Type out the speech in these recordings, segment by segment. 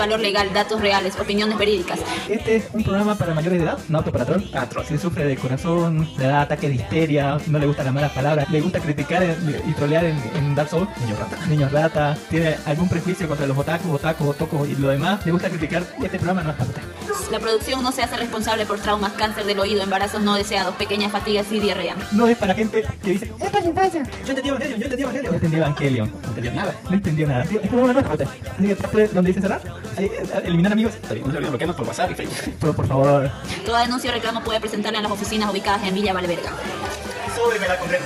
valor legal, datos reales, opiniones verídicas. Este es un programa para mayores de edad, no apto para troll. Si sufre de corazón, le da ataque de histeria, no le gustan las malas palabras, le gusta criticar y trolear en, en Dark Souls, niños rata. Niños rata, tiene algún prejuicio contra los otakus, otakus, otocos y lo demás, le gusta criticar, este programa no es para usted. La producción no se hace responsable por traumas, cáncer del oído, embarazos no deseados, pequeñas fatigas y diarrea. No es para gente que dice, ¡Esto es infancia! Yo entendí Evangelion, yo entendí Evangelion. No entendí Evangelion, no entendió nada, no entendió nada. Es para usted. Así que parte donde dice cerrar, eliminar amigos. Está bien, no se olviden bloquearnos por WhatsApp y Facebook. Pero por favor, Toda denuncia o reclamo puede presentarla en las oficinas ubicadas en Villa Valverga. súbeme la condena.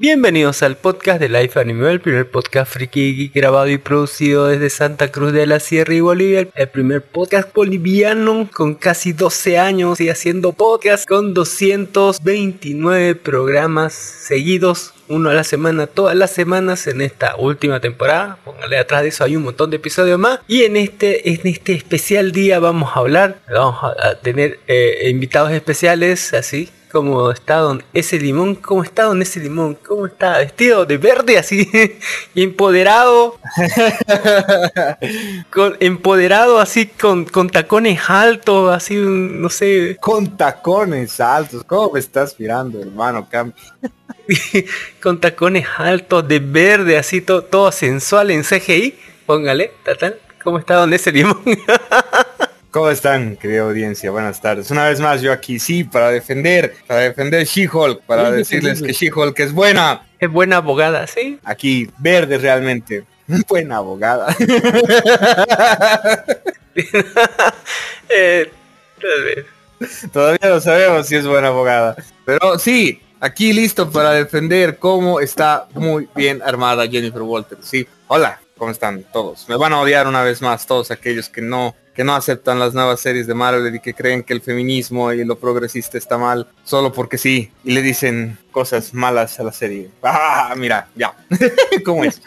Bienvenidos al podcast de Life Anime, el primer podcast friki grabado y producido desde Santa Cruz de la Sierra y Bolivia, el primer podcast boliviano con casi 12 años y haciendo podcast con 229 programas seguidos, uno a la semana, todas las semanas en esta última temporada. Póngale atrás de eso, hay un montón de episodios más. Y en este, en este especial día vamos a hablar, vamos a tener eh, invitados especiales, así como está don ese limón, cómo está don ese limón, cómo está vestido de verde así, empoderado, con, empoderado así con, con tacones altos, así, no sé, Con tacones altos. ¿Cómo me estás mirando, hermano? Cam? con tacones altos de verde, así to- todo sensual en CGI, póngale, tatán, cómo está don ese limón. ¿Cómo están, querida audiencia? Buenas tardes. Una vez más yo aquí, sí, para defender, para defender She-Hulk, para decirles que. She-Hulk es buena. es buena abogada, ¿sí? Aquí, verde realmente. Buena abogada. Eh. Todavía no sabemos si es buena abogada. Pero sí, aquí listo para defender cómo está muy bien armada Jennifer Walters. Sí, hola, ¿cómo están todos? Me van a odiar una vez más todos aquellos que no que no aceptan las nuevas series de Marvel y que creen que el feminismo y lo progresista está mal solo porque sí y le dicen cosas malas a la serie. Ah, mira, ya. ¿Cómo es?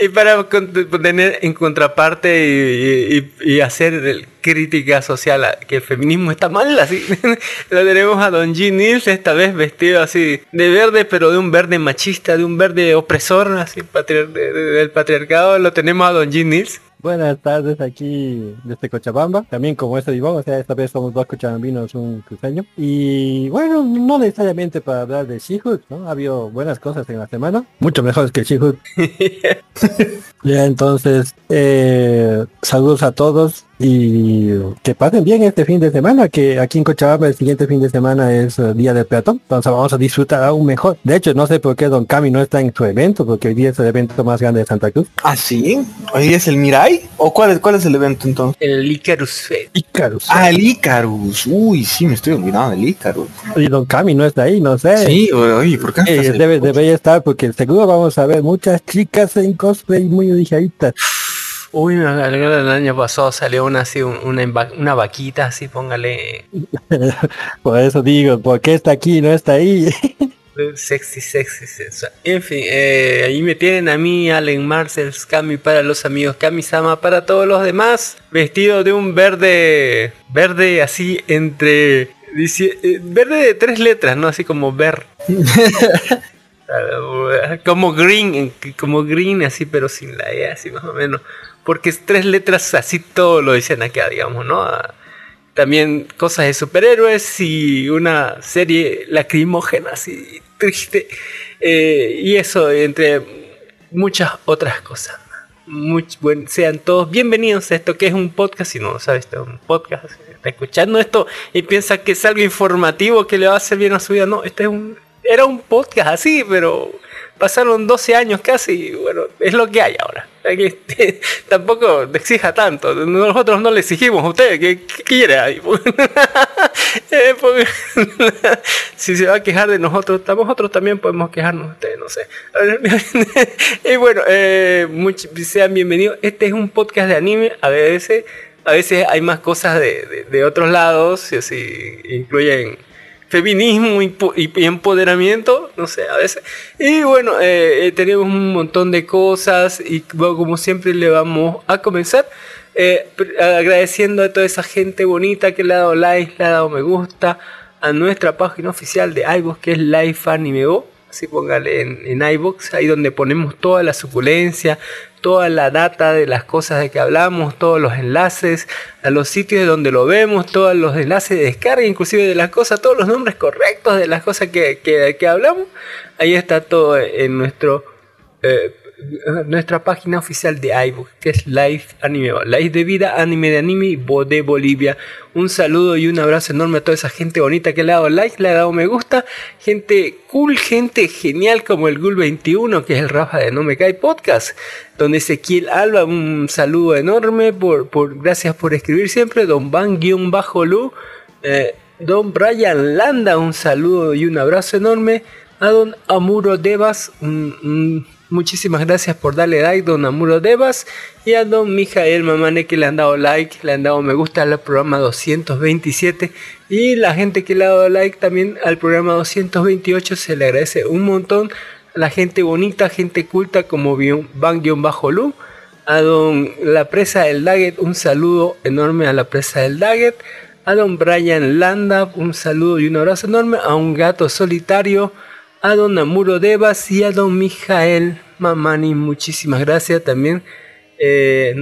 Y para tener en contraparte y, hacer crítica social a que el feminismo está mal, así lo tenemos a Don G. Nils esta vez vestido así de verde, pero de un verde machista, de un verde opresor, así patriar- de- de- del patriarcado, lo tenemos a Don G. Nils. Buenas tardes aquí desde Cochabamba, también como este Iván, o sea, esta vez somos dos cochabambinos, un cruceño. Y bueno, no necesariamente para hablar de She-Hulk, ¿no? Ha habido buenas cosas en la semana, mucho mejores que She-Hulk. ya entonces, eh, saludos a todos y que pasen bien este fin de semana, que aquí en Cochabamba el siguiente fin de semana es eh, Día del Peatón, entonces vamos a disfrutar aún mejor. De hecho, no sé por qué Don Cami no está en su evento, porque hoy día es el evento más grande de Santa Cruz. ¿Ah, sí? ¿Hoy es el Mirai? ¿O cuál es, cuál es el evento entonces? El Icarus Fest. Icarus. Ah, el Icarus. Uy, sí, me estoy olvidando del Icarus. Y Don Cami no está ahí, no sé. Sí, oye, ¿por qué Eh, debe, debería estar porque seguro vamos a ver muchas chicas en cosplay muy ligeritas. Uy, me el año pasado salió una así, un- una, una vaquita así, póngale Por eso digo, ¿por qué está aquí y no está ahí? sexy, sexy, sensual. En fin, eh, ahí me tienen a mí, Allen Marcells, Cami para los amigos, Cami Sama para todos los demás, vestido de un verde, verde así entre, dice- eh, verde de tres letras, ¿no? Así como ver. como green, como green así, pero sin la E, así más o menos. Porque es tres letras así todo lo dicen acá, digamos, ¿no? Ah, También cosas de superhéroes y una serie lacrimógena así triste. Eh, y eso, entre muchas otras cosas. Buen- sean todos bienvenidos a esto que es un podcast. Si no lo sabes, esto es un podcast. Está escuchando esto y piensa que es algo informativo que le va a hacer bien a su vida. No, este es un, era un podcast así, pero pasaron 12 años casi. bueno, es lo que hay ahora. Tampoco exija tanto. Nosotros no le exigimos a usted. ¿Qué, quiere ahí? Eh, si se va a quejar de nosotros, nosotros también podemos quejarnos de ustedes, no sé. y bueno, eh, much- sean bienvenidos. Este es un podcast de anime. A veces, a veces hay más cosas de, de- otros lados, y así incluyen feminismo y, y empoderamiento, no sé, a veces. Y bueno, eh, eh, tenemos un montón de cosas y bueno, como siempre le vamos a comenzar eh, agradeciendo a toda esa gente bonita que le ha dado like, le ha dado me gusta a nuestra página oficial de iVoox que es Life Anime Así póngale en, iVoox, ahí donde ponemos toda la suculencia, toda la data de las cosas de que hablamos, todos los enlaces a los sitios de donde lo vemos, todos los enlaces de descarga, inclusive de las cosas, todos los nombres correctos de las cosas que, que, que hablamos. Ahí está todo en nuestro eh, nuestra página oficial de iVoox, que es Life Anime, Life de Vida, Anime de Anime de Bolivia. Un saludo y un abrazo enorme a toda esa gente bonita que le ha dado like, le ha dado me gusta, gente cool, gente genial como el Gul21, que es el Rafa de No Me Cae Podcast, don Ezequiel Alba, un saludo enorme, por, por gracias por escribir siempre, don Van-Lu, eh, don Brian Landa, un saludo y un abrazo enorme, a don Amuro Devas, un- un- muchísimas gracias por darle like, don Amuro Devas, y a don Mijael Mamane que le han dado like, le han dado me gusta al programa 227, y la gente que le ha dado like también al programa 228 se le agradece un montón, a la gente bonita, gente culta como Van-Lu, a don La Presa del Daggett, un saludo enorme a La Presa del Daggett, a don Brian Landa, un saludo y un abrazo enorme, a un gato solitario, a don Amuro Devas y a don Mijael Mamani, muchísimas gracias también. eh,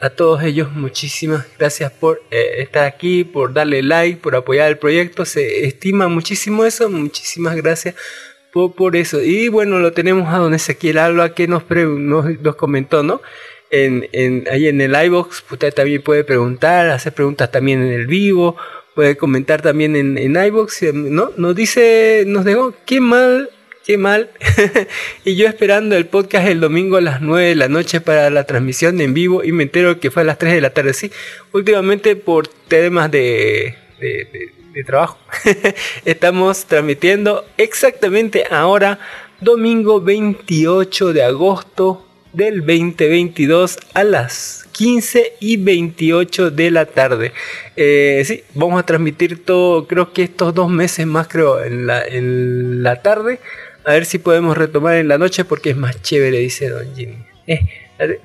a, todos ellos muchísimas gracias por eh, estar aquí, por darle like, por apoyar el proyecto. Se estima muchísimo eso, muchísimas gracias por, por eso. Y bueno, lo tenemos a don Ezequiel Alba que nos, pre- nos, nos comentó, ¿no? En, en, ahí en el iBox, usted también puede preguntar, hacer preguntas también en el vivo, puede comentar también en, en iBox, ¿no? Nos dice, nos dejó, qué mal, qué mal. y yo esperando el podcast el domingo a las 9 de la noche para la transmisión en vivo y me entero que fue a las 3 de la tarde. Sí, últimamente por temas de, de, de- de trabajo estamos transmitiendo exactamente ahora, domingo 28 de agosto del 2022 a las 15 y 28 de la tarde. Eh, sí, vamos a transmitir todo, creo que estos dos meses más, creo, en la, tarde. A ver si podemos retomar en la noche porque es más chévere, dice Don Jimmy. Eh,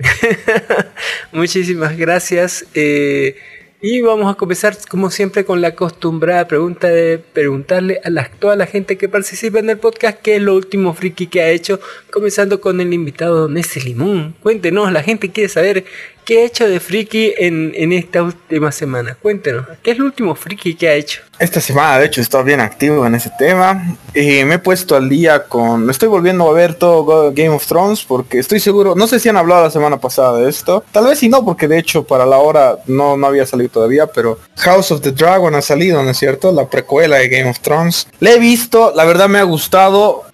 Muchísimas gracias. eh, y vamos a comenzar, como siempre, con la acostumbrada pregunta de preguntarle a toda la gente que participa en el podcast qué es lo último friki que ha hecho. Comenzando con el invitado Don Ese Limón. Cuéntenos, la gente quiere saber qué ha hecho de friki en, en esta última semana. Cuéntenos, ¿qué es lo último friki que ha hecho? Esta semana, de hecho, he estado bien activo en ese tema. Y me he puesto al día con... Estoy volviendo a ver todo Game of Thrones porque estoy seguro... No sé si han hablado la semana pasada de esto. Tal vez si no, porque de hecho para la hora no, no había salido todavía, pero House of the Dragon ha salido, ¿no es cierto? La precuela de Game of Thrones. La he visto, la verdad me ha gustado.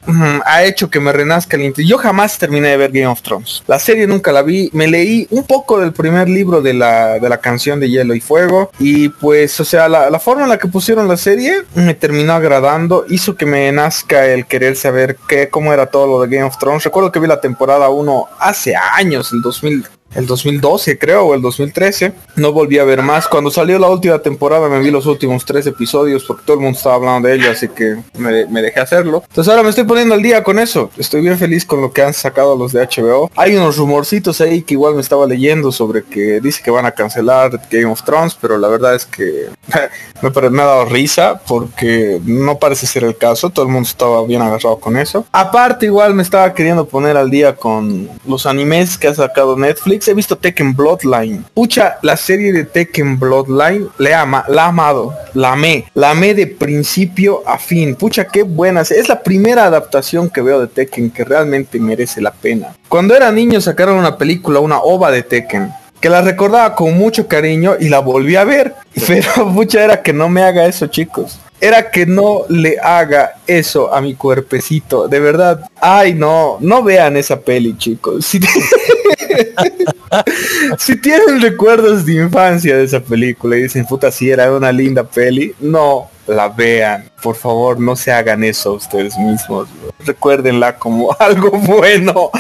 Ha hecho que me renazca el interés. Yo jamás terminé de ver Game of Thrones. La serie nunca la vi. Me leí un poco del primer libro de la, de la canción de Hielo y Fuego. Y pues, o sea, la, la forma en la que pusieron la serie me terminó agradando. Hizo que me nazca el querer saber qué, cómo era todo lo de Game of Thrones. Recuerdo que vi la temporada 1 hace años, el 2000 el 2012 creo o el 2013. No volví a ver más. Cuando salió la última temporada me vi los últimos tres episodios porque todo el mundo estaba hablando de ella, así que me, dejé hacerlo. Entonces ahora me estoy poniendo al día con eso. Estoy bien feliz con lo que han sacado los de HBO. Hay unos rumorcitos ahí que igual me estaba leyendo sobre que dice que van a cancelar Game of Thrones, pero la verdad es que me, me ha dado risa porque no parece ser el caso. Todo el mundo estaba bien agarrado con eso. Aparte igual me estaba queriendo poner al día con los animes que ha sacado Netflix. He visto Tekken Bloodline. Pucha, la serie de Tekken Bloodline le ama, la ha amado, la amé, la amé de principio a fin. Pucha, qué buena. Es la primera adaptación que veo de Tekken que realmente merece la pena. Cuando era niño sacaron una película, una ova de Tekken que la recordaba con mucho cariño y la volví a ver. Pero mucha era que no me haga eso, chicos. Era que no le haga eso a mi cuerpecito. De verdad. Ay, no. No vean esa peli, chicos. Si, tienen recuerdos de infancia de esa película y dicen, puta, si era una linda peli, no la vean. Por favor, no se hagan eso ustedes mismos. bro. Recuérdenla como algo bueno.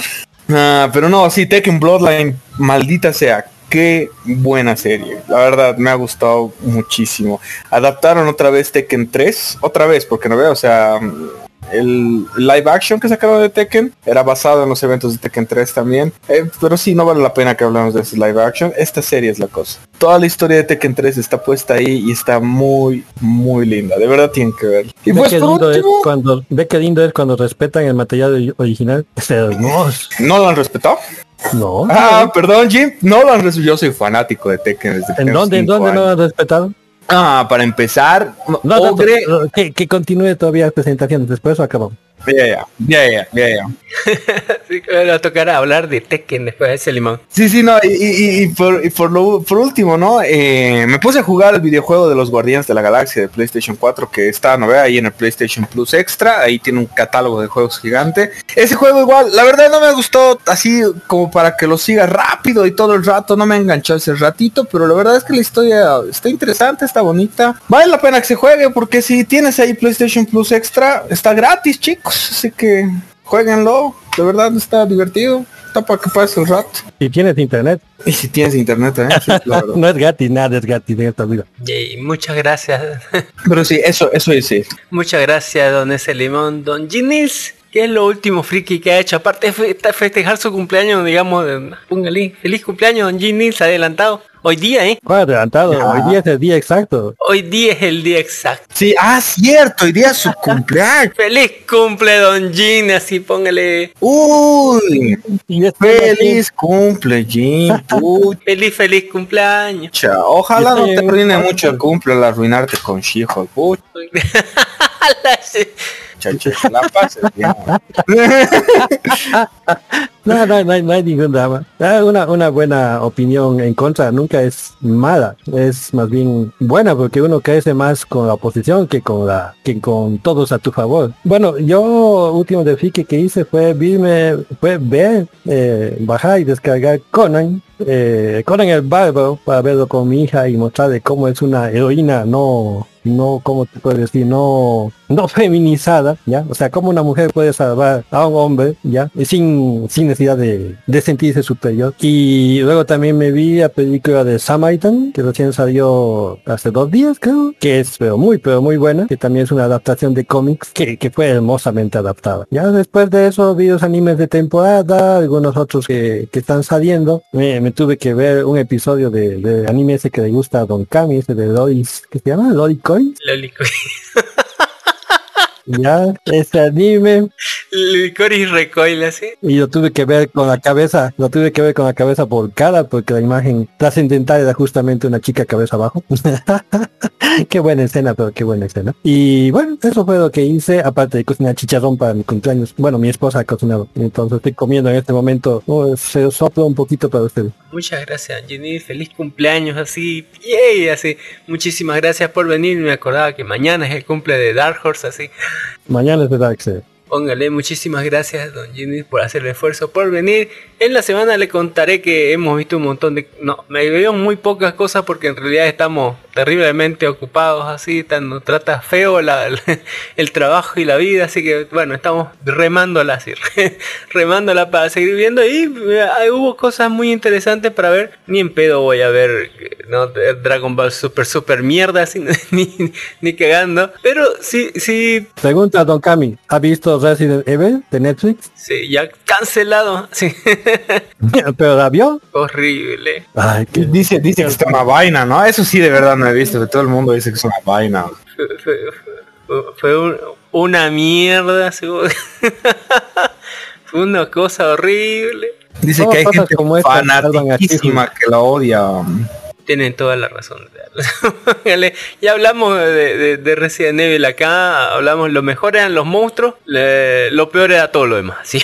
Ah, pero no, sí, Tekken Bloodline, maldita sea, qué buena serie. La verdad, me ha gustado muchísimo. Adaptaron otra vez Tekken 3, otra vez, porque no veo, o sea, el live action que sacaron de Tekken era basado en los eventos de Tekken 3 también. Eh, pero sí, no vale la pena que hablemos de ese live action. Esta serie es la cosa. Toda la historia de Tekken 3 está puesta ahí y está muy, muy linda. De verdad tienen que ver. Y Ve pues qué lindo es último, cuando, ve qué lindo es cuando respetan el material ori- original. Es hermoso. ¿no lo han respetado? No. Ah, perdón, Jim. No lo han respetado. Yo soy fanático de Tekken desde ¿En dónde, en dónde no años. han respetado? Ah, para empezar, No, no, Ogre- no, que, que continúe todavía presentaciones, después acabamos. Ya, ya, ya, ya, ya, ya. Así que ahora tocará hablar de Tekken después de ese limón. Sí, sí, no, y, y- y por, y por, lo, por último, ¿no? Eh, me puse a jugar el videojuego de los Guardianes de la Galaxia de PlayStation 4 que está, ¿no ve? Ahí en el PlayStation Plus Extra, ahí tiene un catálogo de juegos gigante. Ese juego igual, la verdad no me gustó así como para que lo siga rápido y todo el rato, no me enganchó ese ratito, pero la verdad es que la historia está interesante, está bonita. Vale la pena que se juegue porque si tienes ahí PlayStation Plus Extra, está gratis, chicos, así que jueguenlo, de verdad está divertido, está para que pase el rato. Si tienes internet, Y si tienes internet, ¿eh? Sí, claro. no es gratis, nada es gratis en esta vida. Y muchas gracias. Pero sí, eso, eso es sí. muchas gracias, don ese limón. Don Ginis, ¿qué es lo último friki que ha hecho? Aparte de fe- festejar su cumpleaños, digamos, de- póngale, feliz cumpleaños, don Ginis, adelantado. Hoy día, ¿eh? ¿Cuál adelantado? Hoy día es el día exacto. Hoy día es el día exacto. Sí, ah, cierto, hoy día es su cumpleaños. Feliz cumple, don Gin, así póngale. Uy, feliz cumple, Jim. Pucha, Feliz, feliz cumpleaños. ojalá no te arruine mucho el cumple al arruinarte con She-Hulk. Pucha, chacho, la pases bien. No, no, no hay, no hay ningún drama. Ah, Una, una buena opinión en contra nunca es mala, es más bien buena porque uno crece más con la oposición que con la que con todos a tu favor. Bueno, yo último de friki que hice fue verme, fue ver, eh, bajar y descargar Conan, eh, Conan el Bárbaro para verlo con mi hija y mostrarle cómo es una heroína no no, como te puedo decir? No, no feminizada, ¿ya? O sea, como una mujer puede salvar a un hombre, ¿ya? Y sin, sin necesidad de, de sentirse superior. Y luego también me vi la película de Samaritan, que recién salió hace dos días, creo, que es pero muy, pero muy buena, que también es una adaptación de cómics, que, que fue hermosamente adaptada. Ya después de eso vi los animes de temporada, algunos otros que, que están saliendo. Me, me tuve que ver un episodio de, de anime ese que le gusta a Don Kami, ese de Lois, ¿qué se llama? Lois Coin. Ya, ese anime. Licoris recoila, así. Y lo tuve que ver con la cabeza, lo tuve que ver con la cabeza volcada porque la imagen trascendental era justamente una chica cabeza abajo. qué buena escena, pero qué buena escena. Y bueno, eso fue lo que hice, aparte de cocinar chicharrón para mi cumpleaños. Bueno, mi esposa ha cocinado, entonces estoy comiendo en este momento. Oh, se sopla un poquito para ustedes. Muchas gracias, Jenny. Feliz cumpleaños, así. Yay, así. Muchísimas gracias por venir. Me acordaba que mañana es el cumple de Dark Horse, así. Mañana es de Darkseid. Póngale muchísimas gracias, don Ginny, por hacer el esfuerzo por venir. En la semana le contaré que hemos visto un montón de... No, me veo muy pocas cosas porque en realidad estamos terriblemente ocupados así, tan, nos trata feo la, el, el trabajo y la vida, así que bueno, estamos remándola así, remándola para seguir viendo y eh, hubo cosas muy interesantes para ver. Ni en pedo voy a ver ¿no? Dragon Ball Super Super mierda, así, ni, ni cagando, pero sí, sí, Pregunta Don Cami, ¿ha visto Resident Evil de Netflix? sí, ya cancelado, sí, ¿Pero la vio? horrible. Ay. Dice, dice que es una vaina, ¿no? Eso sí de verdad no he visto, que todo el mundo dice que es una vaina. fue, fue- fue- fue un- una mierda, seguro. fue una cosa horrible. Dice que hay gente como estas salvan a fanatiquísima que la odia. Tienen toda la razón. Ya hablamos de, de- de Resident Evil acá, hablamos lo mejor eran los monstruos, le- lo peor era todo lo demás. ¿sí?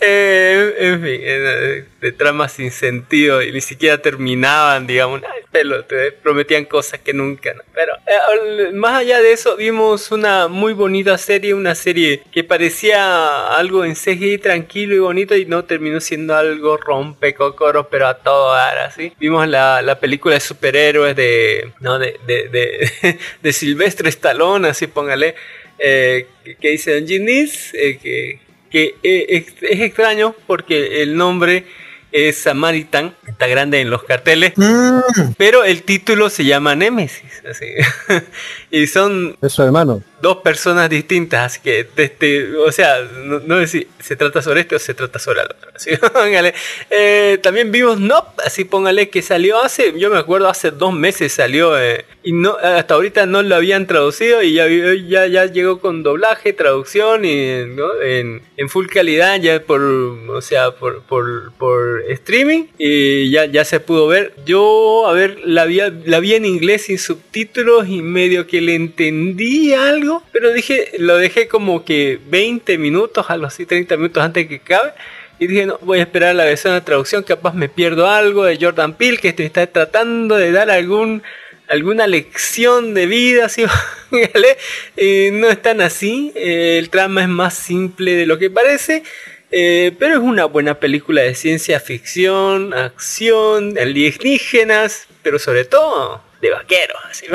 Eh, en fin, eh, de tramas sin sentido y ni siquiera terminaban, digamos, pelo, te prometían cosas que nunca. ¿no? Pero eh, más allá de eso, vimos una muy bonita serie, una serie que parecía algo en CGI tranquilo y bonito y no terminó siendo algo rompecocoros, pero a todo dar así. Vimos la, la película de superhéroes de, no, de, de, de, de Silvestre Stallone, así póngale, eh, que, dice Don Ginis, eh, que, que eh, es, es extraño porque el nombre es Samaritan, está grande en los carteles, pero el título se llama Nemesis, así. y son Es su hermano. dos personas distintas, así que, este, o sea, no, no sé si se trata sobre este o se trata sobre el otro. así, póngale. Eh, también vimos Nope, así póngale que salió hace, yo me acuerdo hace dos meses salió eh, y no hasta ahorita no lo habían traducido y ya, ya, ya llegó con doblaje, traducción y ¿no? en, en full calidad ya por, o sea, por, por, por streaming y ya, ya se pudo ver. Yo, a ver, la vi, la vi en inglés sin subtítulos y medio que le entendí algo, pero dije, lo dejé como que 20 minutos, algo así, 30 minutos antes que acabe. Y dije, no, voy a esperar la versión de traducción, capaz me pierdo algo de Jordan Peele, que está tratando de dar algún alguna lección de vida, ¿vale? Eh, no es tan así, eh, el trama es más simple de lo que parece, eh, pero es una buena película de ciencia ficción, acción, alienígenas, pero sobre todo de vaqueros, así,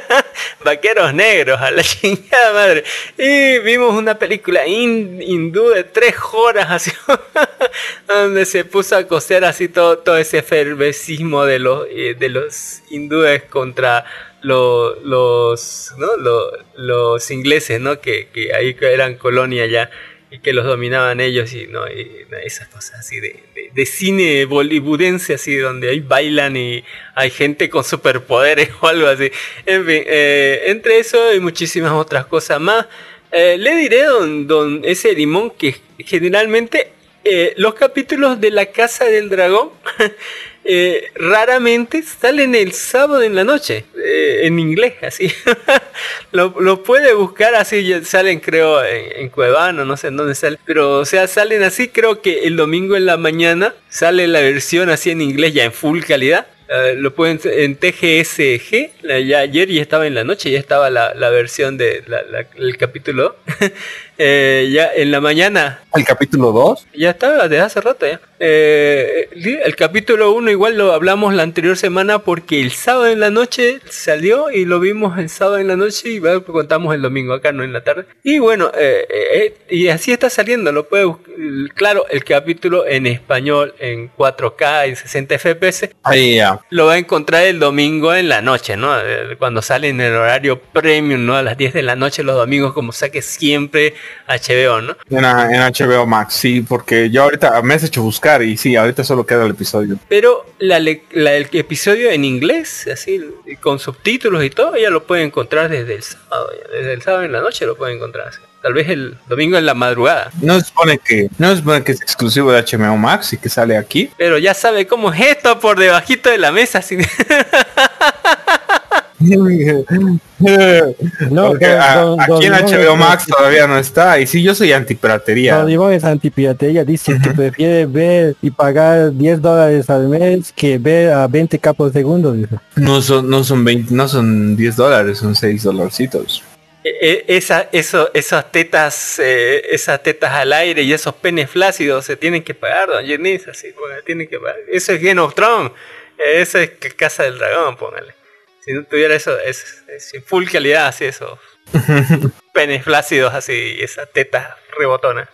vaqueros negros, a la chingada madre. Y vimos una película hin- hindú de tres horas, así, donde se puso a coser así todo, ese efervescismo de los, eh, de los hindúes contra lo- los, ingleses, ¿no? Que, que ahí eran colonia ya que los dominaban ellos y no esas cosas así de, de- de cine bollywoodense así donde ahí bailan y hay gente con superpoderes o algo así. En fin eh, entre eso y muchísimas otras cosas más. Eh, le diré don, don ese limón que generalmente eh, los capítulos de la casa del dragón eh, raramente salen el sábado en la noche eh, en inglés así. Lo, lo puede buscar así salen creo en, en Cuevana no sé en dónde sale pero o sea salen así creo que el domingo en la mañana sale la versión así en inglés ya en full calidad Eh, lo pueden en TGSG ya ayer ya estaba en la noche ya estaba la, la versión de la- la- el capítulo Eh, ya en la mañana El capítulo 2. ya estaba desde hace rato ya. Eh, el capítulo 1 igual lo hablamos la anterior semana porque el sábado en la noche salió y lo vimos el sábado en la noche y bueno, contamos el domingo acá, no en la tarde. Y bueno, eh, eh, y así está saliendo, lo puede. Claro, el capítulo en español, en 4K, en 60 FPS, Ahí ya. Lo va a encontrar el domingo en la noche, ¿no? Eh, Cuando sale en el horario premium, ¿no? A las 10 de la noche los domingos, como saque siempre HBO, ¿no? En, en HBO Max, sí, porque yo ahorita me has hecho buscar y sí, ahorita solo queda el episodio. Pero la, la- el episodio en inglés, así, con subtítulos y todo, ya lo puede encontrar desde el sábado. ya, Desde el sábado en la noche lo puede encontrar. así. Tal vez el domingo en la madrugada. No se supone que, no se supone que es exclusivo de HBO Max y que sale aquí. Pero ya sabe cómo es esto por debajito de la mesa. así. No, Porque don- a- don- don aquí en Iván HBO es- Max todavía no está. Y sí, yo soy antipiratería. Don Iván es antipiratería, dice que prefiere ver y pagar 10 dólares al mes que ver a 20 capos segundo. Dice. No son, no son 20, no son 10 dólares, son 6 dolarcitos. E- e- esa, eso, esas tetas, eh, esas tetas al aire y esos penes flácidos se tienen que pagar, don Jennings, así, póngale, tienen que pagar. Eso es Game of Thrones, eso es Casa del Dragón, póngale. Si no tuviera eso, es, es en full calidad, así, esos penes flácidos, así, y esas tetas rebotonas.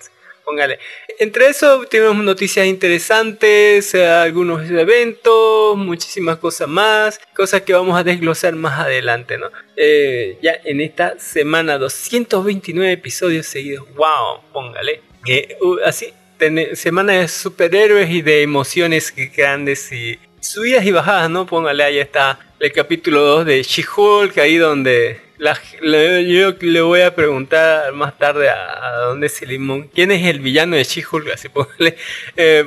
Póngale. Entre eso tenemos noticias interesantes, eh, algunos eventos, muchísimas cosas más, cosas que vamos a desglosar más adelante, ¿no? Eh, ya en esta semana 229 episodios seguidos, wow, póngale. Eh, así, semana de superhéroes y de emociones grandes y subidas y bajadas, ¿no? Póngale, ahí está el capítulo 2 de She-Hulk, ahí donde la- le- yo le voy a preguntar más tarde a, a dónde es Limón. ¿Quién es el villano de She-Hulk? Así póngale, eh,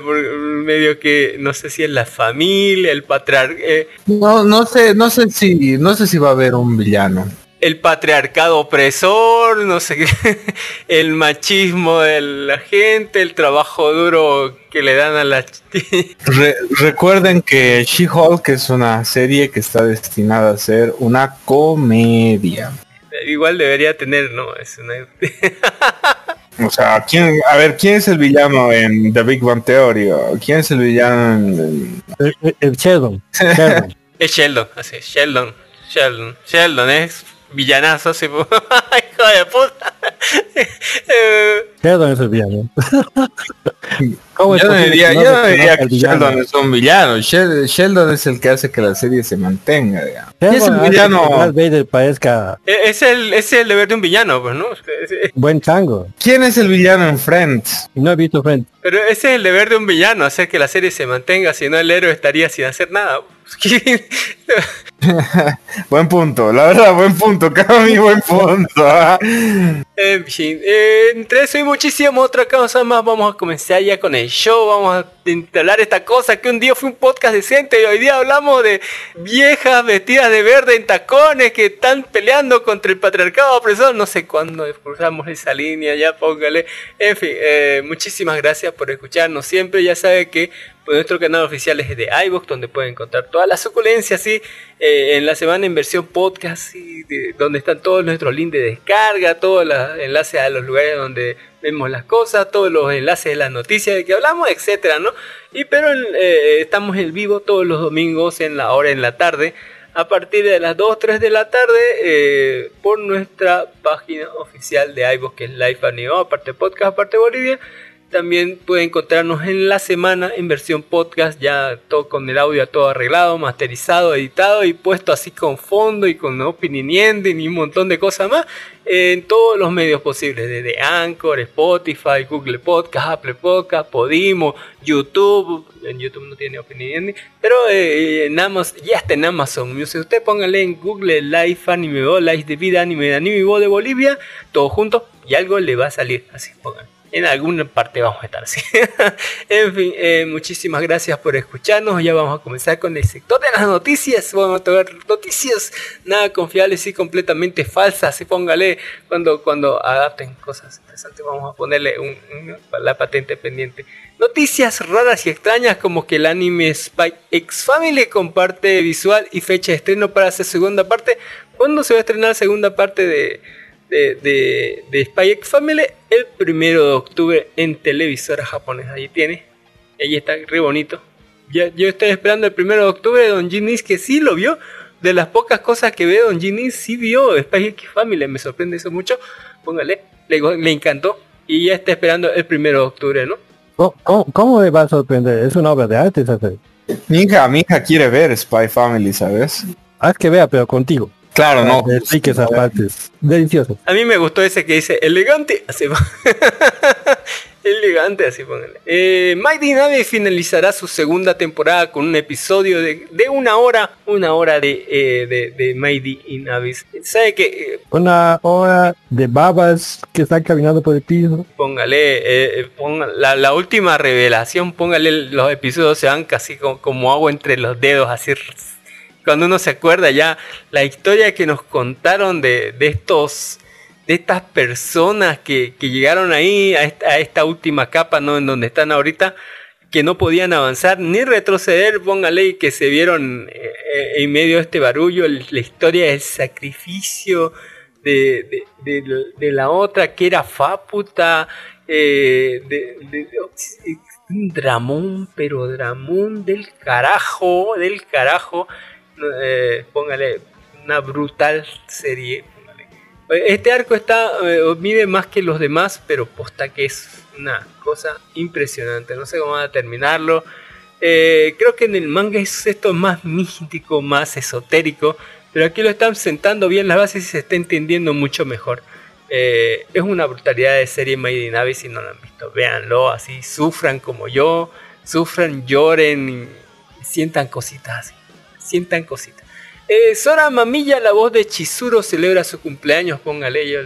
medio que no sé si es la familia, el patriarca. No, no sé, no sé si, no sé si va a haber un villano. El patriarcado opresor, no sé qué, el machismo de la gente, el trabajo duro que le dan a las Re- recuerden que She-Hulk es una serie que está destinada a ser una comedia. igual debería tener, no, es una O sea, ¿quién, a ver, ¿quién es el villano en The Big Bang Theory? ¿O ¿Quién es el villano en... El, el- el Sheldon. Sheldon. es Sheldon, así, Sheldon, Sheldon, Sheldon es villanazo, así, hijo de puta. Eh, Sheldon es el villano. ¿Cómo Yo no diría, que yo no diría que? Sheldon es un villano. Shel- Sheldon es el que hace que la serie se mantenga, digamos. ¿Quién es el villano? Vader parezca es el, es el deber de un villano, pues, ¿no? Buen chango. ¿Quién es el villano en Friends? No he visto Friends. Pero ese es el deber de un villano, hacer que la serie se mantenga, si no el héroe estaría sin hacer nada. Buen punto, la verdad, buen punto, Cami, buen punto. En fin, eh, entre eso y muchísimas otras cosas más, vamos a comenzar ya con el show. Vamos a instalar esta cosa que un día fue un podcast decente y hoy día hablamos de viejas vestidas de verde en tacones que están peleando contra el patriarcado opresor. No sé cuándo cruzamos esa línea, ya póngale. En fin, eh, muchísimas gracias por escucharnos siempre. Ya sabe que pues, nuestro canal oficial es de iVoox, donde pueden encontrar todas las suculencias, ¿sí? Eh, en la semana en versión podcast, donde están todos nuestros links de descarga, todos los enlaces a los lugares donde vemos las cosas, todos los enlaces de las noticias de que hablamos, etcétera, ¿no? Y pero eh, estamos en vivo todos los domingos en la hora en la tarde, a partir de las 2, 3 de la tarde, eh, por nuestra página oficial de iVoox, que es Live Animo, aparte podcast, aparte Bolivia. También pueden encontrarnos en la semana en versión podcast, ya todo con el audio todo arreglado, masterizado, editado y puesto así con fondo y con opening ending y un montón de cosas más en todos los medios posibles, desde Anchor, Spotify, Google Podcast, Apple Podcast, Podimo, YouTube, en YouTube no tiene ending, pero eh, en Amazon, ya está en Amazon Music, usted póngale en Google Live Anime Bo, Live de Vida Anime de Anime Bo de Bolivia, todo junto y algo le va a salir, así pongan en alguna parte vamos a estar así. en fin, eh, muchísimas gracias por escucharnos. Ya vamos a comenzar con el sector de las noticias. Vamos a tocar noticias nada confiables y completamente falsas. Y póngale cuando, cuando adapten cosas interesantes. Vamos a ponerle un, un- la patente pendiente. Noticias raras y extrañas como que el anime Spy X Family comparte visual y fecha de estreno para su segunda parte. ¿Cuándo se va a estrenar la segunda parte de, de, de, de Spy X Family? El primero de octubre en televisora japonesa. Ahí tiene. Ahí está, re bonito. Ya, yo estoy esperando el primero de octubre de Don Ginis que sí lo vio. De las pocas cosas que ve Don Ginis sí vio Spy X Family. Me sorprende eso mucho. Póngale, le, le encantó. Y ya está esperando el primero de octubre, ¿no? ¿Cómo, cómo, me va a sorprender? Es una obra de arte esa serie. Mi hija, mi hija quiere ver Spy Family, ¿sabes? Haz que vea, pero contigo. Claro, no. Sí que esa parte es delicioso. A mí me gustó ese que dice elegante, así va. elegante, así póngale. Eh, Mighty Nave finalizará su segunda temporada con un episodio de, de una hora, una hora de, eh, de, de Mighty y Navis. ¿Sabe que eh, Una hora de babas que están caminando por el piso. Póngale, eh, eh, ponga- la, la última revelación, póngale los episodios se van casi como, como agua entre los dedos, así. Cuando uno se acuerda ya la historia que nos contaron de, de estos, de estas personas que, que llegaron ahí a esta, última capa, ¿no? En donde están ahorita, que no podían avanzar ni retroceder, póngale, que se vieron eh, eh, en medio de este barullo, la historia del sacrificio de, de, de- la otra que era Faputa, eh, de- un dramón, pero dramón del carajo, del carajo, eh, póngale una brutal serie. Este arco está eh, mide más que los demás, pero posta que es una cosa impresionante. No sé cómo van a terminarlo. Eh, creo que en el manga es esto más místico, más esotérico, pero aquí lo están sentando bien las bases y se está entendiendo mucho mejor. Es una brutalidad de serie Made in Abyss si no lo han visto. Véanlo así, sufran como yo, sufran, lloren y sientan cositas así. Sientan cositas. Eh, Sora Mamilla, la voz de Chizuru, celebra su cumpleaños. Póngale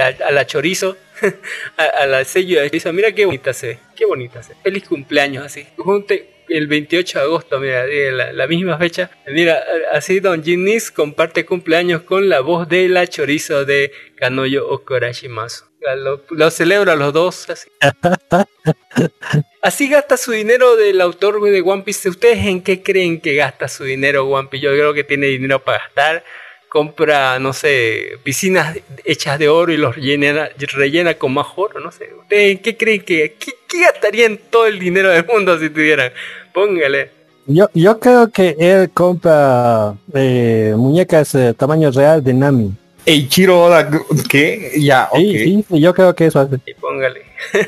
a, a la chorizo, a, la sello de chorizo. Mira qué bonita se qué bonita se. Feliz cumpleaños así. Junte el 28 de agosto, mira, eh, la, la misma fecha. Mira, así Don Ginnis comparte cumpleaños con la voz de la chorizo de Kanoyo Okorashimasu. Lo, lo celebra los dos así. Así gasta su dinero del autor de One Piece. ¿Ustedes en qué creen que gasta su dinero One Piece? Yo creo que tiene dinero para gastar. Compra, no sé, piscinas hechas de oro y los rellena, rellena con más oro, no sé. ¿Ustedes en qué creen que... ¿Qué, qué gastarían todo el dinero del mundo si tuvieran? Póngale. Yo, yo creo que él compra eh, muñecas eh, tamaño real de Nami. Eiichiro Oda, ¿qué? Ya, ok. Sí, sí, yo creo que eso hace. Y póngale.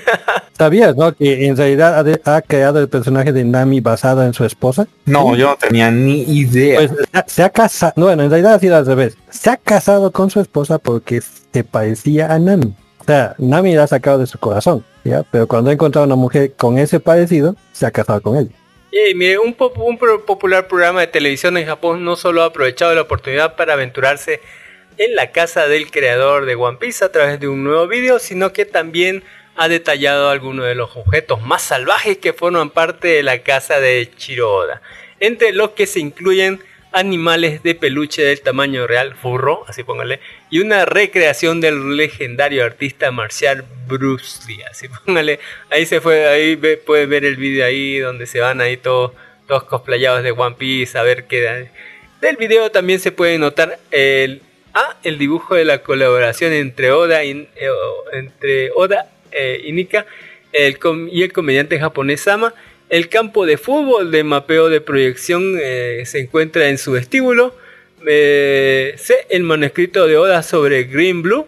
¿Sabías, no? Que en realidad ha, de- ha creado el personaje de Nami basado en su esposa. No, yo no tenía ni idea. Pues se ha- casado, bueno, en realidad ha sido al revés. Se ha casado con su esposa porque se parecía a Nami. O sea, Nami la ha sacado de su corazón, ¿ya? Pero cuando ha encontrado una mujer con ese parecido, se ha casado con él. Y mire, un, pop- un pro- popular programa de televisión en Japón no solo ha aprovechado la oportunidad para aventurarse en la casa del creador de One Piece a través de un nuevo vídeo, sino que también ha detallado algunos de los objetos más salvajes que forman parte de la casa de Chiro Oda, entre los que se incluyen animales de peluche del tamaño real, furro, así póngale, y una recreación del legendario artista marcial Bruce Lee, así póngale, ahí se fue, ahí ve, puede ver el vídeo ahí donde se van ahí todos, todos cosplayados de One Piece a ver qué. Del video también se puede notar el, ah, el dibujo de la colaboración entre Oda y, eh, entre Oda eh, Nika y el comediante japonés Sama. El campo de fútbol de mapeo de proyección eh, se encuentra en su vestíbulo. C, el manuscrito de Oda sobre Green Blue.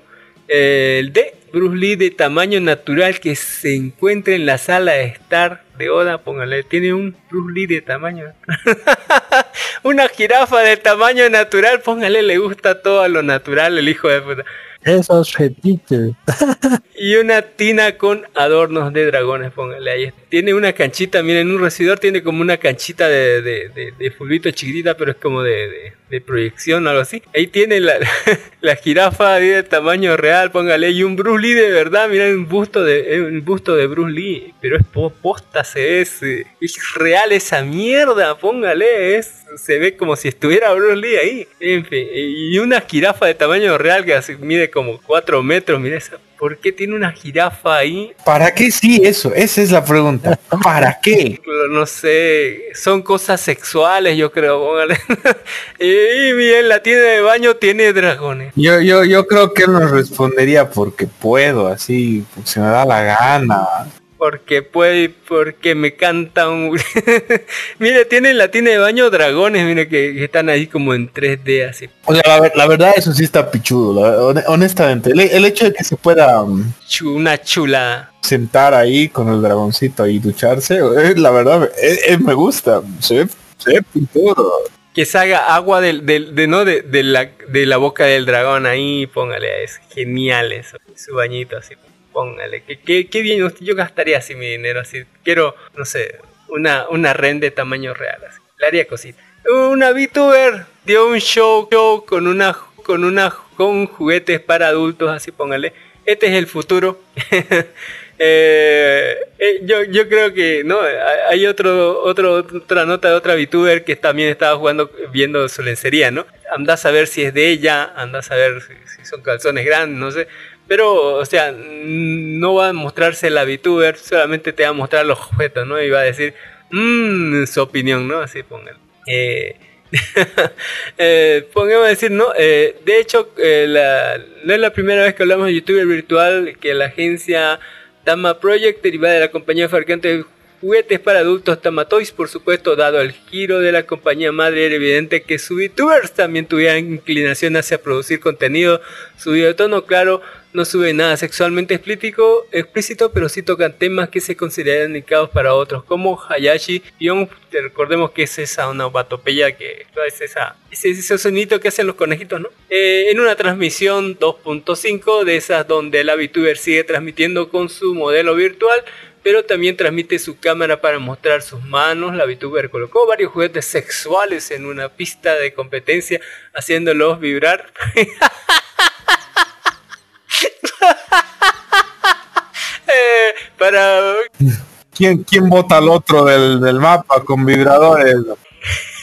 El D, Bruce Lee de tamaño natural que se encuentra en la sala de estar de Oda. Póngale, tiene un Bruce Lee de tamaño. Una jirafa de tamaño natural. Póngale, le gusta todo lo natural, el hijo de puta. Esos fetiches. Y una tina con adornos de dragones, póngale ahí. Tiene una canchita, miren, un recibidor tiene como una canchita de, de, de, de chiquitita, pero es como de, de, proyección o algo así. Ahí tiene la, la jirafa de tamaño real, póngale. Y un Bruce Lee de verdad, miren, un busto de, un busto de Bruce Lee. Pero es po- posta, se es, eh, es real esa mierda, póngale. Es, se ve como si estuviera Bruce Lee ahí. En fin, y una jirafa de tamaño real que mide como 4 metros, mira esa. ¿Por qué tiene una jirafa ahí? ¿Para qué sí eso? Esa es la pregunta. ¿Para qué? No sé, son cosas sexuales, yo creo. póngale. y bien, la tienda de baño tiene dragones. Yo, yo, yo creo que él nos respondería porque puedo, así, porque se me da la gana. Porque puede, porque me canta un... mire, tiene en la tienda de baño dragones, mire, que, que están ahí como en 3D, así. O sea, la, ver- la verdad, eso sí está pichudo, la- honestamente. El, el hecho de que se pueda um, una chula. sentar ahí con el dragoncito y ducharse, eh, la verdad, eh, eh, me gusta. Se ve, se ve pichudo. Que salga agua del, del- de, no, de, de la, de la boca del dragón ahí, póngale, es genial eso, su bañito así, póngale, que, que, que bien, yo gastaría así mi dinero, así, quiero, no sé, una, una ren de tamaño real, así, le haría cosita. Una VTuber dio un show, show con una, con una, con juguetes para adultos, así póngale, este es el futuro. Eh, eh, yo, yo creo que no hay otro, otro otra nota de otra VTuber que también estaba jugando viendo su lencería no anda a saber si es de ella anda a saber si, si son calzones grandes no sé pero o sea no va a mostrarse la VTuber solamente te va a mostrar los objetos no y va a decir "Mm", su opinión no así pongan eh, eh, pongamos a decir, ¿no? Eh, de hecho, eh, la- no es la primera vez que hablamos de youtuber virtual, que la agencia Tama Project, derivada de la compañía fabricante de juguetes para adultos Tamatoys, por supuesto, dado el giro de la compañía madre, era evidente que sus youtubers también tuvieran inclinación hacia producir contenido subido de tono, claro, no sube nada sexualmente explícito, explícito, pero sí tocan temas que se consideran indicados para otros, como Hayashi que recordemos que es esa onomatopeya que es esa, ese, ese sonito que hacen los conejitos, ¿no? Eh, en una transmisión 2.5 de esas donde la VTuber sigue transmitiendo con su modelo virtual, pero también transmite su cámara para mostrar sus manos. La VTuber colocó varios juguetes sexuales en una pista de competencia, haciéndolos vibrar. Eh, para ¿Quién, quién vota al otro del, del mapa con vibradores?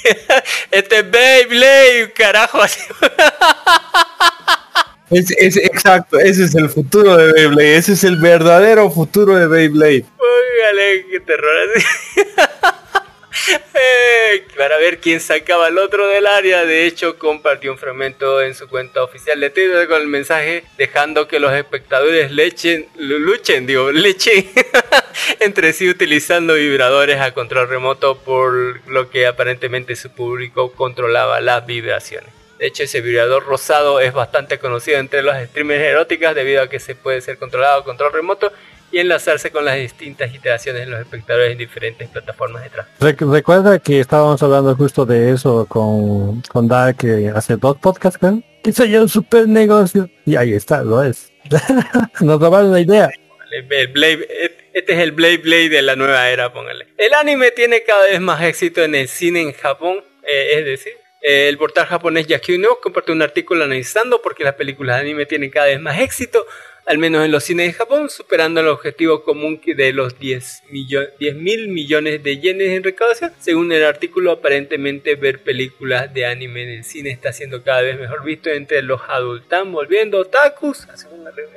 este Beyblade, carajo. Es, es- exacto, ese es el futuro de Beyblade, ese es el verdadero futuro de Beyblade. Póngale, qué terror así. Para ver quién sacaba al otro del área. De hecho, compartió un fragmento en su cuenta oficial de Twitter con el mensaje dejando que los espectadores lechen, lu- luchen, digo, lechen entre sí utilizando vibradores a control remoto por lo que aparentemente su público controlaba las vibraciones. De hecho, ese vibrador rosado es bastante conocido entre los streamers eróticas debido a que se puede ser controlado a control remoto y enlazarse con las distintas iteraciones de los espectadores en diferentes plataformas de. Rec- Recuerda que estábamos hablando justo de eso con, con Dark eh, hace dos podcasts, creo. Que sería un super negocio. Y ahí está, lo es. Nos robaron la idea. El Blade- este es el Blade Blade de la nueva era, póngale. El anime tiene cada vez más éxito en el cine en Japón, eh, es decir, eh, el portal japonés Yakyuu News compartió un artículo analizando por qué las películas de anime tienen cada vez más éxito, al menos en los cines de Japón, superando el objetivo común de los 10 millo- 10 mil millones de yenes en recaudación. Según el artículo, aparentemente ver películas de anime en el cine está siendo cada vez mejor visto entre los adultan, volviendo otakus.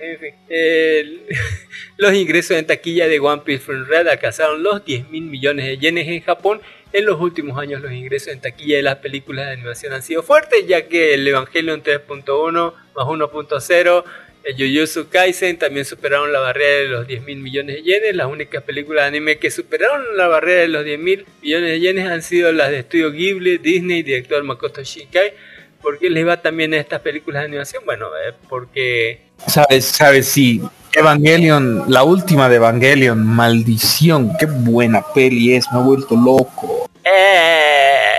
en fin. El- los ingresos en taquilla de One Piece Friend Red alcanzaron los 10 mil millones de yenes en Japón. En los últimos años los ingresos en taquilla de las películas de animación han sido fuertes, ya que el Evangelion 3.1 más 1.0, el Jujutsu Kaisen también superaron la barrera de los 10 mil millones de yenes. Las únicas películas de anime que superaron la barrera de los 10 mil millones de yenes han sido las de estudio Ghibli, Disney, director Makoto Shinkai. ¿Por qué les va también a estas películas de animación? Bueno, eh, porque Sabes, sabes, sí. Evangelion, la última de Evangelion, maldición, qué buena peli es, me ha vuelto loco. Eh,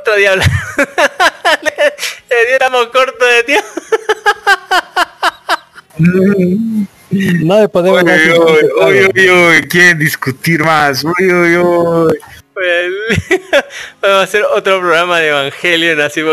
otro día habla- le, le diéramos corto de tiempo. No le podemos Uy, uy, uy, uy, uy, quieren discutir más. Uy, uy, uy. Vamos a hacer otro programa de Evangelion, así.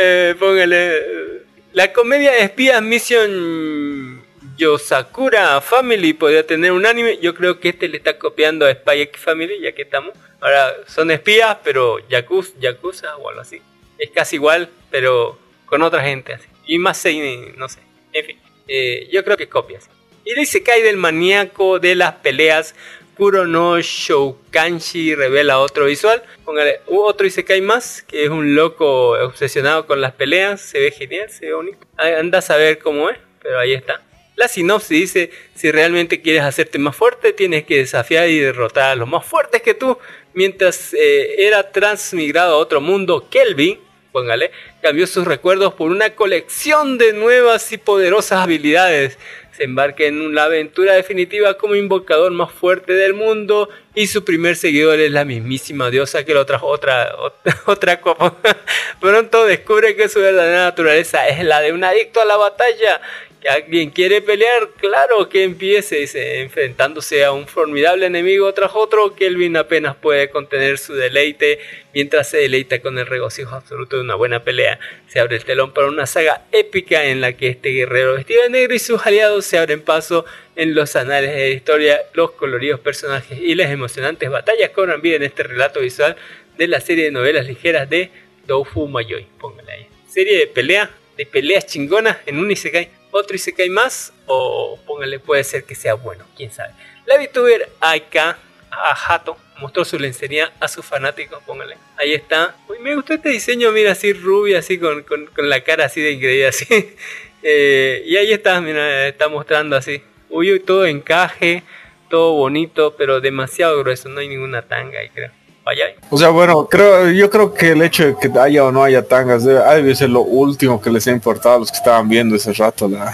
Eh, póngale. La comedia de espías Mission Yosakura Family podría tener un anime. Yo creo que este le está copiando a Spy X Family, ya que estamos. Ahora, son espías, pero yakuza, yakuza o algo así. Es casi igual, pero con otra gente así. Y más seinen, no sé. En fin, eh, yo creo que copias. Y el Isekai del maníaco de las peleas Kuro no Shoukanshi revela otro visual. Póngale otro Isekai más, que es un loco obsesionado con las peleas. Se ve genial, se ve bonito. Ah, Anda a saber cómo es, pero ahí está. La sinopsis dice, si realmente quieres hacerte más fuerte, tienes que desafiar y derrotar a los más fuertes que tú. Mientras eh, era transmigrado a otro mundo, Kelvin, póngale, cambió sus recuerdos por una colección de nuevas y poderosas habilidades. Se embarca en la aventura definitiva como invocador más fuerte del mundo y su primer seguidor es la mismísima diosa que lo trajo otra, otra, otra copa. Pronto descubre que su verdadera naturaleza es la de un adicto a la batalla. Alguien quiere pelear, claro que empiece, dice, enfrentándose a un formidable enemigo tras otro, Kelvin apenas puede contener su deleite mientras se deleita con el regocijo absoluto de una buena pelea. Se abre el telón para una saga épica en la que este guerrero vestido de negro y sus aliados se abren paso en los anales de la historia, los coloridos personajes y las emocionantes batallas cobran vida en este relato visual de la serie de novelas ligeras de Doufu Mayoi. Póngale ahí. Serie de pelea, de peleas chingonas en un Isekai. Otro Isekai más, o póngale, puede ser que sea bueno, quién sabe. La VTuber Aika Ahato, mostró su lencería a sus fanáticos, póngale. Ahí está. Uy, me gustó este diseño, mira, así rubia, así con, con, con la cara así de increíble, así. Eh, y ahí está, mira, está mostrando así. Uy, uy, todo encaje, todo bonito, pero demasiado grueso, no hay ninguna tanga ahí, creo. Vaya. O sea, bueno, creo, yo creo que el hecho de que haya o no haya tangas debe, ha de ser lo último que les ha importado a los que estaban viendo ese rato la,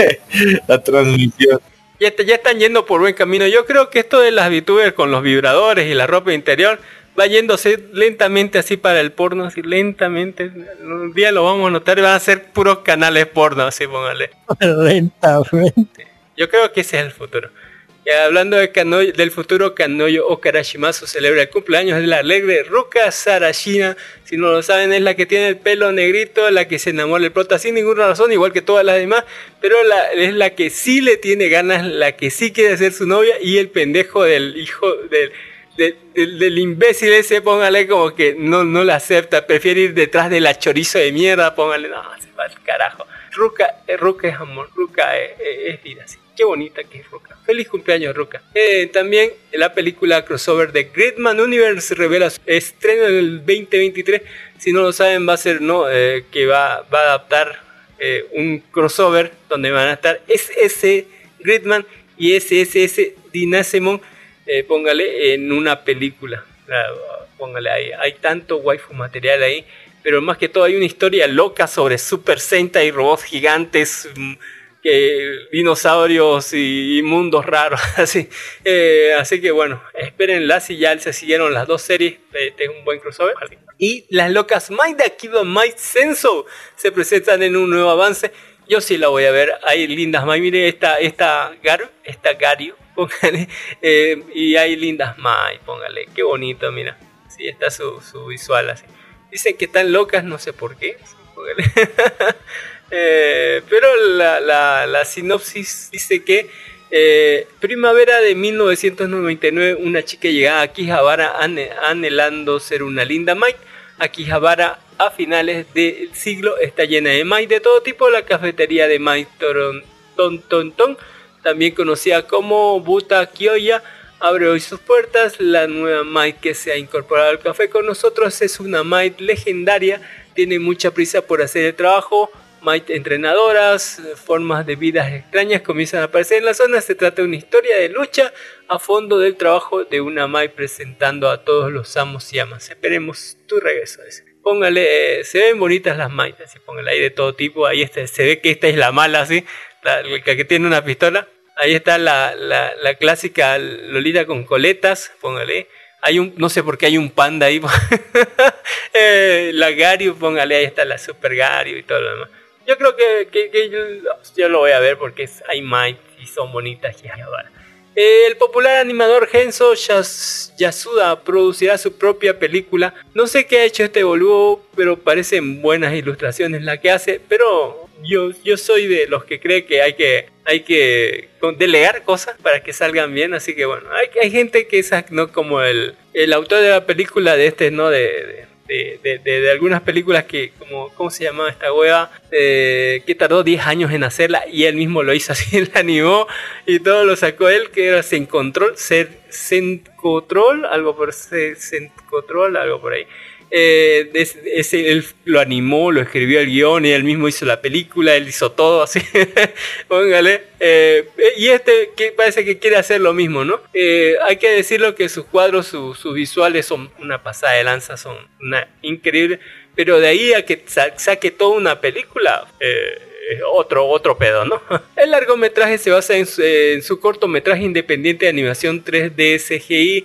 la transmisión. Ya, te- ya están yendo por buen camino. Yo creo que esto de las VTubers con los vibradores y la ropa interior va yéndose lentamente así para el porno, así lentamente. Un día lo vamos a notar, van a ser puros canales porno, así póngale. Lentamente. Yo creo que ese es el futuro. Y hablando de del futuro, Kanoyo Okarashimasu celebra el cumpleaños de la alegre Ruka Sarashina. Si no lo saben, es la que tiene el pelo negrito, la que se enamora del prota sin ninguna razón, igual que todas las demás. Pero es la que sí le tiene ganas, la que sí quiere ser su novia. Y el pendejo del hijo del, del, imbécil ese, póngale como que no, no la acepta. Prefiere ir detrás de la chorizo de mierda, póngale, no, se va al carajo. Ruka, eh, Ruka es amor, Ruka es, es- es vida, sí. Qué bonita que es Ruka. Feliz cumpleaños, Ruka. Eh, también la película crossover de Gridman Universe revela su estreno en el 2023. Si no lo saben, va a ser no eh, que va, va a adaptar eh, un crossover donde van a estar SS Gridman y SSS Dinasemon. póngale en una película. Póngale ahí. Hay tanto waifu material ahí. Pero más que todo hay una historia loca sobre Super Sentai, robots gigantes, mm, que dinosaurios y, mundos raros así. Eh, así que bueno espérenla si ya se siguieron las dos series este es un buen crossover. Y las locas Might de Akiba Might Senso se presentan en un nuevo avance. Yo sí la voy a ver. Hay lindas Mai mire esta esta Garu esta Gario póngale eh, y hay lindas Mai póngale qué bonito mira. Sí está su, su visual así. Dicen que están locas no sé por qué. Póngale. Eh, pero la, la- la sinopsis dice que eh, primavera de 1999 una chica llega a Akihabara anhelando ser una linda Mike. Akihabara a finales del siglo está llena de Mike de todo tipo. La cafetería de Mike Toron, Ton Ton Ton, también conocida como Buta Kyoya, abre hoy sus puertas. La nueva Mike que se ha incorporado al café con nosotros es una Mike legendaria. Tiene mucha prisa por hacer el trabajo. Might entrenadoras, formas de vidas extrañas comienzan a aparecer en la zona. Se trata de una historia de lucha a fondo del trabajo de una Mai presentando a todos los amos y amas. Esperemos tu regreso. Póngale, eh, se ven bonitas las Might, así póngale ahí de todo tipo. Ahí está, se ve que esta es la mala, así, la, que tiene una pistola. Ahí está la, la, la clásica Lolita con coletas, póngale. Hay un, no sé por qué hay un panda ahí. Eh, la Gario, póngale, ahí está la Super Gario y todo lo demás. Yo creo que, que- que yo, yo lo voy a ver porque es, hay Might y son bonitas. y ahora. El popular animador Genso Yas- Yasuda producirá su propia película. No sé qué ha hecho este boludo, pero parecen buenas ilustraciones la que hace. Pero yo, yo soy de los que cree que hay que, hay que delegar cosas para que salgan bien. Así que bueno, hay, hay gente que es no como el, el autor de la película de este, ¿no? De, de- de, de- de- de algunas películas que, como, ¿cómo se llamaba esta wea? Eh, que tardó 10 años en hacerla y él mismo lo hizo así, la animó y todo lo sacó él, que era Sencontrol, Ser, Sencotrol, algo por Se- Sencotrol, algo por ahí. Eh, él lo animó, lo escribió el guion y él mismo hizo la película, él hizo todo así. Póngale. Eh, y este parece que quiere hacer lo mismo, ¿no? Eh, hay que decirlo que sus cuadros, su- sus visuales son una pasada de lanza, son una increíble. Pero de ahí a que sa- saque toda una película, eh, otro, otro pedo, ¿no? El largometraje se basa en su, cortometraje independiente de animación 3D CGI,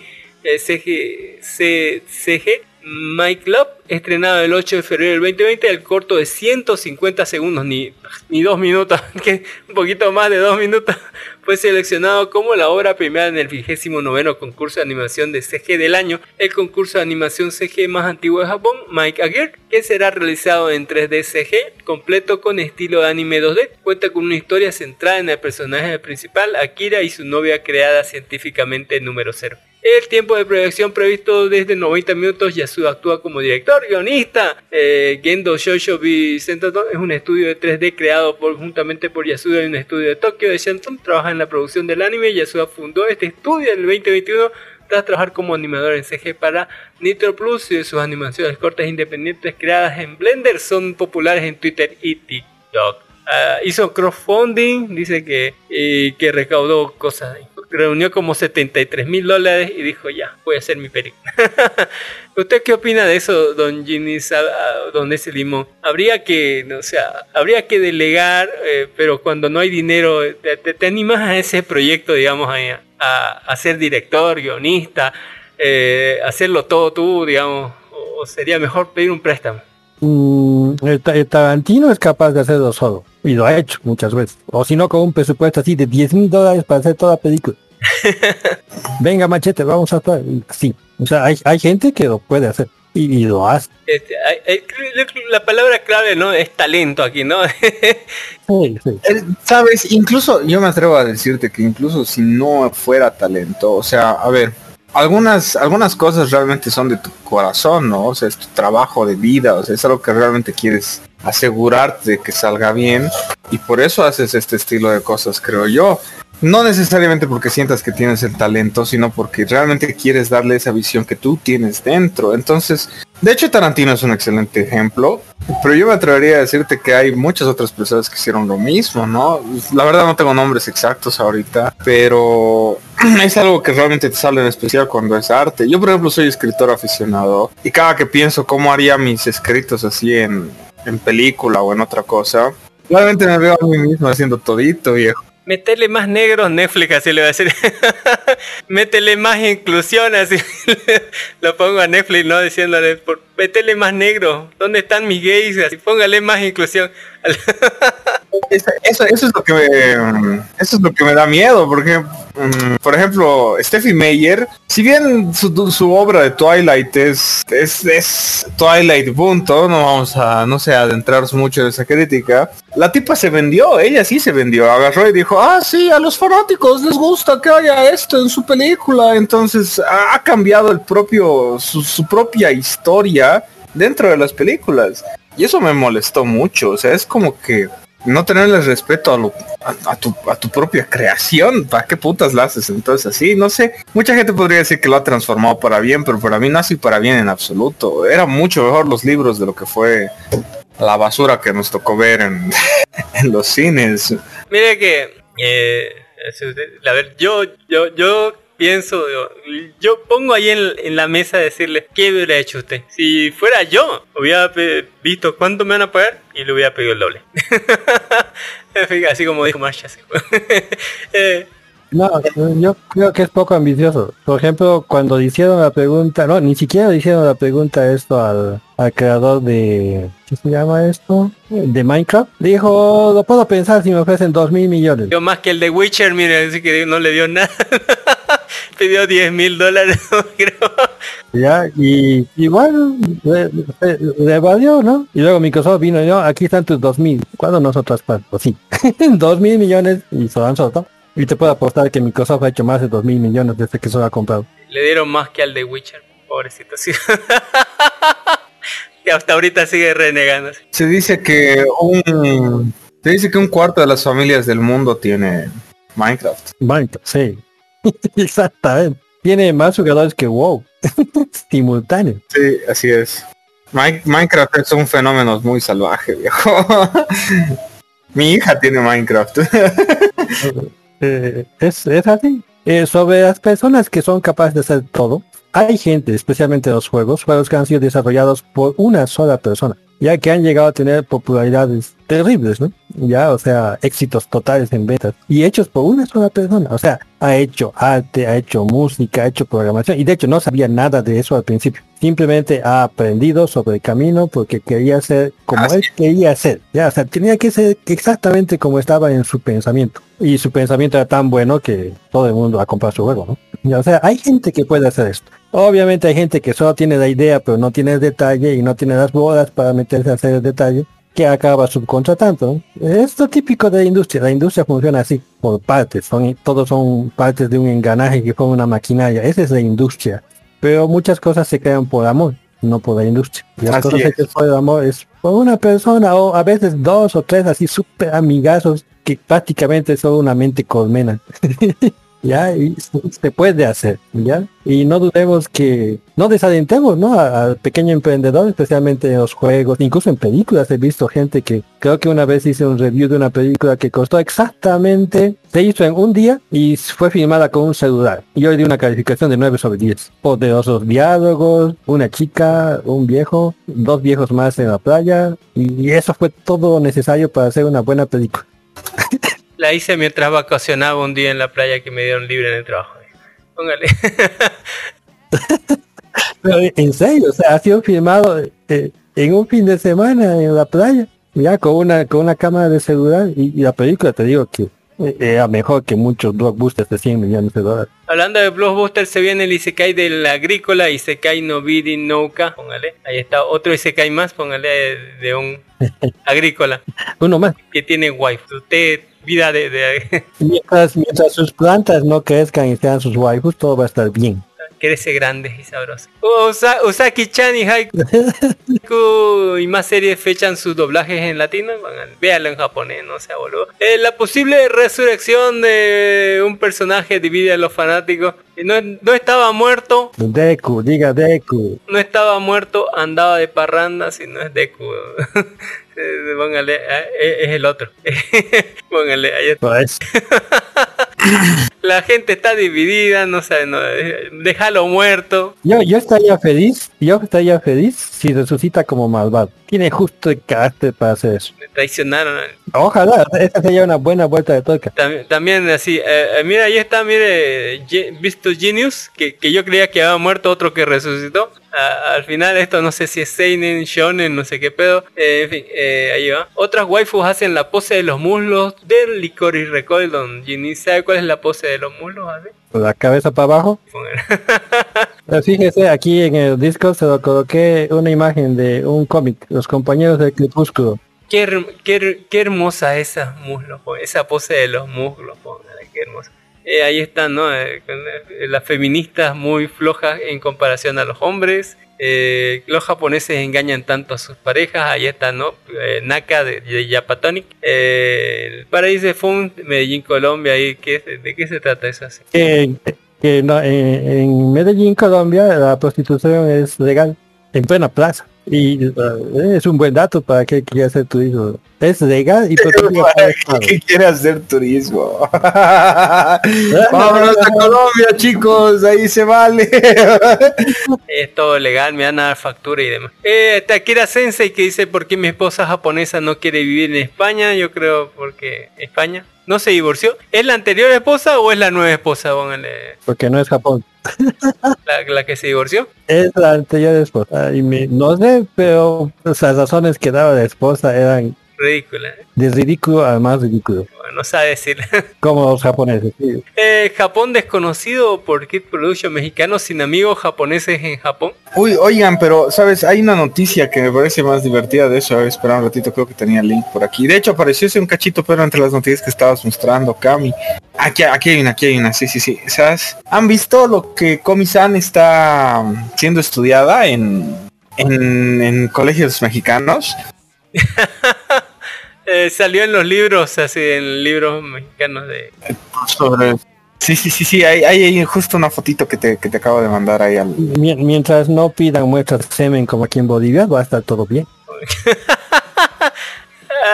CG, C- CG My Club, estrenado el 8 de febrero del 2020, el corto de 150 segundos, ni, ni dos minutos, que un poquito más de dos minutos, fue seleccionado como la obra primera en el vigésimo noveno concurso de animación de CG del año, el concurso de animación CG más antiguo de Japón, Mike Aguirre, que será realizado en 3D CG, completo con estilo de anime 2D, cuenta con una historia centrada en el personaje principal, Akira, y su novia creada científicamente en número 0. El tiempo de proyección previsto desde 90 minutos, Yasuda actúa como director, guionista. Eh, Gendo Shoujo Bicentennial es un estudio de 3D creado por, juntamente por Yasuda y un estudio de Tokio de Shenton. Trabaja en la producción del anime. Yasuda fundó este estudio en el 2021 tras trabajar como animador en CG para Nitro Plus y sus animaciones cortas independientes creadas en Blender son populares en Twitter y TikTok. Ah, hizo crowdfunding, dice que, y que recaudó cosas, reunió como 73 mil dólares y dijo ya, voy a hacer mi película. ¿Usted qué opina de eso, don ah, don ese limón? Habría que, o sea, habría que delegar, eh, pero cuando no hay dinero, te, animas a ese proyecto, digamos, a, a- ser director, guionista, eh, hacerlo todo tú, digamos, o, sería mejor pedir un préstamo. Mm, el, el Tarantino es capaz de hacerlo solo. Y lo ha hecho muchas veces. O si no, con un presupuesto así de 10 mil dólares para hacer toda la película. Venga, machete, vamos a hacer. Sí. O sea, hay, hay gente que lo puede hacer. Y, y lo hace. Este, hay- hay- la palabra clave, ¿no? Es talento aquí, ¿no? Sí, sí. Eh, Sabes, incluso yo me atrevo a decirte que incluso si no fuera talento, o sea, a ver, algunas, algunas cosas realmente son de tu corazón, ¿no? O sea, es tu trabajo de vida, o sea, es algo que realmente quieres asegurarte de que salga bien y por eso haces este estilo de cosas, creo yo. No necesariamente porque sientas que tienes el talento, sino porque realmente quieres darle esa visión que tú tienes dentro. Entonces, de hecho Tarantino es un excelente ejemplo, pero yo me atrevería a decirte que hay muchas otras personas que hicieron lo mismo, ¿no? La verdad no tengo nombres exactos ahorita, pero es algo que realmente te sale en especial cuando es arte. Yo, por ejemplo, soy escritor aficionado y cada que pienso cómo haría mis escritos así en, en película o en otra cosa, realmente me veo a mí mismo haciendo todito, viejo. Métele más negros Netflix, así le va a decir. Métele más inclusión, así lo pongo a Netflix, ¿no? Diciéndole, por, métele más negro. ¿Dónde están mis gays? Así, póngale más inclusión. Eso, es lo que me, eso es lo que me da miedo, porque, mm, por ejemplo, Steffi Meyer, si bien su, obra de Twilight es, es, es Twilight punto, no vamos a, no sé, adentrarnos mucho en esa crítica, la tipa se vendió, ella sí se vendió, agarró y dijo, ah, sí, a los fanáticos les gusta que haya esto en su película, entonces ha, cambiado el propio, su propia historia dentro de las películas. Y eso me molestó mucho, o sea, es como que no tenerle respeto a, lo- a, tu, a tu propia creación, ¿para qué putas la haces? Entonces así, no sé, mucha gente podría decir que lo ha transformado para bien, pero para mí no así para bien en absoluto. Era mucho mejor los libros de lo que fue la basura que nos tocó ver en, en los cines. Mire que, eh, a ver, yo, yo, yo pienso, yo, pongo ahí en, en la mesa decirle, ¿qué hubiera hecho usted? Si fuera yo, hubiera visto cuánto me van a pagar y le hubiera pedido el doble. En fin, Así como dijo así. Eh, No, yo creo que es poco ambicioso. Por ejemplo, cuando hicieron la pregunta, no, ni siquiera hicieron la pregunta esto al, al creador de, ¿qué se llama esto? De Minecraft. Dijo, lo puedo pensar si me ofrecen dos mil millones. Yo más que el de Witcher, mire, así que no le dio nada. Pidió 10 mil dólares, creo. Ya, y, y bueno, le, ¿no? Y luego Microsoft vino, yo, aquí están tus dos mil. ¿Cuándo nosotros pues sí. dos mil millones y han soltado. Y te puedo apostar que Microsoft ha hecho más de dos mil millones desde que se lo ha comprado. Le dieron más que al de Witcher, pobrecito. Sí. que hasta ahorita sigue renegando. Se dice que un, se dice que un cuarto de las familias del mundo tiene Minecraft. Minecraft, sí. Exactamente. Tiene más jugadores que WoW. Simultáneo. Sí, así es. Mi- Minecraft es un fenómeno muy salvaje, viejo. Mi hija tiene Minecraft. Eh, es, es así. Eh, sobre las personas que son capaces de hacer todo, hay gente, especialmente en los juegos, juegos que han sido desarrollados por una sola persona, ya que han llegado a tener popularidades terribles, ¿no? Ya, o sea, éxitos totales en ventas y hechos por una sola persona. O sea, ha hecho arte, ha hecho música, ha hecho programación y de hecho no sabía nada de eso al principio. Simplemente ha aprendido sobre el camino porque quería ser como Así él quería ser. Ya, o sea, tenía que ser exactamente como estaba en su pensamiento. Y su pensamiento era tan bueno que todo el mundo ha comprado su juego, ¿no? O sea, hay gente que puede hacer esto. Obviamente hay gente que solo tiene la idea pero no tiene el detalle y no tiene las bodas para meterse a hacer el detalle que acaba subcontratando. ¿no? Es lo típico de la industria. La industria funciona así, por partes. Son, todos son partes de un engranaje que forma una maquinaria. Esa es la industria. Pero muchas cosas se crean por amor, no por la industria. Y las cosas es. hechas por el amor es por una persona o a veces dos o tres así súper amigazos que prácticamente son una mente colmena. ya, y se- puede hacer, ya. Y no dudemos que, no desalentemos, ¿no? Al pequeño emprendedor, especialmente en los juegos, incluso en películas he visto gente que, creo que una vez hice un review de una película que costó exactamente, se hizo en un día y fue filmada con un celular. Y hoy di una calificación de 9 sobre 10. Poderosos diálogos, una chica, un viejo, dos viejos más en la playa, y eso fue todo necesario para hacer una buena película. La hice mientras vacacionaba un día en la playa que me dieron libre en el trabajo. Póngale. Pero en serio, o sea, ha sido filmado eh, en un fin de semana en la playa, ya con una con una cámara de celular y, y la película te digo que eh, era mejor que muchos blockbusters de 100 millones de dólares. Hablando de Blockbuster, se viene el Isekai del agrícola, Isekai Nobiri Nouka, póngale. Ahí está otro Isekai más, póngale de un agrícola Uno más. que tiene waifu. Usted, vida de, de Mientras, mientras sus plantas no crezcan y sean sus waifus, todo va a estar bien. crece grande y sabroso. Usa- Usaki-chan y Haiku y más series fechan sus doblajes en latino. Véanlo en japonés, no sea boludo. Eh, la posible resurrección de un personaje divide a los fanáticos. Y No, no estaba muerto, Deku, diga Deku. no estaba muerto, andaba de parranda, si no es Deku. Póngale, eh, es el otro. Póngale, ahí está. La gente está dividida, no sabe, no, eh, déjalo muerto. yo, yo estaría feliz, yo estaría feliz si resucita como malvado. Tiene justo el carácter para hacer eso. Me traicionaron. Ojalá, esta sería una buena vuelta de tuerca. También, también así, eh, eh, mira, ahí está, mire, visto Genius, que, que yo creía que había muerto, otro que resucitó. A- al final esto no sé si es Seinen, Shonen, no sé qué pedo. Eh, en fin, eh, ahí va. Otras waifus hacen la pose de los muslos del Licorice Recoil, don Ginny. ¿Sabe cuál es la pose de los así? Con la cabeza para abajo. Pero fíjese, aquí en el disco se lo coloqué una imagen de un cómic, Los compañeros del crepúsculo. Qué, her- qué qué hermosa esa muslos, po, esa pose de los muslos, qué hermosa. Eh, ahí están, ¿no? Eh, eh, las feministas muy flojas en comparación a los hombres. Eh, los japoneses engañan tanto a sus parejas. Ahí está, ¿no? Eh, Naka de, de Yapatonic. Eh, el Paraíso Fun, Medellín, Colombia. Ahí, ¿qué, ¿De qué se trata eso? así? Que, en, en Medellín, Colombia, la prostitución es legal en plena plaza. Y eh, es un buen dato para que quiera hacer turismo. Es legal y protegido por el Estado. ¿Qué quiere hacer turismo? Vámonos a Colombia, chicos, ahí se vale. Es todo legal, me van a dar factura y demás. Eh, está Akira Sensei que dice por qué mi esposa japonesa no quiere vivir en España. Yo creo porque España no se divorció. ¿Es la anterior esposa o es la nueva esposa? Póngale, Porque no es Japón. la, la que se divorció. Es la anterior esposa. Y me- no sé, pero las razones que daba la esposa eran Ridícula. de ridículo a más ridículo. No sabe decir. Como los japoneses. sí. Eh, Japón desconocido por Kid Production mexicano sin amigos japoneses en Japón. Uy, oigan, pero, ¿sabes? Hay una noticia que me parece más divertida de eso. A ver, espera un ratito, creo que tenía el link por aquí. De hecho, apareció ese un cachito, pero entre las noticias que estabas mostrando, Cami. Aquí, aquí hay una, aquí hay una, sí, sí, sí. ¿Sabes? ¿Han visto lo que Komi-san está siendo estudiada en, en, en colegios mexicanos? Eh, salió en los libros, así en libros mexicanos de... Sobre... Sí, sí, sí, sí, hay, hay, justo una fotito que te, que te acabo de mandar ahí al... Mien- Mientras no pidan muestras de semen como aquí en Bolivia, va a estar todo bien.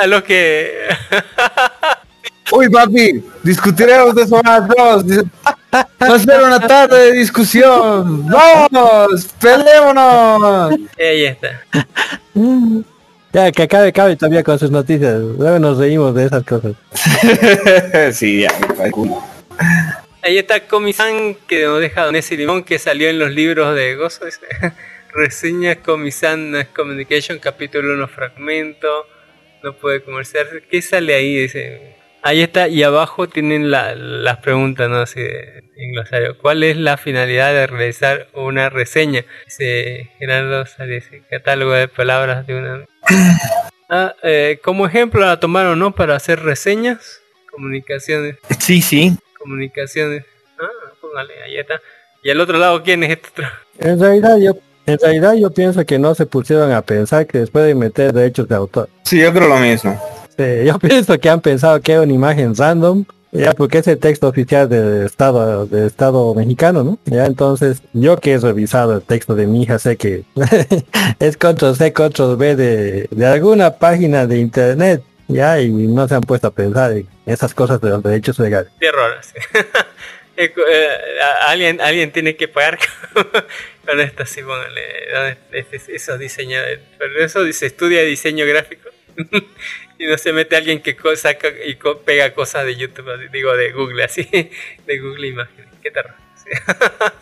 A lo que... Uy, papi, discutiremos de eso más dos. Va a ser una tarde de discusión. ¡Vamos! ¡Peleémonos! Ahí está. Ya, que acabe Cabe todavía con sus noticias. Luego nos reímos de esas cosas. sí, ya. Ahí está Comisan que nos deja Don ese limón que salió en los libros de Gozo. Reseña Comisan Communication, capítulo 1, fragmento. No puede comerciarse. ¿Qué sale ahí? Dice. Ahí está, y abajo tienen la- las preguntas, ¿no? Así de en glosario. ¿Cuál es la finalidad de realizar una reseña? Dice Gerardo Sales, catálogo de palabras de una. Ah, eh, como ejemplo la tomaron, ¿no? Para hacer reseñas, comunicaciones Sí, sí. comunicaciones. Ah, póngale, ahí está. Y al otro lado, ¿quién es este otro? En realidad yo, en realidad yo pienso que no se pusieron a pensar que después de meter derechos de autor. Sí, yo creo lo mismo. Sí, yo pienso que han pensado que era una imagen random Ya, porque es el texto oficial del Estado, del Estado mexicano, ¿no? Ya, entonces, yo que he revisado el texto de mi hija, sé que es control C, control B de, de alguna página de internet, ya, y no se han puesto a pensar en esas cosas de los derechos legales. De error. sí. Eh, eh, alguien, alguien tiene que pagar con esto, sí, póngale. ¿dónde es- es- Esos diseñadores. Pero eso dice estudia diseño gráfico. y no se mete alguien que saca y co- pega cosas de YouTube, digo de Google, así, de Google Imágenes. Qué terror.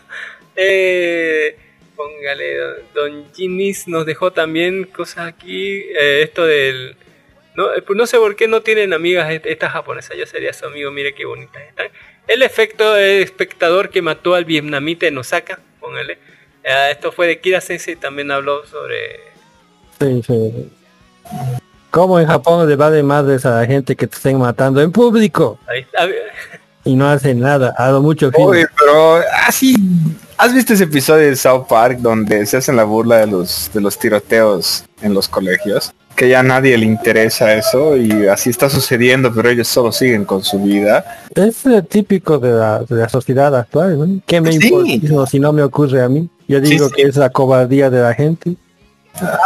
Eh, póngale, don, Ginis nos dejó también cosas aquí. eh, esto del. No, eh, pues no sé por qué no tienen amigas est- estas japonesas. Yo sería su amigo, mire qué bonitas están. El efecto espectador que mató al vietnamita en Osaka, póngale. Esto fue de Kira Sensei, también habló sobre... Sí, sí. ¿Cómo en Japón le vale madres a la gente que te estén matando en público? ahí está. Y no hacen nada, a lo mucho fin. Oye, pero así, ¿has visto ese episodio de South Park donde se hacen la burla de los de los tiroteos en los colegios? Que ya a nadie le interesa eso y así está sucediendo, pero ellos solo siguen con su vida. Es eh, típico de la, de la sociedad actual, ¿no? ¿Qué me Sí. importa si no me ocurre a mí? Yo Sí, digo sí. que es la cobardía de la gente.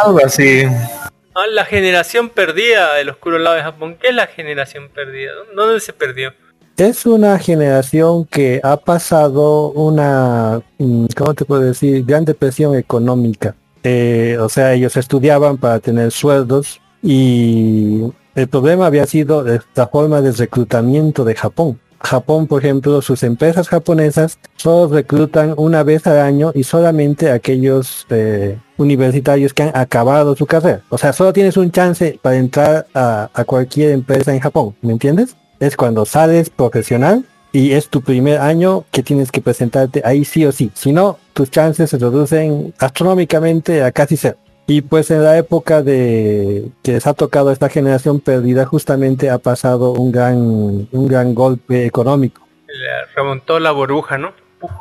Algo así. Ah, la generación perdida del oscuro lado de Japón. ¿Qué es la generación perdida? ¿Dónde se perdió? Es una generación que ha pasado una, mm, ¿cómo te puedo decir? Gran depresión económica. Eh, o sea, ellos estudiaban para tener sueldos y el problema había sido la forma de reclutamiento de Japón. Japón, por ejemplo, sus empresas japonesas solo reclutan una vez al año y solamente aquellos eh, universitarios que han acabado su carrera. O sea, solo tienes un chance para entrar a, a cualquier empresa en Japón, ¿me entiendes? Es cuando sales profesional y es tu primer año que tienes que presentarte ahí sí o sí. Si no, tus chances se reducen astronómicamente a casi cero. Y pues en la época de que les ha tocado esta generación perdida, justamente ha pasado un gran, un gran golpe económico. Le remontó la burbuja, ¿no?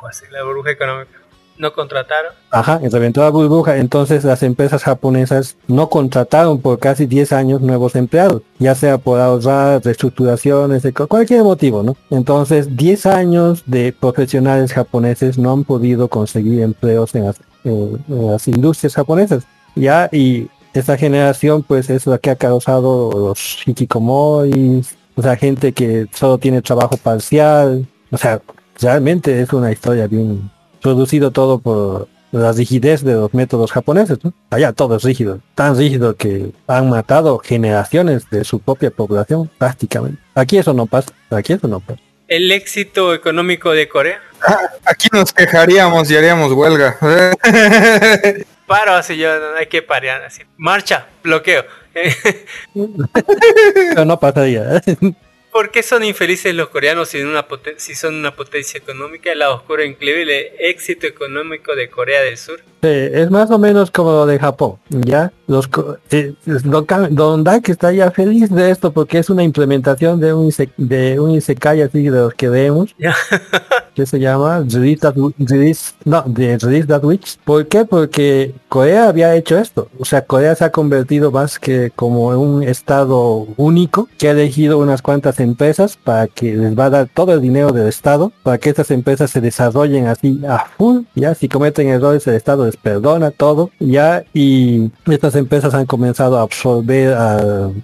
Así, la burbuja económica. No contrataron. Ajá, reventó la burbuja, entonces las empresas japonesas no contrataron por casi 10 años nuevos empleados, ya sea por ahorrar, reestructuraciones, cualquier motivo, ¿no? Entonces 10 años de profesionales japoneses no han podido conseguir empleos en las, en- en las industrias japonesas, ya, y esta generación pues es la que ha causado los hikikomoris, o sea, gente que solo tiene trabajo parcial, o sea, realmente es una historia bien producido todo por la rigidez de los métodos japoneses, ¿no? Allá todo es rígido, tan rígido que han matado generaciones de su propia población prácticamente. Aquí eso no pasa, aquí eso no pasa. El éxito económico de Corea. Aquí nos quejaríamos y haríamos huelga. Paro así, yo, hay que parar así. Marcha, bloqueo. Pero no pasaría. ¿Por qué son infelices los coreanos si, una si son una potencia económica? Oscuro e increíble éxito económico de Corea del Sur. Sí, es más o menos como lo de Japón, ¿ya? Los, eh, don, Dak está ya feliz de esto porque es una implementación de un, de un Isekai así de los que vemos, Ya. que se llama Release That, Release- no, de Release That Witch. ¿Por qué? Porque Corea había hecho esto. O sea, Corea se ha convertido más que como un estado único que ha elegido unas cuantas empresas para que les va a dar todo el dinero del estado para que estas empresas se desarrollen así a full. Ya, si cometen errores el estado les perdona todo. Ya, y estas empresas han comenzado a absorber a,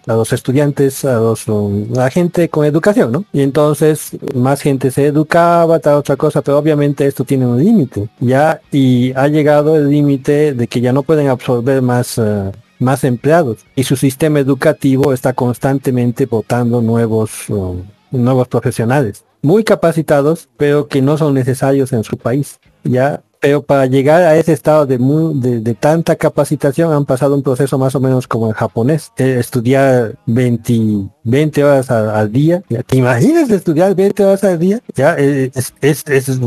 a los estudiantes, a los a gente con educación, ¿no? Y entonces más gente se educaba, tal otra cosa, pero obviamente esto tiene un límite, ya, y ha llegado el límite de que ya no pueden absorber más eh, más empleados y su sistema educativo está constantemente votando nuevos um, nuevos profesionales muy capacitados pero que no son necesarios en su país ya pero para llegar a ese estado de, mu- de, de tanta capacitación han pasado un proceso más o menos como el japonés eh, estudiar 20, 20 horas al, día ¿Ya te imaginas estudiar 20 horas al día ya Eh, es, es, es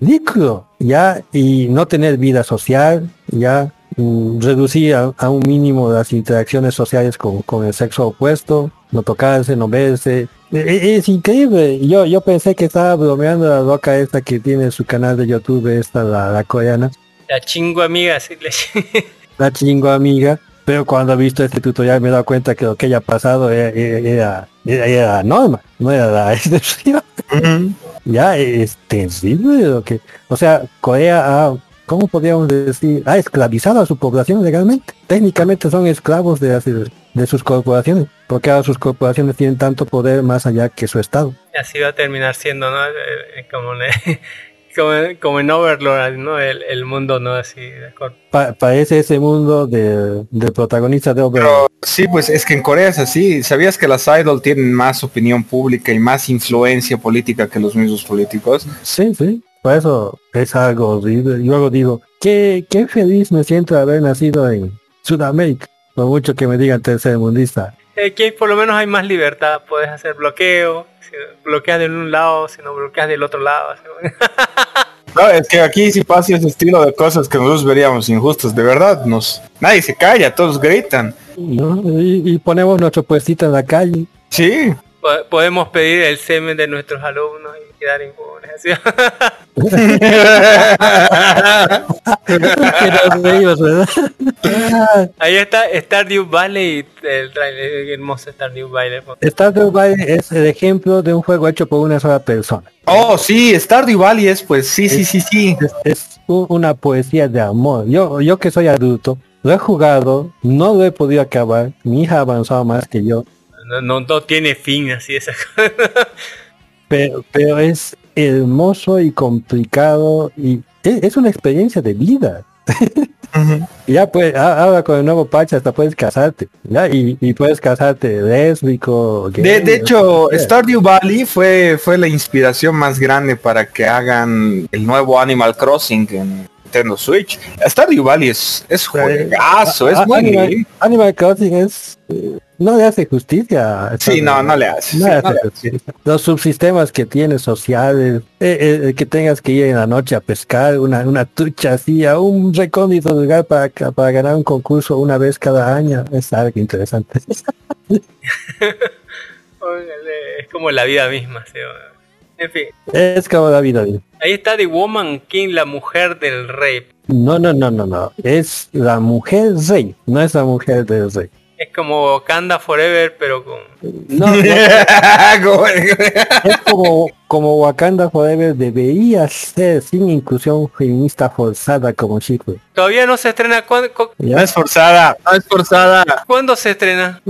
ridículo ya y no tener vida social ya mm, reducir a, a un mínimo las interacciones sociales con, con el sexo opuesto, no tocarse, no verse. E- e- Es, increíble. Yo, yo pensé que estaba bromeando la loca esta que tiene su canal de YouTube, esta la, la coreana, La chingo amiga, le la chingo amiga. Pero cuando he visto este tutorial me he dado cuenta que lo que ella ha pasado era, era- era Era, era la norma, no era la excepción. Ya es terrible lo que, o sea, Corea ha, ¿cómo podríamos decir? Ha esclavizado a su población legalmente. Técnicamente son esclavos de, las- de sus corporaciones, porque ahora sus corporaciones tienen tanto poder más allá que su estado. Así va a terminar siendo, ¿no? Como, le- como, como en Overlord, ¿no? El, el mundo, ¿no? Así, de. Pa- parece ese mundo de, del protagonista de Overlord. Pero sí, pues es que en Corea es así. ¿Sabías que las idol tienen más opinión pública y más influencia política que los mismos políticos? Sí, sí. Por eso es algo horrible. Y luego digo, qué, qué feliz me siento de haber nacido en Sudamérica. Por mucho que me digan tercer mundista. Aquí por lo menos hay más libertad, puedes hacer bloqueo, si bloqueas de un lado, si no bloqueas del otro lado. No, es que aquí sí pasa ese estilo de cosas que nosotros veríamos injustas. De verdad, nos nadie se calla, todos gritan. ¿no? Y, y ponemos nuestro puestito en la calle. Sí. Po- Podemos pedir el semen de nuestros alumnos y quedar impunes. así. Que nos reímos, ¿verdad? Ahí está Stardew Valley, el trailer hermoso Stardew Valley. Stardew Valley es el ejemplo de un juego hecho por una sola persona. Oh, sí, Stardew Valley es pues sí, sí, sí, sí. Es, es una poesía de amor. Yo, yo que soy adulto, lo he jugado, no lo he podido acabar. Mi hija ha avanzado más que yo, No, no, no tiene fin así esa cosa. pero, pero es hermoso y complicado y es, es una experiencia de vida. Ya pues, a- ahora con el nuevo patch hasta puedes casarte, ya, y, y puedes casarte lésbico, De, gay, de hecho, que sea. Stardew Valley fue, fue la inspiración más grande para que hagan el nuevo Animal Crossing en Nintendo Switch. Stardew Valley es, es juegazo, es Ah, muy Animal, Animal Crossing es eh, no le hace justicia. Sí, no, no le hace. No sí, le no hace le hace. justicia. Los subsistemas que tiene sociales, eh, eh, que tengas que ir en la noche a pescar una, una trucha así a un recóndito lugar para, para ganar un concurso una vez cada año, es algo interesante. Es como la vida misma. ¿sí? En fin, es como vida. misma. ahí está The Woman King, la mujer del rey. No, no, no, no, no. Es la mujer rey, no es la mujer del rey. Es como Wakanda Forever, pero con... No, no, es como, como Wakanda Forever debería ser sin inclusión feminista forzada como chico. Todavía no se estrena. ¿Cuándo, cu- No es forzada, no es forzada. cuándo se estrena?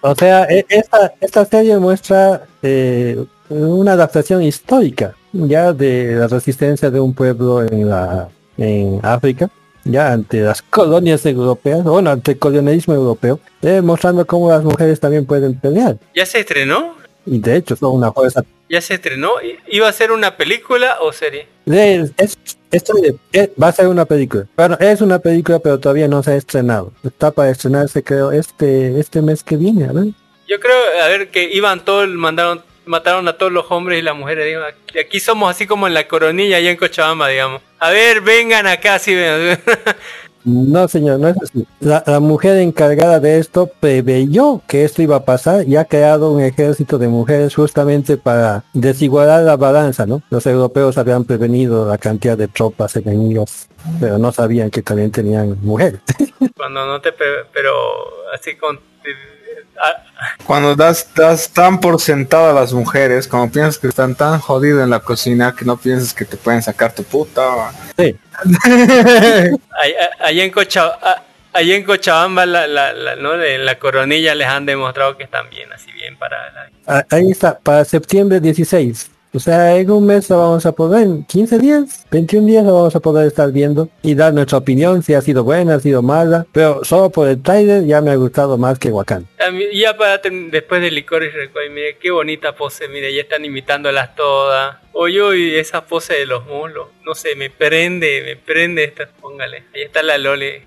O sea, e- esta, esta serie muestra eh, una adaptación histórica ya de la resistencia de un pueblo en la en África, ya ante las colonias europeas, bueno, ante el colonialismo europeo, eh, mostrando cómo las mujeres también pueden pelear. ¿Ya se estrenó? Y de hecho son una fuerza. ¿Ya se estrenó? ¿Iba a ser una película o serie? es- va a ser una película. Bueno, es una película, pero todavía no se ha estrenado. Está para estrenarse, creo, este este mes que viene, a ver. Yo creo, a ver, que iban todos, mandaron, mataron a todos los hombres y las mujeres. Digo, aquí- somos así como en la coronilla, allá en Cochabamba, digamos. A ver, vengan acá, sí, ven. No, señor, no es así. La, la mujer encargada de esto preveyó que esto iba a pasar y ha creado un ejército de mujeres justamente para desigualar la balanza, ¿no? Los europeos habían prevenido la cantidad de tropas enemigas, pero no sabían que también tenían mujeres. Cuando no te... pe- Pero así con... ah, Cuando das, das tan por sentado a las mujeres, como piensas que están tan jodidas en la cocina que no piensas que te pueden sacar tu puta. Sí, ahí- Allá en, Cocha- ah, allá en Cochabamba, la, la, la, ¿no? De la coronilla les han demostrado que están bien, así bien para la... a- ahí está, para septiembre 16. O sea, en un mes lo vamos a poder, 15 días, 21 días lo vamos a poder estar viendo y dar nuestra opinión si ha sido buena, ha sido mala, pero solo por el trailer ya me ha gustado más que Wakanda. Ya para después de Licorice Recoil, mire qué bonita pose, mire, ya están imitándolas todas. Oye, oye, esa pose de los muslos, no sé, me prende, me prende esta, póngale. Ahí está la Loli.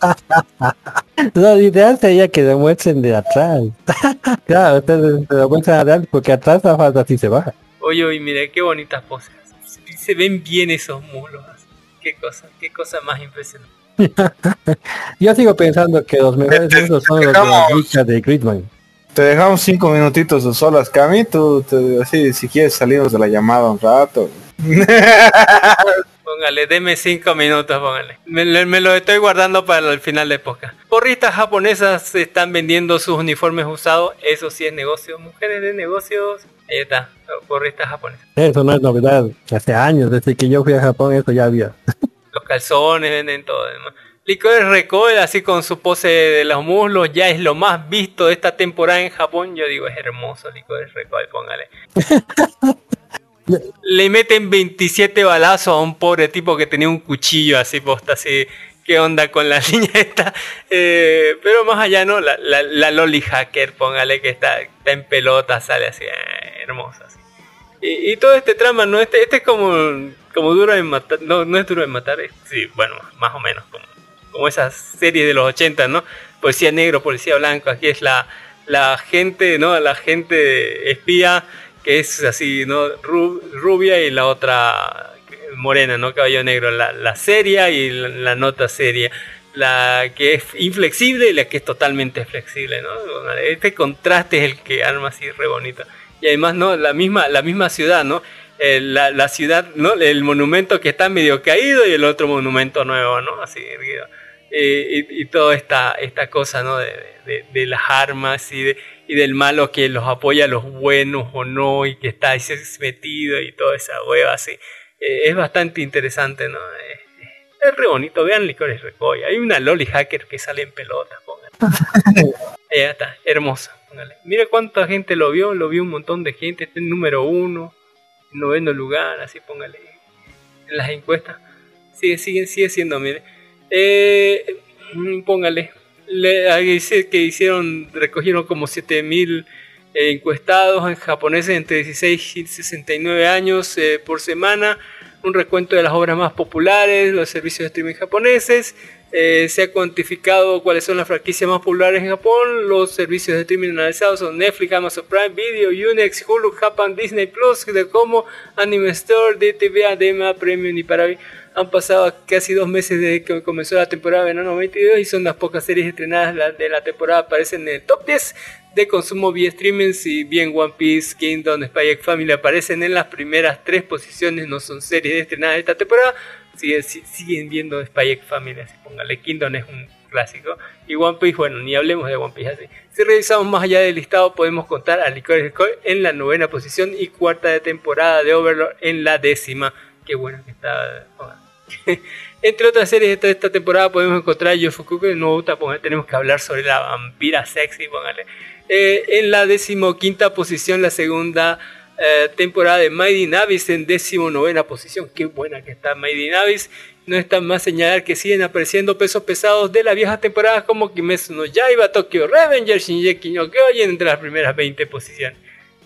Lo ideal sería que lo muestren de atrás. claro, ustedes se lo muestran atrás porque atrás la falta así se baja. Oye, oye, mire, qué bonitas poses. Se ven bien esos muslos. así. Qué cosa, qué cosa más impresionante. Yo sigo pensando que los mejores Te- son los de la lucha de Gridman. Te dejamos cinco minutitos de solas, Cami. Tú, así, si quieres salimos de la llamada un rato. Póngale deme cinco minutos, póngale. Me, me lo estoy guardando para el final de podcast. Porristas japonesas están vendiendo sus uniformes usados. Eso sí es negocio. Mujeres de negocios. Ahí está. Porristas japonesas. Eso no es novedad. Hace años, desde que yo fui a Japón, eso ya había. Los calzones venden todo. Demás. Licores Recoil, así con su pose de los muslos, ya es lo más visto de esta temporada en Japón. Yo digo, es hermoso Licores Recoil, póngale. Le meten 27 balazos a un pobre tipo que tenía un cuchillo así posta, así. ¿Qué onda con la niña esta? Eh, pero más allá, ¿no? La, la, la Loli Hacker, póngale que está, está en pelota, sale así, eh, hermosa. Así. Y, y todo este trama, ¿no? Este, este es como, como duro de matar, no, no es duro de matar, es- sí, bueno, más o menos, como, como esas series de los 80, ¿no? Policía negro, policía blanco, aquí es la, la gente, ¿no? La gente espía que es así, ¿no? Ru- rubia y la otra morena, ¿no? Caballo negro, la, la seria y la, la nota seria. La que es inflexible y la que es totalmente flexible, ¿no? Este contraste es el que arma así re bonito. Y además, ¿no? La misma, la misma ciudad, ¿no? Eh, la, la ciudad, ¿no? El monumento que está medio caído y el otro monumento nuevo, ¿no? Así erguido. Eh, y, y toda esta, esta cosa, ¿no? De, de- de las armas y, de, y del malo que los apoya a los buenos o no y que está ahí metido y toda esa hueva así. Eh, es bastante interesante, ¿no? Eh, es re bonito, vean Licores Recoy. Hay una Loli Hacker que sale en pelotas, póngale. Eh, ya está, hermosa, póngale. Mira cuánta gente lo vio, lo vio un montón de gente, está en número uno, en noveno lugar, así póngale. En las encuestas. Sigue, sigue, sigue siendo, mire. Eh, póngale. Le, dice que hicieron, recogieron como 7000 eh, encuestados en japoneses entre 16 y 69 años eh, por semana. Un recuento de las obras más populares, los servicios de streaming japoneses. Eh, se ha cuantificado cuáles son las franquicias más populares en Japón. Los servicios de streaming analizados son Netflix, Amazon Prime Video, Unex, Hulu, Japan, Disney Plus, de como Anime Store, DTV, Adema, Premium y Paravi. Han pasado casi dos meses desde que comenzó la temporada de verano 22 y son las pocas series estrenadas de la temporada aparecen en el top 10 de consumo vía streaming. Si bien One Piece, Kingdom, Spy X Family aparecen en las primeras tres posiciones, no son series estrenadas de esta temporada, siguen, si- siguen viendo Spy X Family, así póngale. Kingdom es un clásico. Y One Piece, bueno, ni hablemos de One Piece así. Si revisamos más allá del listado, podemos contar a Licorice Recoil en la novena posición y cuarta de temporada de Overlord en la décima. Qué bueno que está. Entre otras series de esta temporada podemos encontrar Yofukuku no póngale, tenemos que hablar sobre la vampira sexy, póngale. Eh, en la decimoquinta posición, la segunda eh, temporada de Mighty Navis en decimonovena posición. Qué buena que está Mighty Navis. No está más señalar que siguen apareciendo pesos pesados de las viejas temporadas como Kimetsu no Yaiba, Tokyo Revenger, Shinjeki no Kyojin entre las primeras 20 posiciones.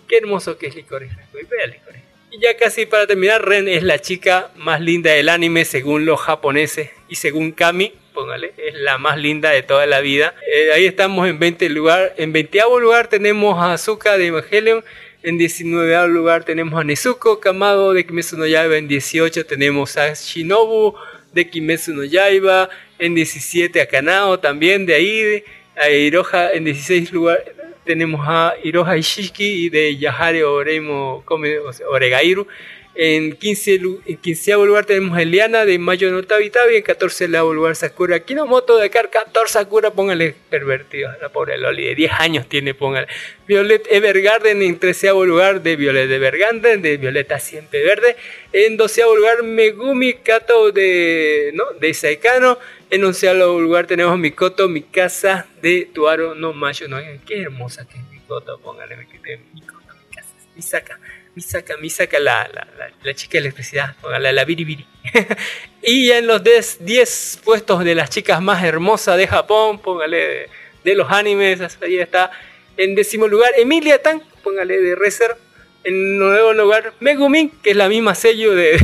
Qué hermoso que es vea Licorice. Y ya casi para terminar, Ren es la chica más linda del anime según los japoneses y según Kami, póngale, es la más linda de toda la vida. Eh, ahí estamos en 20 lugar, en 20 lugar tenemos a Asuka de Evangelion, en 19 lugar tenemos a Nezuko Kamado de Kimetsu no Yaiba, en 18 tenemos a Shinobu de Kimetsu no Yaiba, en 17 a Kanao también de ahí, a Iroha en 16 lugar tenemos a Iroha Ishiki de Yahare Oremo Kome- o sea, Oregairu. En 15, lu- en 15 lugar tenemos Eliana de Mayo no Tabi Tabi. En 14 lugar Sakura Kinomoto de Car 14 Sakura. Póngale pervertido. La pobre Loli de 10 años tiene. Póngale. Violet Evergarden en 13 lugar de Violet Evergarden de Violeta Siempre Verde. En 12 lugar Megumi Kato de, ¿no? de Saikano. En 11 lugar tenemos Mikoto Mikasa de Tuaro no Mayo. No, qué hermosa que es Mikoto. Póngale Mikoto Mikasa. Misaka. Misaka, Misaka, la, la, la, la chica de electricidad, póngale la biribiri. y en los 10 10 puestos de las chicas más hermosas de Japón, póngale de, de los animes, ahí está. En décimo lugar, Emilia Tan, póngale de Reser. En nuevo lugar, Megumin, que es la misma sello de,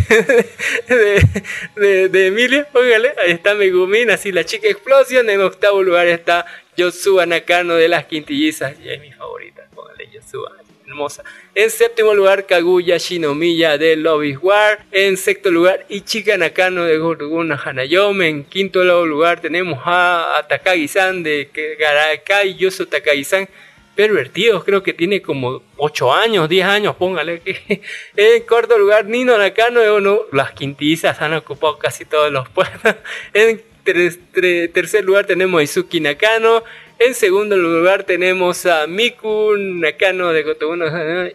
de, de, Emilia, póngale. Ahí está Megumin, así la chica explosión. En octavo lugar está Yotsuba Nakano de las quintillizas, y es mi favorita, póngale Yotsuba hermosa. En séptimo lugar, Kaguya Shinomiya de is War. En sexto lugar, Ichika Nakano de Gorguna Hanayome. En quinto lugar tenemos a, Takagi-san de Garakai Yoso Takagi-san pervertidos, creo que tiene como 8 años, 10 años, póngale. En cuarto lugar, Nino Nakano y uno, las quintillizas han ocupado casi todos los puestos. En tres- tre- tercer lugar tenemos a Izuki Nakano. En segundo lugar tenemos a Miku Nakano de Kotobuno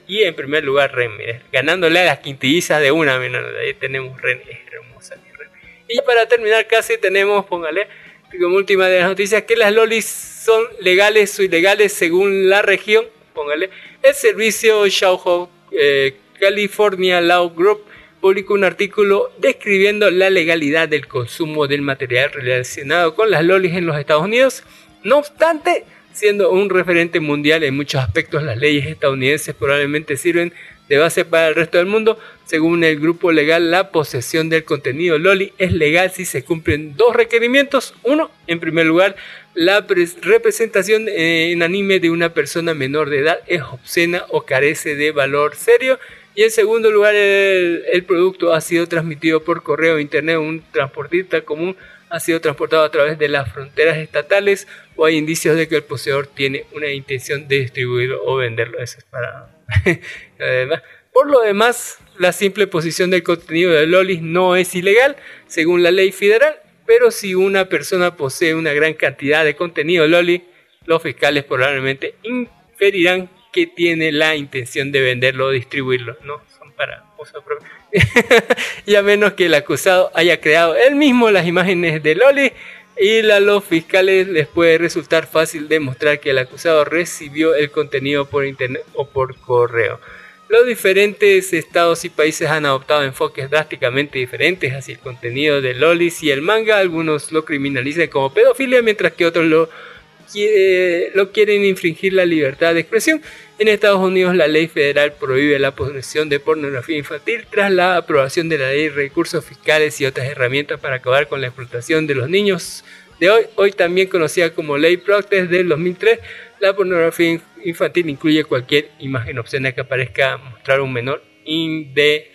y en primer lugar Ren, ganándole a las quintillizas de una menos. Ahí tenemos Ren, es hermosa mi Ren. Y para terminar casi tenemos, póngale, como última de las noticias, que las lolis son legales o ilegales según la región, póngale. El servicio Xiaohou eh, California Law Group publicó un artículo describiendo la legalidad del consumo del material relacionado con las lolis en los Estados Unidos. No obstante, siendo un referente mundial en muchos aspectos, las leyes estadounidenses probablemente sirven de base para el resto del mundo. Según el grupo legal, la posesión del contenido Loli es legal si se cumplen dos requerimientos. Uno, en primer lugar, la pres- representación eh, en anime de una persona menor de edad es obscena o carece de valor serio. Y en segundo lugar, el, el producto ha sido transmitido por correo, internet, un transportista común ha sido transportado a través de las fronteras estatales o hay indicios de que el poseedor tiene una intención de distribuirlo o venderlo. Eso es para... Por lo demás, la simple posición del contenido de lolis no es ilegal según la ley federal, pero si una persona posee una gran cantidad de contenido loli, los fiscales probablemente inferirán que tiene la intención de venderlo o distribuirlo. No, son para y a menos que el acusado haya creado él mismo las imágenes de Loli y a los fiscales les puede resultar fácil demostrar que el acusado recibió el contenido por internet o por correo. Los diferentes estados y países han adoptado enfoques drásticamente diferentes hacia el contenido de lolis y el manga. Algunos lo criminalizan como pedofilia, mientras que otros lo, quiere- lo quieren infringir la libertad de expresión. En Estados Unidos la ley federal prohíbe la posesión de pornografía infantil tras la aprobación de la ley recursos fiscales y otras herramientas para acabar con la explotación de los niños de hoy, hoy también conocida como Ley Procter del 2003. La pornografía in- infantil incluye cualquier imagen obscena que aparezca mostrar un menor inde-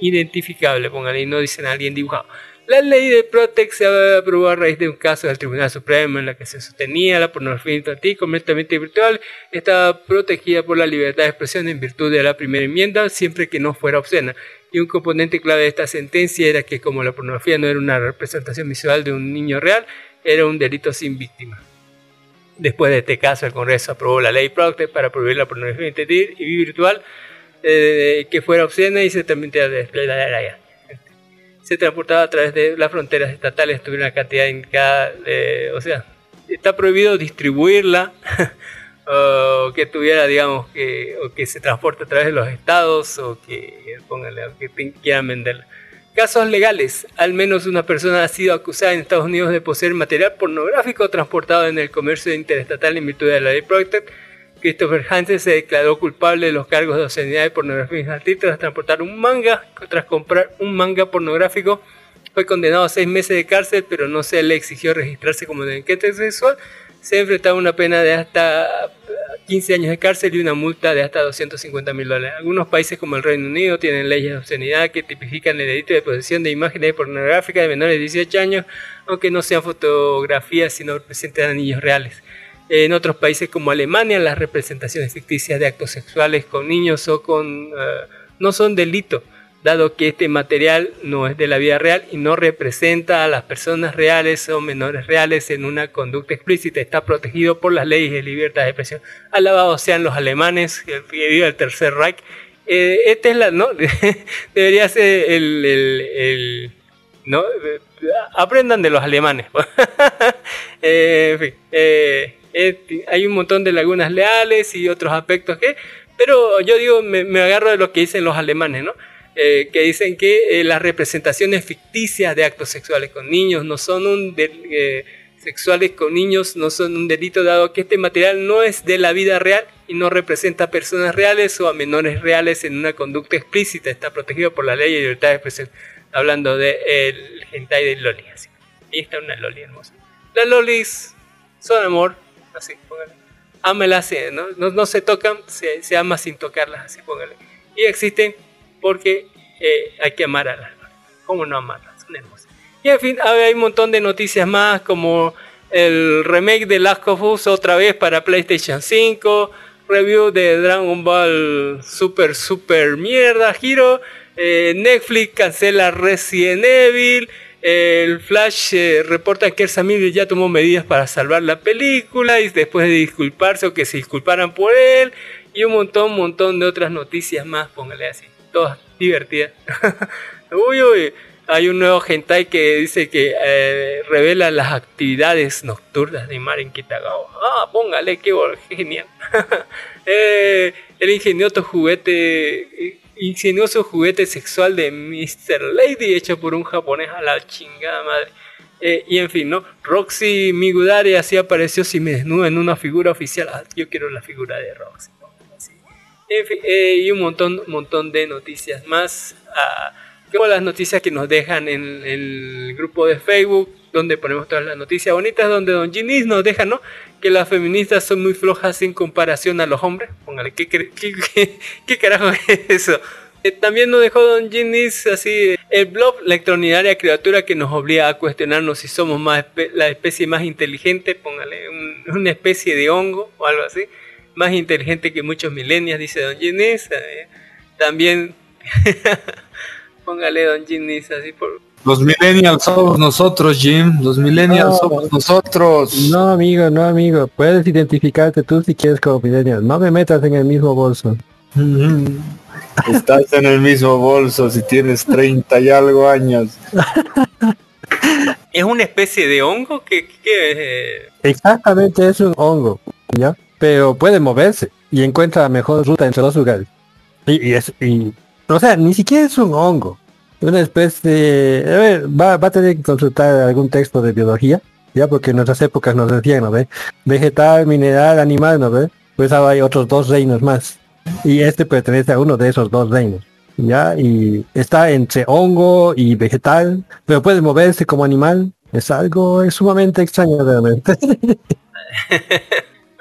identificable, póngale no dicen a alguien dibujado. La ley de Protect se aprobó a raíz de un caso del Tribunal Supremo en la que se sostenía la pornografía infantil completamente virtual estaba protegida por la libertad de expresión en virtud de la primera enmienda siempre que no fuera obscena. Y un componente clave de esta sentencia era que como la pornografía no era una representación visual de un niño real, era un delito sin víctima. Después de este caso, el Congreso aprobó la ley Protect para prohibir la pornografía infantil y virtual eh, que fuera obscena y se transmitía de se transportaba a través de las fronteras estatales, tuviera una cantidad indicada, de- o sea, está prohibido distribuirla, o que tuviera, digamos, que, o que se transporte a través de los estados, o que, póngale, o que quieran venderla. Casos legales. Al menos una persona ha sido acusada en Estados Unidos de poseer material pornográfico transportado en el comercio interestatal en virtud de la ley Protect. Christopher Hansen se declaró culpable de los cargos de obscenidad y pornografía infantil tras transportar un manga, tras comprar un manga pornográfico. Fue condenado a seis meses de cárcel, pero no se le exigió registrarse como delincuente sexual. Se enfrentaba a una pena de hasta 15 años de cárcel y una multa de hasta 250 mil dólares. Algunos países como el Reino Unido tienen leyes de obscenidad que tipifican el delito de posesión de imágenes pornográficas de menores de 18 años, aunque no sean fotografías sino representen a niños reales. En otros países como Alemania, las representaciones ficticias de actos sexuales con niños o con eh, no son delito, dado que este material no es de la vida real y no representa a las personas reales o menores reales en una conducta explícita. Está protegido por las leyes de libertad de expresión. Alabados sean los alemanes, que viva el Tercer Reich. Eh, esta es la, ¿no? Debería ser el, ¿no? Aprendan de los alemanes. Eh, en fin, eh, eh, hay un montón de lagunas leales y otros aspectos que, pero yo digo, me, agarro de lo que dicen los alemanes, ¿no? Eh, que dicen que eh, las representaciones ficticias de actos sexuales con niños no son un eh, sexuales con niños no son un delito dado que este material no es de la vida real y no representa a personas reales o a menores reales en una conducta explícita está protegido por la ley de libertad de expresión hablando de el hentai de loli así. y está una loli hermosa las lolis son amor así póngale ámelas eh, ¿no? No, se tocan se, se ama sin tocarlas así póngale y existen porque eh, hay que amar a las lolis cómo no amarlas son hermosas y en fin, hay un montón de noticias más, como el remake de Last of Us otra vez para PlayStation 5. review de Dragon Ball Super Super Mierda Hero. Eh, Netflix cancela Resident Evil. El Flash eh, reporta que Samir ya tomó medidas para salvar la película y después de disculparse o que se disculparan por él. Y un montón, montón de otras noticias más, póngale así. Todas divertidas. uy, uy. Hay un nuevo hentai que dice que eh, revela las actividades nocturnas de Maren Kitagawa. Ah, póngale, qué genial. Eh, el ingenioso juguete, ingenioso juguete sexual de Mr. Lady hecho por un japonés a la chingada madre. Eh, y en fin, ¿no? Roxy Migudari así apareció si me desnuda en una figura oficial. Ah, yo quiero la figura de Roxy. Fin, y un montón, montón de noticias más. Ah, como las noticias que nos dejan en, el grupo de Facebook, donde ponemos todas las noticias bonitas, donde Don Ginis nos deja, ¿no? Que las feministas son muy flojas en comparación a los hombres. Póngale, ¿qué, qué, carajo es eso? Eh, también nos dejó Don Ginis así el blog, la extraordinaria criatura que nos obliga a cuestionarnos si somos más la especie más inteligente, póngale una especie de hongo o algo así, más inteligente que muchos milenios, dice Don Ginis. Eh, también Póngale Don Jim así por... Los millennials somos nosotros, Jim. Los millennials somos nosotros. No, amigo, no, amigo. Puedes identificarte tú si quieres como millennial. No me metas en el mismo bolso. Estás en el mismo bolso si tienes 30 y algo años. ¿Es una especie de hongo? que Exactamente, es un hongo, ¿ya? Pero puede moverse y encuentra la mejor ruta entre los lugares. Y, y, es, y o sea, ni siquiera es un hongo. Una especie de... A ver, va, a tener que consultar algún texto de biología, ya porque en nuestras épocas nos decían, ¿no ve? Vegetal, mineral, animal, ¿no ve? Pues ahora hay otros dos reinos más. Y este pertenece a uno de esos dos reinos. ¿Ya? Y está entre hongo y vegetal, pero puede moverse como animal. Es algo es sumamente extraño realmente.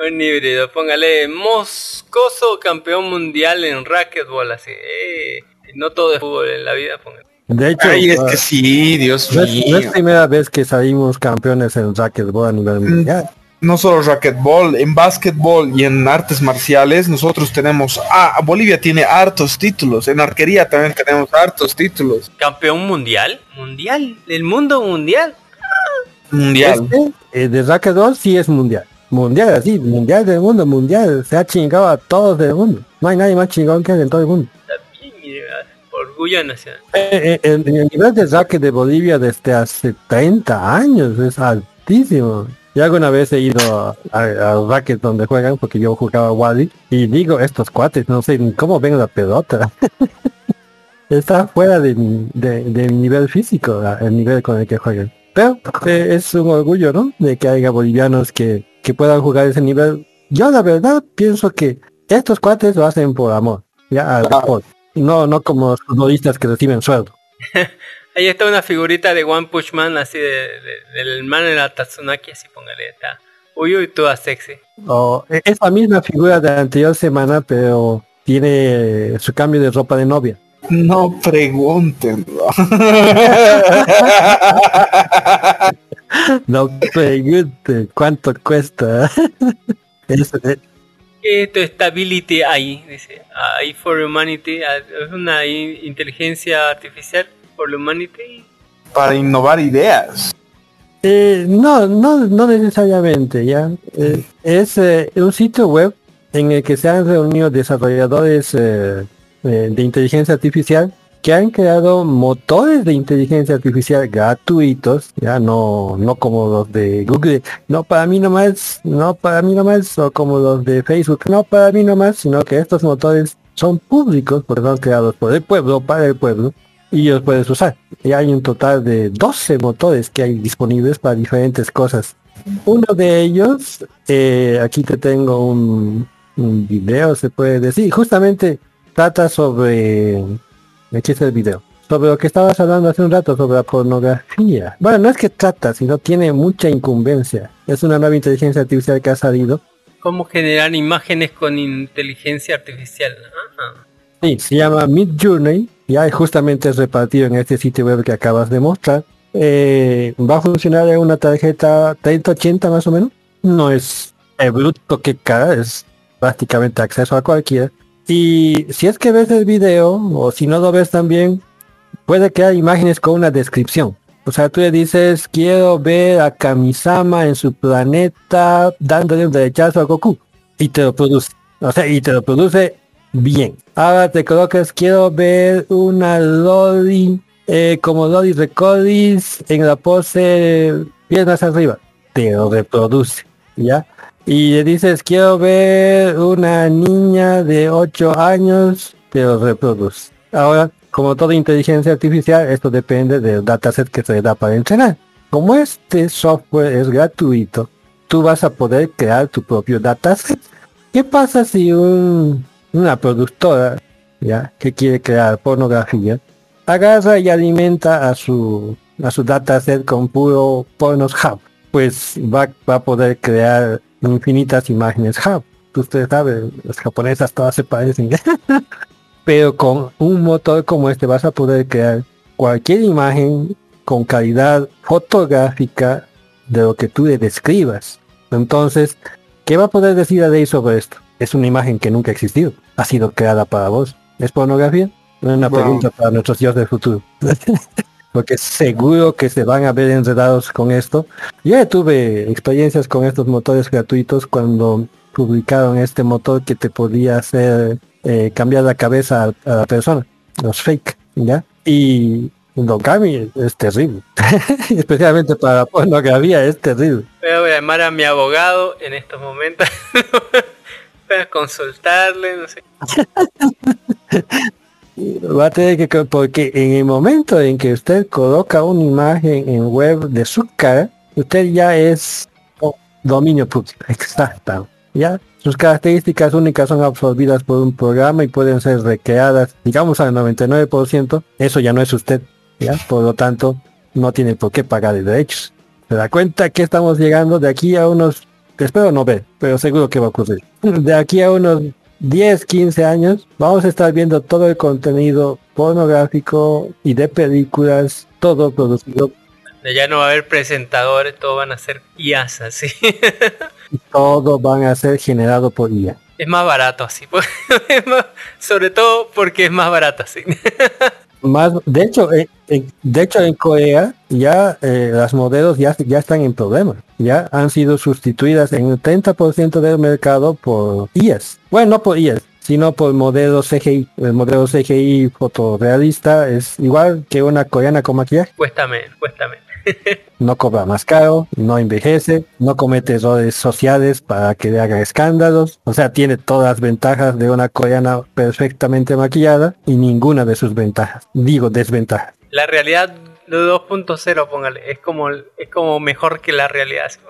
Un híbrido, póngale Moscoso campeón mundial en racquetball, así. Eh, no todo es fútbol en la vida, póngale. De hecho, Ay, es que sí, Dios no, mío. no es primera vez que salimos campeones en racquetball a nivel mundial. No solo racquetball, en básquetbol y en artes marciales nosotros tenemos, ah, Bolivia tiene hartos títulos, en arquería también tenemos hartos títulos. ¿Campeón mundial? ¿Mundial? ¿El mundo mundial? Mundial. Este, eh, de racquetball sí es mundial. Mundial, así, mundial del mundo, mundial. Se ha chingado a todos del mundo. No hay nadie más chingón que él en todo el mundo. También, nacional. Eh, eh, el, el nivel de racket de Bolivia desde hace 30 años es altísimo. Yo alguna vez he ido al racket donde juegan, porque yo jugaba Wally, y digo, estos cuates, no sé ni cómo ven la pelota. Está fuera de mi, de, de nivel físico, el nivel con el que juegan. Pero eh, es un orgullo, ¿no? De que haya bolivianos que, que puedan jugar ese nivel. Yo la verdad pienso que estos cuates lo hacen por amor, ya al deporte. No, no como los futbolistas que reciben sueldo. Ahí está una figurita de One Punch Man, así de, de- del man en la Tatsunaki, así póngale, está. Uy, uy, toda sexy. O, e- es la misma figura de la anterior semana, pero tiene su cambio de ropa de novia. No pregunten. No pregunte cuánto cuesta. Es- Esto stability ahí, dice. AI for humanity, ah, es una inteligencia artificial for humanity. Para innovar ideas. Eh, no, no, no necesariamente, ya. Eh, es eh, un sitio web en el que se han reunido desarrolladores eh, eh, de inteligencia artificial que han creado motores de inteligencia artificial gratuitos, ya no, no como los de Google, no para mí nomás, no para mí nomás, o como los de Facebook, no para mí nomás, sino que estos motores son públicos porque son creados por el pueblo, para el pueblo, y los puedes usar. Y hay un total de 12 motores que hay disponibles para diferentes cosas. Uno de ellos, eh, aquí te tengo un, un video, se puede decir, justamente trata sobre, aquí está el video, sobre lo que estabas hablando hace un rato, sobre la pornografía. Bueno, no es que trata, sino tiene mucha incumbencia. Es una nueva inteligencia artificial que ha salido. ¿Cómo generar imágenes con inteligencia artificial? Ajá. Sí, se llama Mid Journey, ya justamente es repartido en este sitio web que acabas de mostrar. Eh, va a funcionar en una tarjeta 3080 más o menos. No es el bruto que cara, es prácticamente acceso a cualquiera. Y si es que ves el video, o si no lo ves también, puede crear imágenes con una descripción. O sea, tú le dices, quiero ver a Kamisama en su planeta dándole un derechazo a Goku. Y te lo produce. O sea, y te lo produce bien. Ahora te colocas, quiero ver una Loli, eh, como Loli Recordis en la pose piernas arriba. Te lo reproduce. ¿Ya? Y le dices, quiero ver una niña de 8 años, te lo reproduce. Ahora, como toda inteligencia artificial, esto depende del dataset que se da para entrenar. Como este software es gratuito, tú vas a poder crear tu propio dataset. ¿Qué pasa si un, una productora ya que quiere crear pornografía agarra y alimenta a su a su dataset con puro pornos hub? Pues va, va a poder crear infinitas imágenes hub. Usted sabe, las japonesas todas se parecen. pero con un motor como este vas a poder crear cualquier imagen con calidad fotográfica de lo que tú le describas. Entonces, ¿qué va a poder decir a Day sobre esto? Es una imagen que nunca ha existido. Ha sido creada para vos. ¿Es pornografía? Una Wow. pregunta para nuestros dioses del futuro. Porque seguro que se van a ver enredados con esto. Yo ya tuve experiencias con estos motores gratuitos cuando publicaron este motor que te podía hacer eh, cambiar la cabeza a, a la persona, los fake, ¿ya? Y Don Cami es terrible, especialmente para pornografía es terrible. Voy a llamar a mi abogado en estos momentos. Voy a consultarle, no sé. Va a tener que, porque en el momento en que usted coloca una imagen en web de su cara, usted ya es dominio público, exacto. Ya, sus características únicas son absorbidas por un programa y pueden ser recreadas, digamos al 99%, eso ya no es usted, ya, por lo tanto, no tiene por qué pagar de derechos. ¿Se da cuenta que estamos llegando de aquí a unos, espero no ver, pero seguro que va a ocurrir. De aquí a unos 10, 15 años, vamos a estar viendo todo el contenido pornográfico y de películas, todo producido, Ya no va a haber presentadores, todos van a ser IAS así. todo van a ser generado por IA. Es más barato así. pues. Sobre todo porque es más barato así. Más, de hecho, eh, en- de hecho en Corea ya eh, las modelos ya, ya están en problemas. Ya han sido sustituidas en el 30% del mercado por IAS. Bueno, no por IAS, sino por modelos CGI. El modelo CGI fotorrealista es igual que una coreana con maquillaje. Cuesta menos, cuesta menos. No cobra más caro, no envejece, no comete errores sociales para que le hagan escándalos. O sea, tiene todas las ventajas de una coreana perfectamente maquillada y ninguna de sus ventajas. Digo, desventajas. La realidad 2.0, póngale, es como es como mejor que la realidad.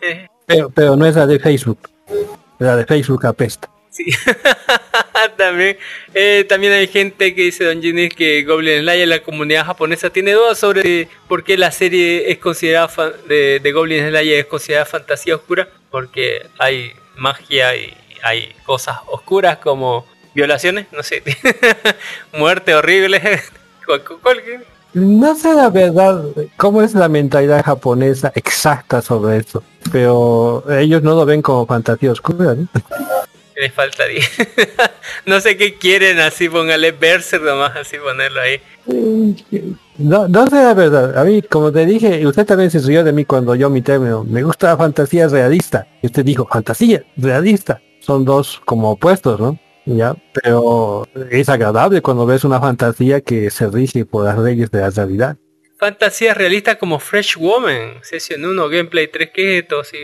Eh, Pero, pero no es la de Facebook. La de Facebook apesta. Sí. también, eh, también hay gente que dice Don Ginny que Goblin Slayer, la comunidad japonesa, tiene dudas sobre por qué la serie es considerada fan- de, de Goblin Slayer es considerada fantasía oscura, porque hay magia y hay cosas oscuras como violaciones, no sé, muerte horrible. cual- cual- No sé la verdad cómo es la mentalidad japonesa exacta sobre esto. Pero ellos no lo ven como fantasía oscura. ¿no? Les faltaría. no sé qué quieren así, póngale Berserk nomás así ponerlo ahí. No, no sé la verdad. A mí, como te dije, usted también se rió de mí cuando yo mi término. Me gusta la fantasía realista. Y usted dijo, fantasía, realista. Son dos como opuestos, ¿no? Ya, pero es agradable cuando ves una fantasía que se rige por las leyes de la realidad. Fantasías realistas como Fresh Woman, Session 1, Gameplay 3, ¿qué es esto? Sí.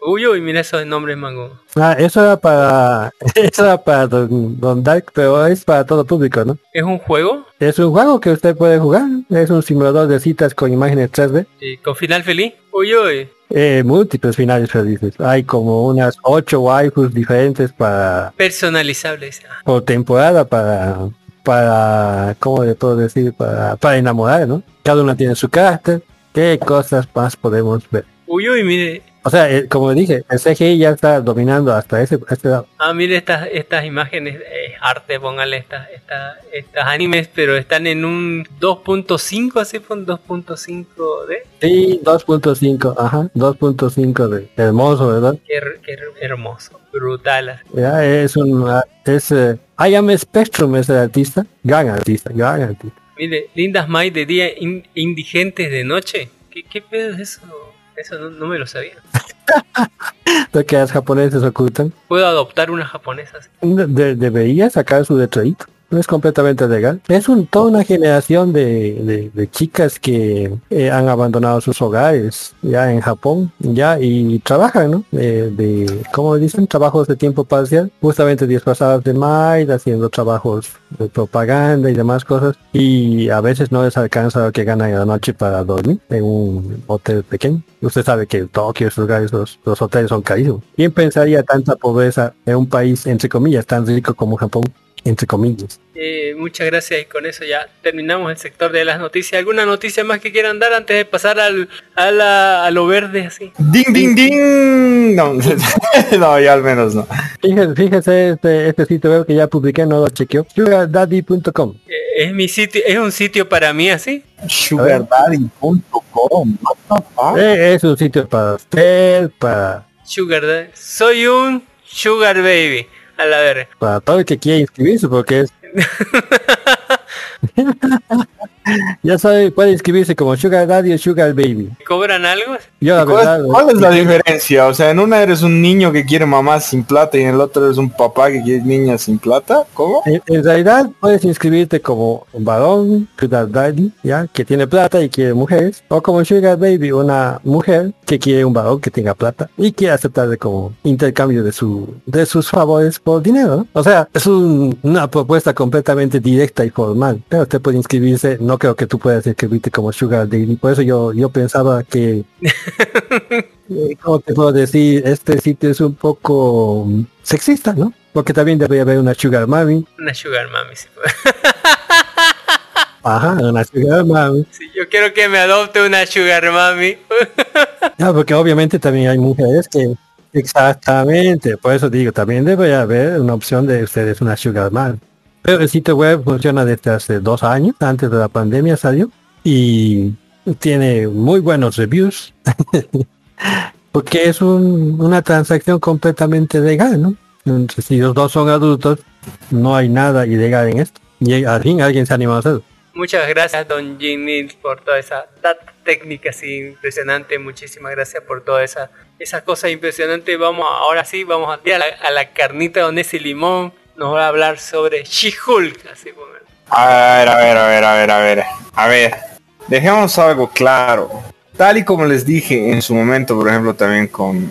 Uy, uy, mira esos nombres, mango. Ah, eso era para, eso era para Don, Don Dark, pero es para todo público, ¿no? ¿Es un juego? Es un juego que usted puede jugar. Es un simulador de citas con imágenes 3D. Sí, ¿Con final feliz? Uy, uy. Eh, múltiples finales felices. Hay como unas ocho waifus diferentes para Personalizable. dice. Ah, por temporada para para cómo le puedo decir para, para enamorar, ¿no? Cada una tiene su carácter. ¿Qué cosas más podemos ver? Uy, uy, mire. O sea, eh, como dije, el CGI ya está dominando hasta ese, este lado. Ah, mire estas estas imágenes, eh, arte, póngale estas estas estas animes, pero están en un 2.5, así fue un 2.5 de Sí, 2.5, ajá, 2.5 de hermoso, ¿verdad? qué, qué her- hermoso, brutal. Ya es un, es, eh, I am Spectrum es el artista, gran artista, gran artista. Mire, lindas Mai de día, in- indigentes de noche. ¿Qué, qué pedo es eso? Eso no, no me lo sabía. Lo que los japoneses ocultan. Puedo adoptar una japonesa. De- debería sacar su detallito. No es completamente legal. Es un, toda una generación de, de- chicas que eh, han abandonado sus hogares ya en Japón, ya y trabajan, ¿no? Eh, de, ¿cómo dicen? Trabajos de tiempo parcial, justamente disfrazadas de maid, haciendo trabajos de propaganda y demás cosas. Y a veces no les alcanza lo que ganan en la noche para dormir en un hotel pequeño. Usted sabe que en Tokio, esos lugares, los, los hoteles son carísimos. ¿Quién pensaría tanta pobreza en un país, entre comillas, tan rico como Japón? Entre comillas. Eh, muchas gracias y con eso ya terminamos el sector de las noticias. ¿Alguna noticia más que quieran dar antes de pasar al, a, la- a lo verde así? Ding, ding, ding. No, no, ya al menos no. Fíjese, fíjese este, este sitio web que ya publiqué, no lo chequeó. Sugardaddy.com. Eh, Es mi sitio, es un sitio para mí así. Sugardaddy.com. Eh, es un sitio para usted, para, Sugar Daddy. Soy un Sugar Baby. A la verga. para todo el que quiera inscribirse, porque es... ya sabe, puede inscribirse como Sugar Daddy o Sugar Baby. ¿Cobran algo? Yo la verdad... ¿Cuál, cuál es la diferencia? O sea, en una eres un niño que quiere mamá sin plata y en el otro eres un papá que quiere niña sin plata. ¿Cómo? En, en realidad puedes inscribirte como un varón, Sugar Daddy, ya, que tiene plata y quiere mujeres, o como Sugar Baby, una mujer que quiere un varón que tenga plata y quiere aceptarle como intercambio de su de sus favores por dinero. ¿no? O sea, es un- una propuesta completamente directa y formal. Pero usted puede inscribirse, no creo que tú puedas inscribirte como Sugar Daddy. Por eso yo yo pensaba que eh, ¿cómo te puedo decir? Este sitio es un poco mm, sexista, ¿no? Porque también debería haber una Sugar Mami, Una Sugar Mami. sí. Ajá, una sugar mami. Sí, yo quiero que me adopte una Sugar Mami. Ya, porque obviamente también hay mujeres que... Exactamente, por eso digo, también debe haber una opción de ustedes una sugar mami. Pero el sitio web funciona desde hace dos años, antes de la pandemia salió, y tiene muy buenos reviews. porque es un- una transacción completamente legal, ¿no? Entonces, si los dos son adultos, no hay nada ilegal en esto. Y al fin alguien se anima a hacerlo. Muchas gracias, Don Ginny, por toda esa data técnica así impresionante. Muchísimas gracias por toda esa, esa cosa impresionante. Vamos, ahora sí, vamos a tirar a la, carnita don ese limón. Nos va a hablar sobre She-Hulk. Así. A ver, a ver, a ver, a ver, a ver. A ver, dejemos algo claro. Tal y como les dije en su momento, por ejemplo, también con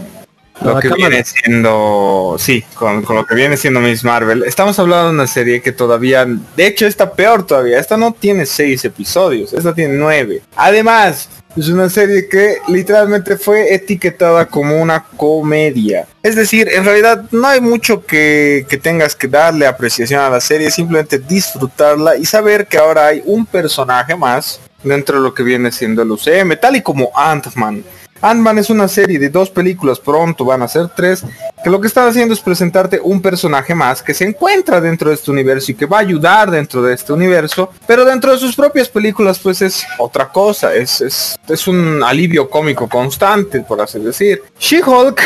lo que cámara. viene siendo, sí, con, con lo que viene siendo Miss Marvel. Estamos hablando de una serie que todavía, de hecho, está peor todavía. Esta no tiene seis episodios, esta tiene nueve. Además, es una serie que literalmente fue etiquetada como una comedia. Es decir, en realidad no hay mucho que, que tengas que darle apreciación a la serie, simplemente disfrutarla y saber que ahora hay un personaje más dentro de lo que viene siendo el UCM, tal y como Ant-Man. Ant-Man es una serie de dos películas, pronto van a ser tres, que lo que están haciendo es presentarte un personaje más que se encuentra dentro de este universo y que va a ayudar dentro de este universo, pero dentro de sus propias películas pues es otra cosa, es, es, es un alivio cómico constante, por así decir. She-Hulk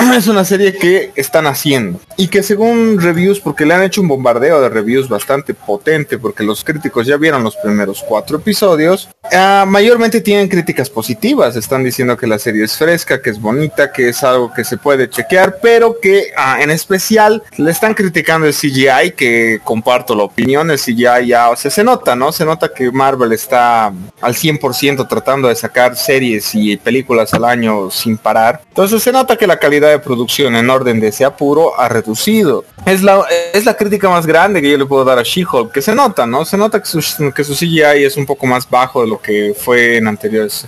es una serie que están haciendo y que según reviews, porque le han hecho un bombardeo de reviews bastante potente, porque los críticos ya vieron los primeros cuatro episodios, ah, mayormente tienen críticas positivas, están diciendo que la serie es fresca, que es bonita, que es algo que se puede chequear, pero que ah, en especial le están criticando el CGI, que comparto la opinión, el CGI ya, o sea, se nota, ¿no? Se nota que Marvel está al 100% tratando de sacar series y películas al año sin parar. Entonces se nota que la calidad de producción en orden de ese apuro ha reducido. Es la, es la crítica más grande que yo le puedo dar a She-Hulk, que se nota, ¿no? Se nota que su, que su CGI es un poco más bajo de lo que fue en anteriores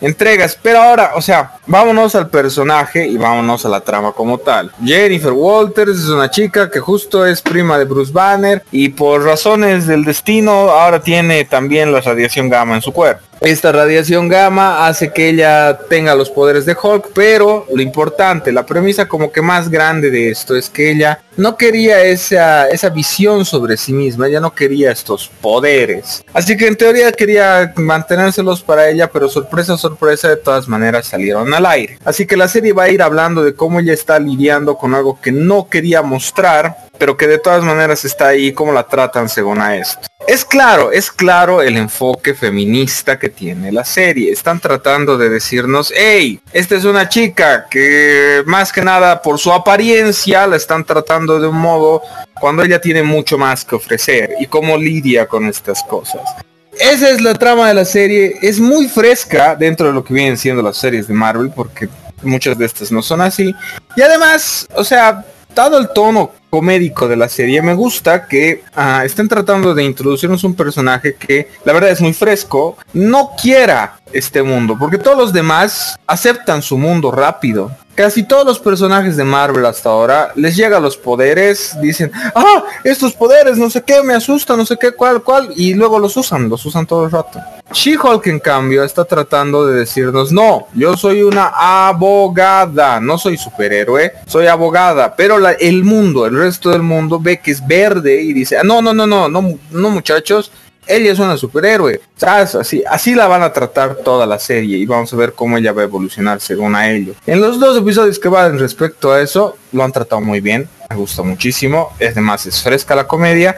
entregas. Pero ahora, o sea, vámonos al personaje y vámonos a la trama como tal. Jennifer Walters es una chica que justo es prima de Bruce Banner y por razones del destino ahora tiene también la radiación gamma en su cuerpo. Esta radiación gamma hace que ella tenga los poderes de Hulk, pero lo importante, la premisa como que más grande de esto es que ella no quería esa, esa visión sobre sí misma, ella no quería estos poderes. Así que en teoría quería mantenérselos para ella, pero sorpresa, sorpresa, de todas maneras salieron al aire. Así que la serie va a ir hablando de cómo ella está lidiando con algo que no quería mostrar, pero que de todas maneras está ahí, cómo la tratan según a esto. Es claro, es claro el enfoque feminista que tiene la serie. Están tratando de decirnos, hey, esta es una chica que más que nada por su apariencia la están tratando de un modo cuando ella tiene mucho más que ofrecer y cómo lidia con estas cosas. Esa es la trama de la serie. Es muy fresca dentro de lo que vienen siendo las series de Marvel porque muchas de estas no son así. Y además, o sea, dado el tono comédico de la serie, me gusta que ah, estén tratando de introducirnos un personaje que la verdad es muy fresco, no quiera este mundo, porque todos los demás aceptan su mundo rápido. Casi todos los personajes de Marvel hasta ahora les llega los poderes, dicen, ah, estos poderes, no sé qué, me asustan, no sé qué, cuál, cuál, y luego los usan, los usan todo el rato. She-Hulk en cambio está tratando de decirnos, no, yo soy una abogada, no soy superhéroe, soy abogada, pero el mundo, el resto del mundo ve que es verde y dice, ah, no, no, no, no, no, no muchachos, ella es una superhéroe. Así, así la van a tratar toda la serie y vamos a ver cómo ella va a evolucionar según a ello. En los dos episodios que van respecto a eso, lo han tratado muy bien, me gusta muchísimo, es además es fresca la comedia.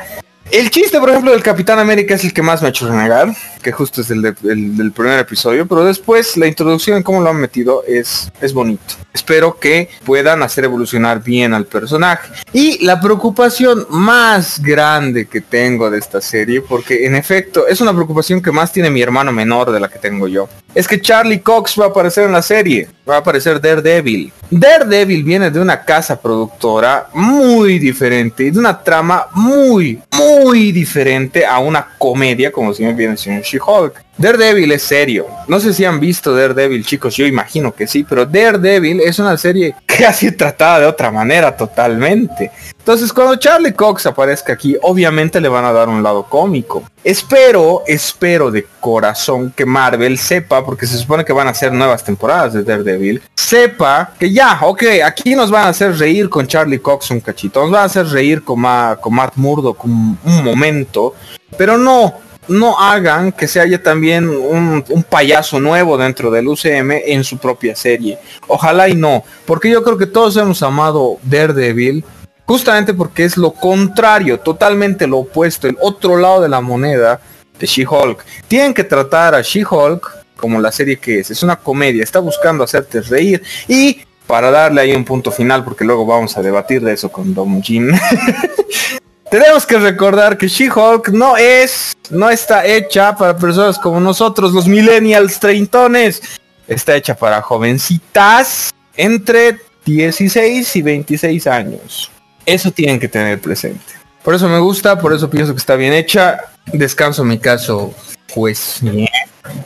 El chiste, por ejemplo, del Capitán América es el que más me ha hecho renegar, que justo es el, el del primer episodio, pero después la introducción en cómo lo han metido es, es bonito. Espero que puedan hacer evolucionar bien al personaje. Y la preocupación más grande que tengo de esta serie, porque en efecto es una preocupación que más tiene mi hermano menor de la que tengo yo, es que Charlie Cox va a aparecer en la serie, va a aparecer Daredevil. Daredevil viene de una casa productora muy diferente y de una trama muy, muy diferente a una comedia como si me viene siendo She-Hulk. Daredevil es serio. No sé si han visto Daredevil, chicos, yo imagino que sí, pero Daredevil es una serie que ha sido tratada de otra manera totalmente. Entonces, cuando Charlie Cox aparezca aquí, obviamente le van a dar un lado cómico. Espero, espero de corazón que Marvel sepa, porque se supone que van a hacer nuevas temporadas de Daredevil, sepa que ya, ok, aquí nos van a hacer reír con Charlie Cox un cachito, nos van a hacer reír con, con Matt Murdock un momento, pero no, no hagan que se haya también un, payaso nuevo dentro del UCM en su propia serie. Ojalá y no, porque yo creo que todos hemos amado Daredevil justamente porque es lo contrario, totalmente lo opuesto, el otro lado de la moneda de She-Hulk. Tienen que tratar a She-Hulk como la serie que es, es una comedia, está buscando hacerte reír y para darle ahí un punto final, porque luego vamos a debatir de eso con Dom Jim. Tenemos que recordar que She-Hulk no es, no está hecha para personas como nosotros, los millennials treintones. Está hecha para jovencitas entre 16 y 26 años. Eso tienen que tener presente. Por eso me gusta, por eso pienso que está bien hecha. Descanso mi caso, pues.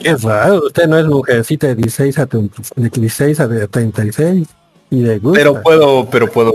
Qué raro, usted no es mujercita de 16 a, tu- de 16 a de 36 y. Pero puedo, pero puedo,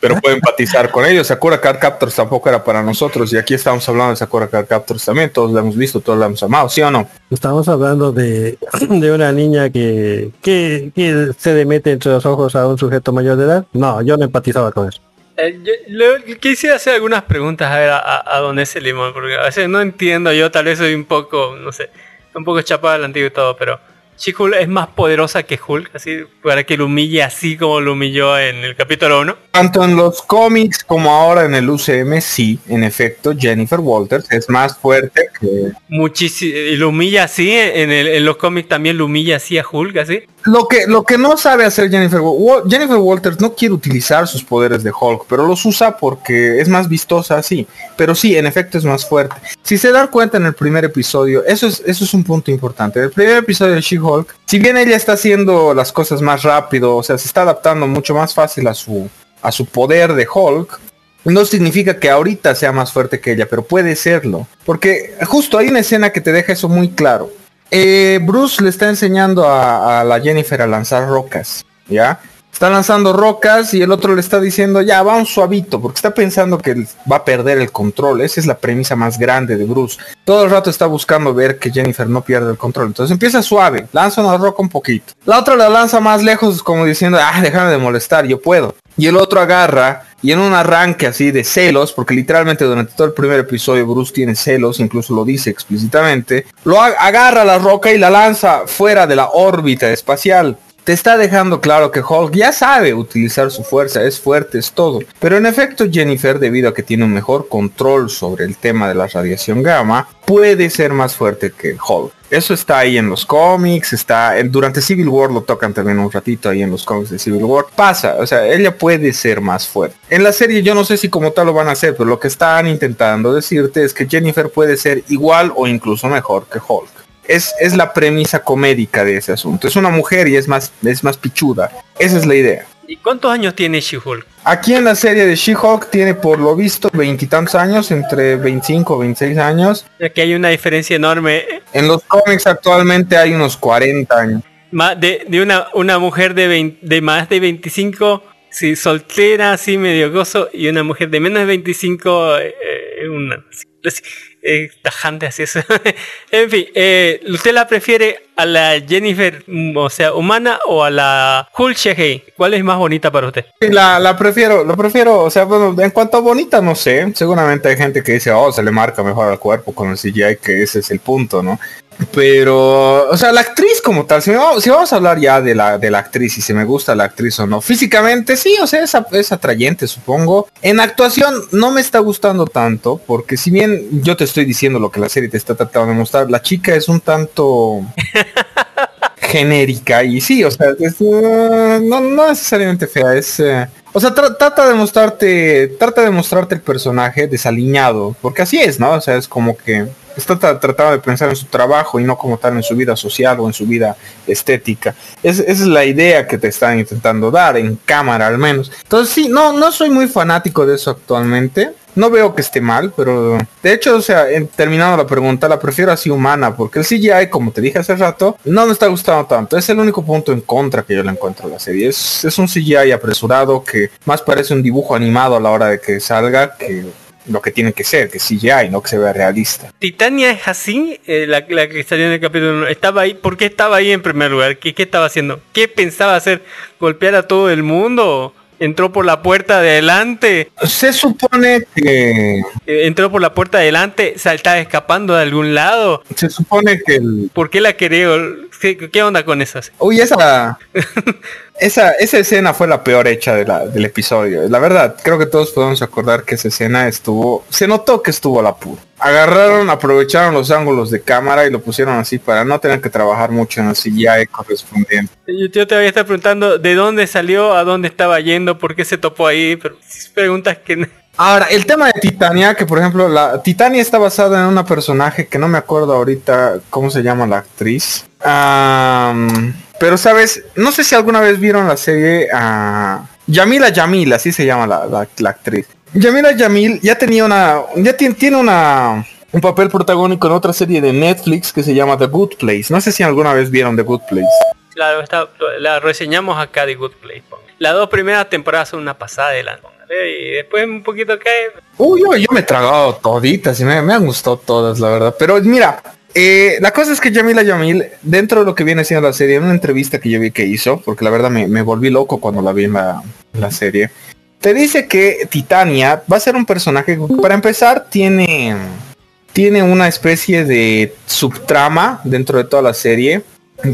pero puedo empatizar con ellos. Sakura Card Captors tampoco era para nosotros. Y aquí estamos hablando de Sakura Card Captors también. Todos la hemos visto, todos la hemos amado, ¿sí o no? Estamos hablando de, de una niña que, que, que se le mete entre los ojos a un sujeto mayor de edad. No, yo no empatizaba con eso. Eh, yo, le- quisiera hacer algunas preguntas a, ver, a, a- a don ese limón, porque a veces no entiendo, yo tal vez soy un poco, no sé, un poco chapada al antiguo y todo, pero She-Hulk es más poderosa que Hulk, así, para que lo humille así como lo humilló en el capítulo 1. Tanto en los cómics como ahora en el UCM, sí, en efecto, Jennifer Walters es más fuerte que... Muchísimo, y lo humilla así, en, el- en los cómics también lo humilla así a Hulk, así. Lo que, lo que no sabe hacer Jennifer Jennifer Walters no quiere utilizar sus poderes de Hulk, pero los usa porque es más vistosa así. Pero sí, en efecto es más fuerte. Si se dan cuenta en el primer episodio, eso es, eso es un punto importante. En el primer episodio de She-Hulk, si bien ella está haciendo las cosas más rápido, o sea, se está adaptando mucho más fácil a su, a su poder de Hulk, no significa que ahorita sea más fuerte que ella, pero puede serlo. Porque justo hay una escena que te deja eso muy claro. Eh, Bruce le está enseñando a, la Jennifer a lanzar rocas, ¿ya? Está lanzando rocas y el otro le está diciendo, ya, vamos suavito, porque está pensando que va a perder el control. Esa es la premisa más grande de Bruce. Todo el rato está buscando ver que Jennifer no pierde el control. Entonces empieza suave, lanza una roca un poquito. La otra la lanza más lejos como diciendo, ah, déjame de molestar, yo puedo. Y el otro agarra y en un arranque así de celos, porque literalmente durante todo el primer episodio Bruce tiene celos, incluso lo dice explícitamente, lo ag- agarra la roca y la lanza fuera de la órbita espacial. Te está dejando claro que Hulk ya sabe utilizar su fuerza, es fuerte, es todo. Pero en efecto Jennifer, debido a que tiene un mejor control sobre el tema de la radiación gamma, puede ser más fuerte que Hulk. Eso está ahí en los cómics, está en- durante Civil War lo tocan también un ratito ahí en los cómics de Civil War. Pasa, o sea, ella puede ser más fuerte. En la serie yo no sé si como tal lo van a hacer, pero lo que están intentando decirte es que Jennifer puede ser igual o incluso mejor que Hulk. Es, es la premisa comédica de ese asunto. Es una mujer y es más, es más pichuda. Esa es la idea. ¿Y cuántos años tiene She-Hulk? Aquí en la serie de She-Hulk tiene por lo visto veintitantos años, entre 25 o 26 años. Aquí hay una diferencia enorme eh, En los cómics actualmente hay unos 40 años. de, de una, una mujer de, 20 de más de 25, sí, soltera, así medio gozo, y una mujer de menos de 25, eh, eh, una, eh, tajante así eso. en fin, eh, ¿usted la prefiere a la Jennifer, mm, o sea, humana o a la Hulk Shehey? ¿Cuál es más bonita para usted? La, la prefiero, lo prefiero, o sea, bueno, en cuanto a bonita, no sé. Seguramente hay gente que dice, oh, se le marca mejor al cuerpo con el CGI, que ese es el punto, ¿no? Pero, o sea, la actriz como tal, si vamos, si vamos a hablar ya de la, de la actriz y si me gusta la actriz o no, físicamente sí, o sea, es, es atrayente, supongo. En actuación no me está gustando tanto, porque si bien yo te estoy diciendo lo que la serie te está tratando de mostrar, la chica es un tanto genérica y sí, o sea, es, eh, no, no necesariamente fea, es... eh, o sea, tra- trata de mostrarte, trata de mostrarte el personaje desaliñado, porque así es, ¿no? O sea, es como que está tra- tratando de pensar en su trabajo y no como tal en su vida social o en su vida estética. Es, esa es la idea que te están intentando dar, en cámara al menos. Entonces sí, no, no soy muy fanático de eso actualmente. No veo que esté mal, pero de hecho, o sea, terminando la pregunta, la prefiero así humana, porque el CGI, como te dije hace rato, no me está gustando tanto. Es el único punto en contra que yo le encuentro a la serie. Es, es un CGI apresurado que más parece un dibujo animado a la hora de que salga que lo que tiene que ser, que CGI, no que se vea realista. Titania es así, eh, la, la que salió en el capítulo 1. Estaba ahí, ¿por qué estaba ahí en primer lugar? ¿Qué, qué estaba haciendo? ¿Qué pensaba hacer? ¿Golpear a todo el mundo? ¿Entró por la puerta de adelante? Se supone que Eh, ¿Entró por la puerta de adelante? ¿Se estaba escapando de algún lado? se supone que el ¿Por qué la quería? ¿Qué, qué onda con esas? Uy, esa, esa, esa escena fue la peor hecha de la- del episodio. La verdad, creo que todos podemos acordar que esa escena estuvo, se notó que estuvo a la pura. Agarraron, aprovecharon los ángulos de cámara y lo pusieron así para no tener que trabajar mucho en el CGI correspondiente. Yo, yo te voy a estar preguntando de dónde salió, a dónde estaba yendo, por qué se topó ahí, pero preguntas que... Ahora, el tema de Titania, que por ejemplo, la Titania está basada en una personaje que no me acuerdo ahorita cómo se llama la actriz. Pero sabes, no sé si alguna vez vieron la serie a Yamila Yamil, así se llama la, la- actriz. Yamila Yamil ya tenía una, ya tien- tiene una un papel protagónico en otra serie de Netflix que se llama The Good Place. No sé si alguna vez vieron The Good Place. Claro, la reseñamos acá de Good Place. Las dos primeras temporadas son una pasada de. Después un poquito cae... Uy, yo, yo me he tragado toditas y me, me han gustado todas, la verdad. Pero mira, eh, la cosa es que Yamila Yamil, dentro de lo que viene siendo la serie, en una entrevista que yo vi que hizo, porque la verdad me, me volví loco cuando la vi en la, la serie, te dice que Titania va a ser un personaje que, para empezar, tiene, tiene una especie de subtrama dentro de toda la serie.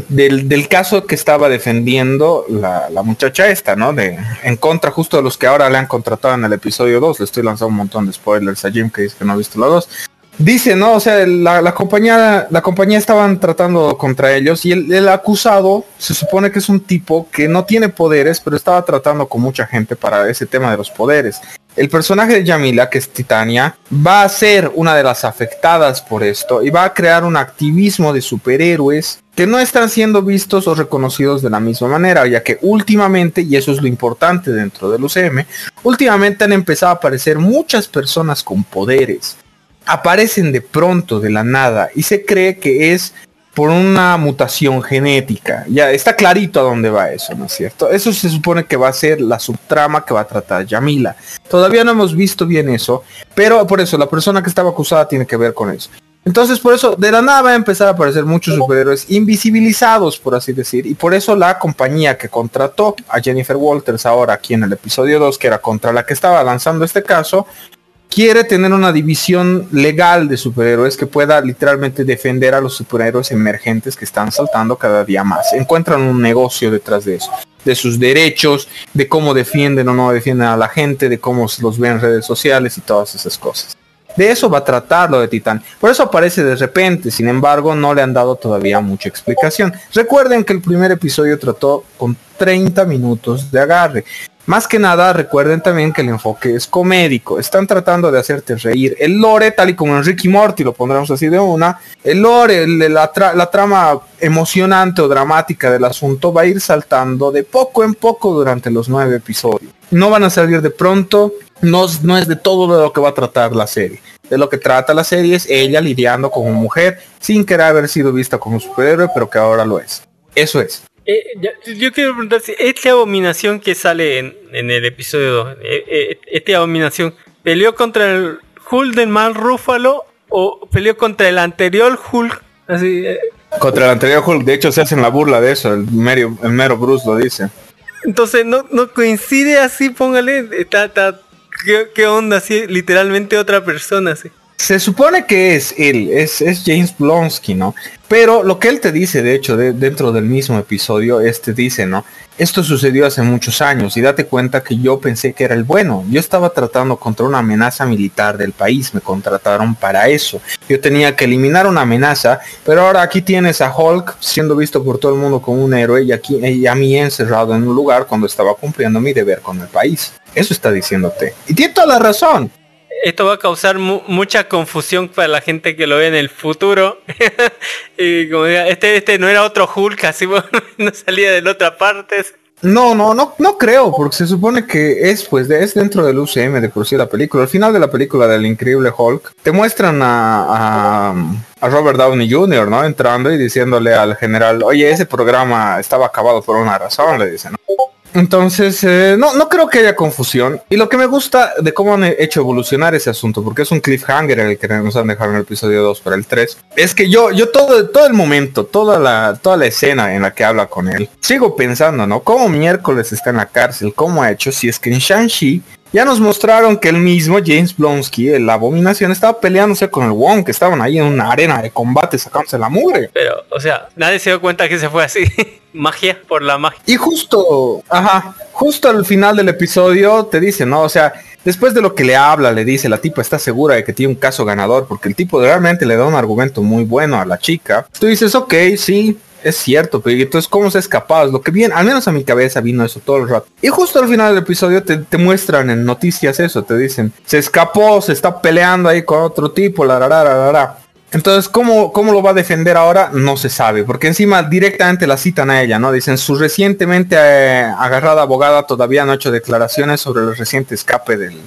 Del, del caso que estaba defendiendo la, la muchacha esta, ¿no? De, en contra justo de los que ahora le han contratado en el episodio 2. Le estoy lanzando un montón de spoilers a Jim que dice que no ha visto la 2. Dice, ¿no? O sea, la, la compañía, la compañía estaban tratando contra ellos y el, el acusado se supone que es un tipo que no tiene poderes, pero estaba tratando con mucha gente para ese tema de los poderes. El personaje de Yamila, que es Titania, va a ser una de las afectadas por esto y va a crear un activismo de superhéroes que no están siendo vistos o reconocidos de la misma manera, ya que últimamente, y eso es lo importante dentro del UCM, últimamente han empezado a aparecer muchas personas con poderes. Aparecen de pronto, de la nada, y se cree que es por una mutación genética. Ya está clarito a dónde va eso, ¿no es cierto? Eso se supone que va a ser la subtrama que va a tratar Yamila. Todavía no hemos visto bien eso, pero por eso la persona que estaba acusada tiene que ver con eso. Entonces por eso de la nada va a empezar a aparecer muchos superhéroes invisibilizados, por así decir, y por eso la compañía que contrató a Jennifer Walters ahora aquí en el episodio 2, que era contra la que estaba lanzando este caso, quiere tener una división legal de superhéroes que pueda literalmente defender a los superhéroes emergentes que están saltando cada día más. Encuentran un negocio detrás de eso, de sus derechos, de cómo defienden o no defienden a la gente, de cómo los ven en redes sociales y todas esas cosas. De eso va a tratar lo de Titán. Por eso aparece de repente, sin embargo, no le han dado todavía mucha explicación. Recuerden que el primer episodio trató con 30 minutos de agarre. Más que nada, recuerden también que el enfoque es comédico. Están tratando de hacerte reír. El lore, tal y como en Ricky Morty, lo pondremos así de una, el lore, la, tra- la trama emocionante o dramática del asunto va a ir saltando de poco en poco durante los nueve episodios. No van a salir de pronto, no, no es de todo de lo que va a tratar la serie. De lo que trata la serie es ella lidiando como mujer sin querer haber sido vista como superhéroe, pero que ahora lo es. Eso es. Eh, ya- yo quiero preguntar si esta abominación que sale en, en el episodio 2, eh, eh, esta abominación, ¿peleó contra el Hulk del mal Rúfalo o peleó contra el anterior Hulk? Así, eh, Contra el anterior Hulk, de hecho se hacen la burla de eso, el mero, el mero Bruce lo dice. entonces no, no coincide así, póngale, está, está, ¿qué, qué onda? Así, literalmente otra persona, así. Se supone que es él, es, es James Blonsky, ¿no? Pero lo que él te dice, de hecho, de- dentro del mismo episodio, este dice, ¿no? Esto sucedió hace muchos años y date cuenta que yo pensé que era el bueno. Yo estaba tratando contra una amenaza militar del país, me contrataron para eso. Yo tenía que eliminar una amenaza, pero ahora aquí tienes a Hulk siendo visto por todo el mundo como un héroe y aquí y a mí encerrado en un lugar cuando estaba cumpliendo mi deber con el país. Eso está diciéndote. Y tiene toda la razón. Esto va a causar mu- mucha confusión para la gente que lo ve en el futuro. y como diga, este, este no era otro Hulk, así no salía de la otra parte. No, no, no, no creo, porque se supone que es, pues, de- es dentro del UCM de por sí la película. Al final de la película del increíble Hulk, te muestran a, a, Robert Downey Jr., ¿no? Entrando y diciéndole al general, oye, ese programa estaba acabado por una razón, le dicen. Entonces, eh, no, no creo que haya confusión. Y lo que me gusta de cómo han hecho evolucionar ese asunto, porque es un cliffhanger el que nos han dejado en el episodio 2 para el 3, es que yo, yo todo, todo el momento, toda la, toda la escena en la que habla con él, sigo pensando, ¿no? ¿Cómo miércoles está en la cárcel? ¿Cómo ha hecho? Si es que en Shang-Chi ya nos mostraron que el mismo James Blonsky, el- la abominación, estaba peleándose con el Wong, que estaban ahí en una arena de combate sacándose la mugre. Pero, o sea, nadie se dio cuenta que se fue así. magia por la magia. Y justo, ajá, justo al final del episodio te dice, ¿no? O sea, después de lo que le habla, le dice, la tipa está segura de que tiene un caso ganador, porque el tipo realmente le da un argumento muy bueno a la chica. Tú dices, ok, sí, es cierto, pero ¿y entonces cómo se ha escapado? Es lo que viene, al menos a mi cabeza vino eso todo el rato. Y justo al final del episodio te, muestran en noticias eso, te dicen, se escapó, se está peleando ahí con otro tipo, la, la, la, la, la. Entonces, ¿cómo, ¿cómo lo va a defender ahora? No se sabe, porque encima directamente la citan a ella, ¿no? Dicen, su recientemente eh, agarrada abogada todavía no ha hecho declaraciones sobre el reciente escape del,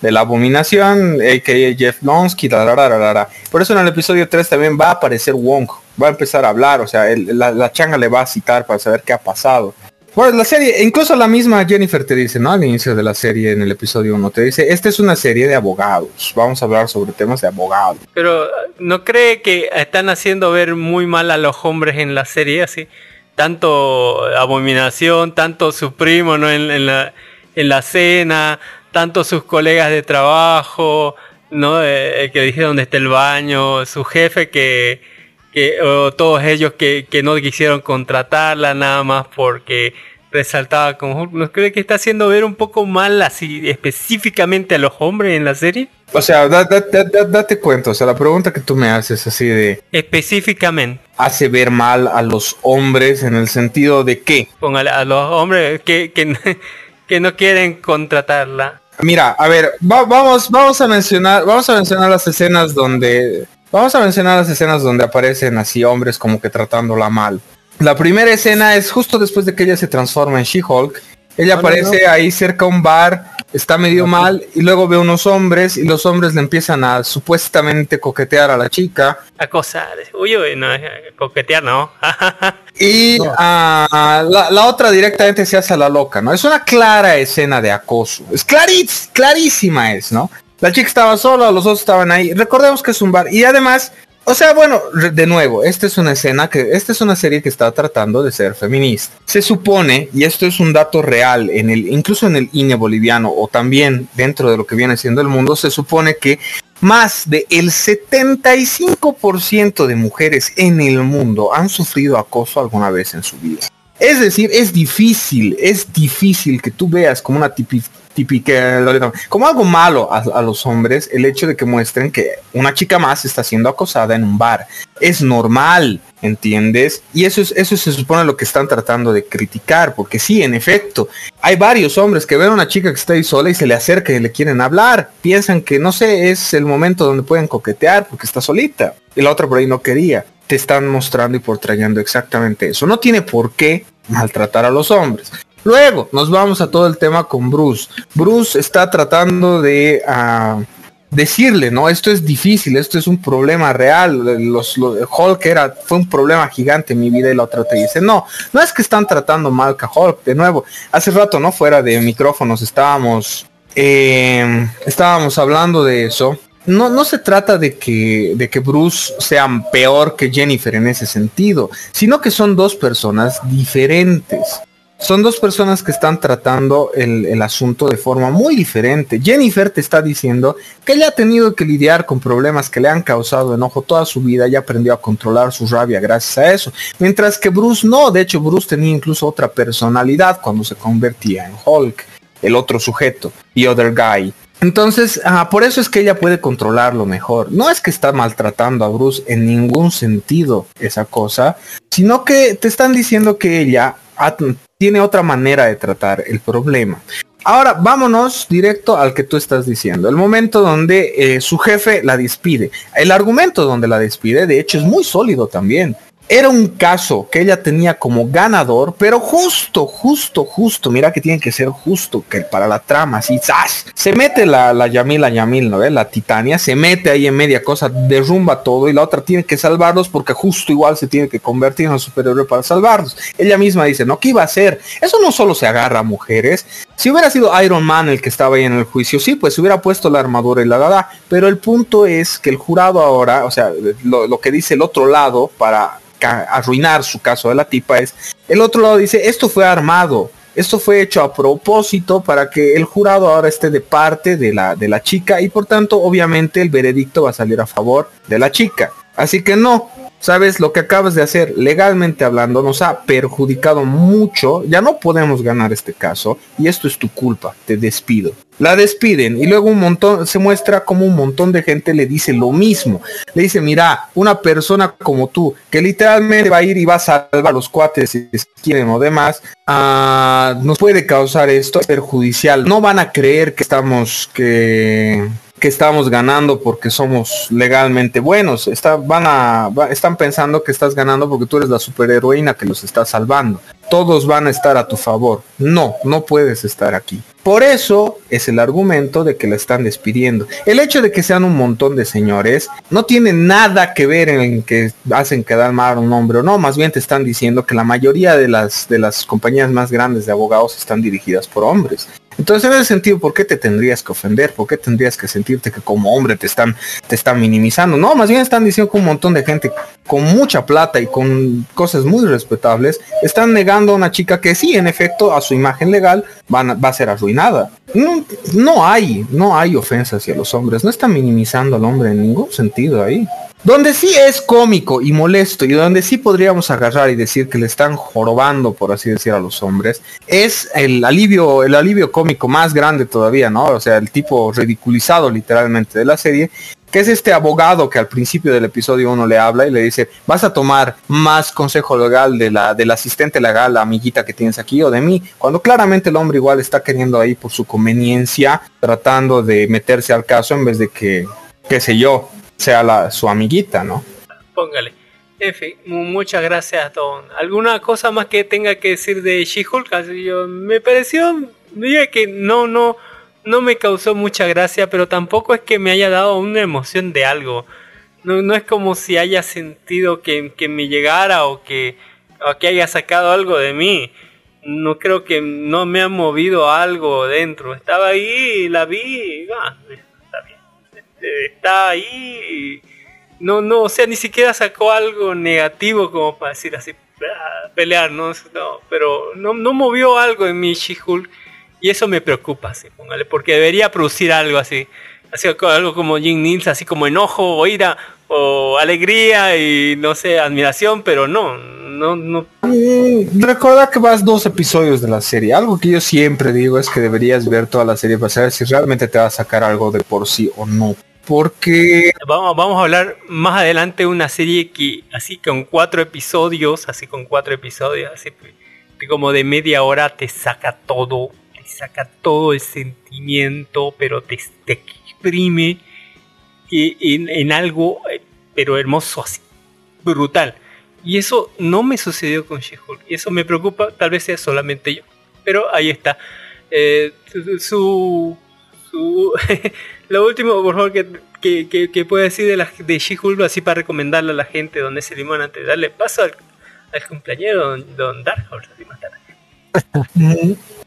de la abominación, a.k.a. Jeff Lonsky, la, la, la, la. Por eso en el episodio 3 también va a aparecer Wong, va a empezar a hablar, o sea, él- la, changa le va a citar para saber qué ha pasado. Bueno, la serie, incluso la misma Jennifer te dice, ¿no? Al inicio de la serie, en el episodio 1, te dice, esta es una serie de abogados, vamos a hablar sobre temas de abogados. Pero, ¿no cree que están haciendo ver muy mal a los hombres en la serie? Así, tanto Abominación, tanto su primo, ¿no? En, en la, en la cena, tanto sus colegas de trabajo, ¿no? Eh, el que dije dónde está el baño, su jefe que, que o todos ellos que, que no quisieron contratarla nada más porque resaltaba como Hulk. ¿No cree que está haciendo ver un poco mal así específicamente a los hombres en la serie? O sea, da- da- da- da- date cuenta, o sea, la pregunta que tú me haces así de, Específicamente. hace ver mal a los hombres en el sentido de que, Póngale a los hombres que, que, no- que no quieren contratarla. mira, a ver, va- vamos, vamos a mencionar, vamos a mencionar las escenas donde, vamos a mencionar las escenas donde aparecen así hombres como que tratándola mal. La primera escena es justo después de que ella se transforma en She-Hulk. Ella No, no, aparece ahí cerca a un bar está medio mal y luego ve unos hombres y los hombres le empiezan a supuestamente coquetear a la chica Acosar. Uy, uy, no, coquetear no. y ah, la, la otra directamente se hace a la loca, ¿no? Es una clara escena de acoso. Es clarís, clarísima es, ¿no? La chica estaba sola, los otros estaban ahí. Recordemos que es un bar y además o sea, bueno, de nuevo, esta es una escena que, esta es una serie que está tratando de ser feminista. Se supone, y esto es un dato real, en el, incluso en el INE boliviano o también dentro de lo que viene siendo el mundo, se supone que más del 75% de mujeres en el mundo han sufrido acoso alguna vez en su vida. Es decir, es difícil, es difícil que tú veas como una típica, como algo malo a, a los hombres el hecho de que muestren que una chica más está siendo acosada en un bar. Es normal, ¿entiendes? Y eso es, eso se supone lo que están tratando de criticar, porque sí, en efecto, hay varios hombres que ven a una chica que está ahí sola y se le acerca y le quieren hablar. Piensan que, no sé, es el momento donde pueden coquetear porque está solita. Y la otra por ahí no quería. Te están mostrando y portrayendo exactamente eso. No tiene por qué maltratar a los hombres. Luego nos vamos a todo el tema con Bruce. Bruce está tratando de ah, decirle, no, esto es difícil, esto es un problema real. Los, los- Hulk era, fue un problema gigante en mi vida y la otra te dice, no, no es que están tratando mal a Hulk. De nuevo, hace rato, no fuera de micrófonos, estábamos, eh, estábamos hablando de eso. No, no se trata de que, de que Bruce sea peor que Jennifer en ese sentido, sino que son dos personas diferentes. Son dos personas que están tratando el, el asunto de forma muy diferente. Jennifer te está diciendo que ella ha tenido que lidiar con problemas que le han causado enojo toda su vida y aprendió a controlar su rabia gracias a eso. Mientras que Bruce no, de hecho Bruce tenía incluso otra personalidad cuando se convertía en Hulk, el otro sujeto, the other guy. Entonces, ah, por eso es que ella puede controlarlo mejor. No es que está maltratando a Bruce en ningún sentido esa cosa, sino que te están diciendo que ella tiene otra manera de tratar el problema. Ahora vámonos directo al que tú estás diciendo, el momento donde eh, su jefe la despide. El argumento donde la despide, de hecho, es muy sólido también. Era un caso que ella tenía como ganador, pero justo, justo, justo, mira que tiene que ser justo que para la trama, así, ¡zas! Se mete la, la Yamil, la Yamil, ¿no ves? La Titania, se mete ahí en media cosa, derrumba todo y la otra tiene que salvarlos porque justo igual se tiene que convertir en un superhéroe para salvarlos. Ella misma dice, no, ¿qué iba a hacer? Eso no solo se agarra a mujeres. Si hubiera sido Iron Man el que estaba ahí en el juicio, sí, pues se hubiera puesto la armadura y la dada. Pero el punto es que el jurado ahora, o sea, lo, que dice el otro lado para arruinar su caso de la tipa es, el otro lado dice, esto fue armado. Esto fue hecho a propósito para que el jurado ahora esté de parte de la, de la chica y por tanto obviamente el veredicto va a salir a favor de la chica. Así que no, sabes, lo que acabas de hacer legalmente hablando nos ha perjudicado mucho, ya no podemos ganar este caso y esto es tu culpa, te despido. La despiden y luego un montón, se muestra como un montón de gente le dice lo mismo. Le dice, mira, una persona como tú, que literalmente va a ir y va a salvar a los cuates si quieren o demás, ah, nos puede causar esto, es perjudicial. No van a creer que estamos, que, que estamos ganando porque somos legalmente buenos. Está, van a, están pensando que estás ganando porque tú eres la superheroína que los está salvando. Todos van a estar a tu favor. No, no puedes estar aquí. Por eso es el argumento de que la están despidiendo. El hecho de que sean un montón de señores no tiene nada que ver en que hacen quedar mal un hombre o no. Más bien te están diciendo que la mayoría de las, de las compañías más grandes de abogados están dirigidas por hombres. Entonces, en ese sentido, ¿por qué te tendrías que ofender? ¿Por qué tendrías que sentirte que como hombre te están, te están minimizando? No, más bien están diciendo que un montón de gente con mucha plata y con cosas muy respetables están negando a una chica que sí, en efecto, a su imagen legal va a ser arruinada. No, hay, no hay ofensa hacia los hombres. No están minimizando al hombre en ningún sentido ahí. Donde sí es cómico y molesto y donde sí podríamos agarrar y decir que le están jorobando, por así decir, a los hombres, es el alivio, el alivio cómico más grande todavía, ¿no? O sea, el tipo ridiculizado literalmente de la serie, que es este abogado que al principio del episodio uno le habla y le dice, vas a tomar más consejo legal de la, del asistente legal, la amiguita que tienes aquí o de mí, cuando claramente el hombre igual está queriendo ahí por su conveniencia, tratando de meterse al caso en vez de que, qué sé yo, sea la, su amiguita, ¿no? Póngale. En fin, mu- muchas gracias, Don. ¿Alguna cosa más que tenga que decir de She-Hulk? Me pareció, diría que no, no, no me causó mucha gracia, pero tampoco es que me haya dado una emoción de algo. No, no es como si haya sentido que, que me llegara o que, o que haya sacado algo de mí. No creo que no me ha movido algo dentro. Estaba ahí, la vi, está bien. Este, Está ahí. No, no, o sea, ni siquiera sacó algo negativo como para decir así, "Ah, pelear, no, no, pero no, no movió algo en mi She-Hulk y eso me preocupa, así, póngale, porque debería producir algo así, así algo como Jim Nils, así como enojo o ira o alegría y no sé, admiración, pero no, no, no, Mm, Recuerda que vas dos episodios de la serie. Algo que yo siempre digo es que deberías ver toda la serie para saber si realmente te va a sacar algo de por sí o no. Porque Vamos, vamos a hablar más adelante de una serie que así con cuatro episodios, así con cuatro episodios, así como de media hora te saca todo, saca todo el sentimiento, pero te, te exprime en, en algo, eh, pero hermoso así, brutal. Y eso no me sucedió con She-Hulk, y eso me preocupa, tal vez sea solamente yo, pero ahí está. Eh, su- su, lo último, por favor, que, que, que, que pueda decir de, la, de She-Hulk, así para recomendarle a la gente donde se limón antes de darle paso al, al cumpleañero don, don Dark Horse, así más tarde.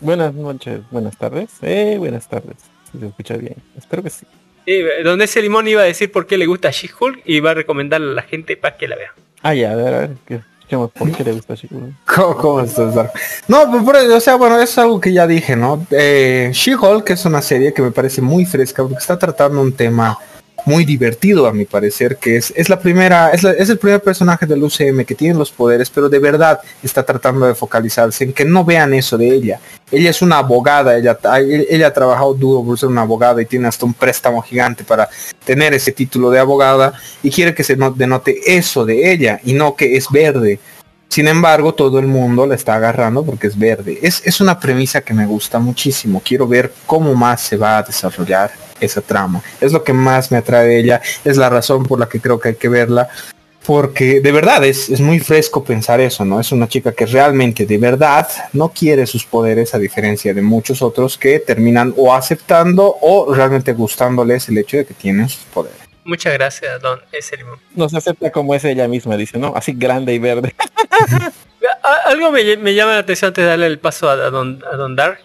Buenas noches, buenas tardes. Eh, buenas tardes. Si se escucha bien. Espero que sí. Sí, donde ese limón iba a decir por qué le gusta She-Hulk y va a recomendarle a la gente para que la vea. Ah, ya, a ver, a ver. que escuchemos por qué le gusta Shiguro. ¿Cómo, cómo estás, Dark? No, pues, o sea, bueno, es algo que ya dije, ¿no? Eh, She-Hulk es una serie que me parece muy fresca porque está tratando un tema muy divertido a mi parecer, que es, es la primera, es, la- es el primer personaje del UCM que tiene los poderes, pero de verdad está tratando de focalizarse en que no vean eso de ella. Ella es una abogada, ella, ta- ella ha trabajado duro por ser una abogada y tiene hasta un préstamo gigante para tener ese título de abogada y quiere que se no- denote eso de ella y no que es verde. Sin embargo, todo el mundo la está agarrando porque es verde. Es, es una premisa que me gusta muchísimo. Quiero ver cómo más se va a desarrollar esa trama. Es lo que más me atrae de ella. Es la razón por la que creo que hay que verla. Porque de verdad es, es muy fresco pensar eso, ¿no? Es una chica que realmente de verdad no quiere sus poderes a diferencia de muchos otros que terminan o aceptando o realmente gustándoles el hecho de que tienen sus poderes. Muchas gracias, don limón. No se acepta como es ella misma, dice, ¿no? Así grande y verde. Algo me, me llama la atención antes de darle el paso a, a don, a don Dark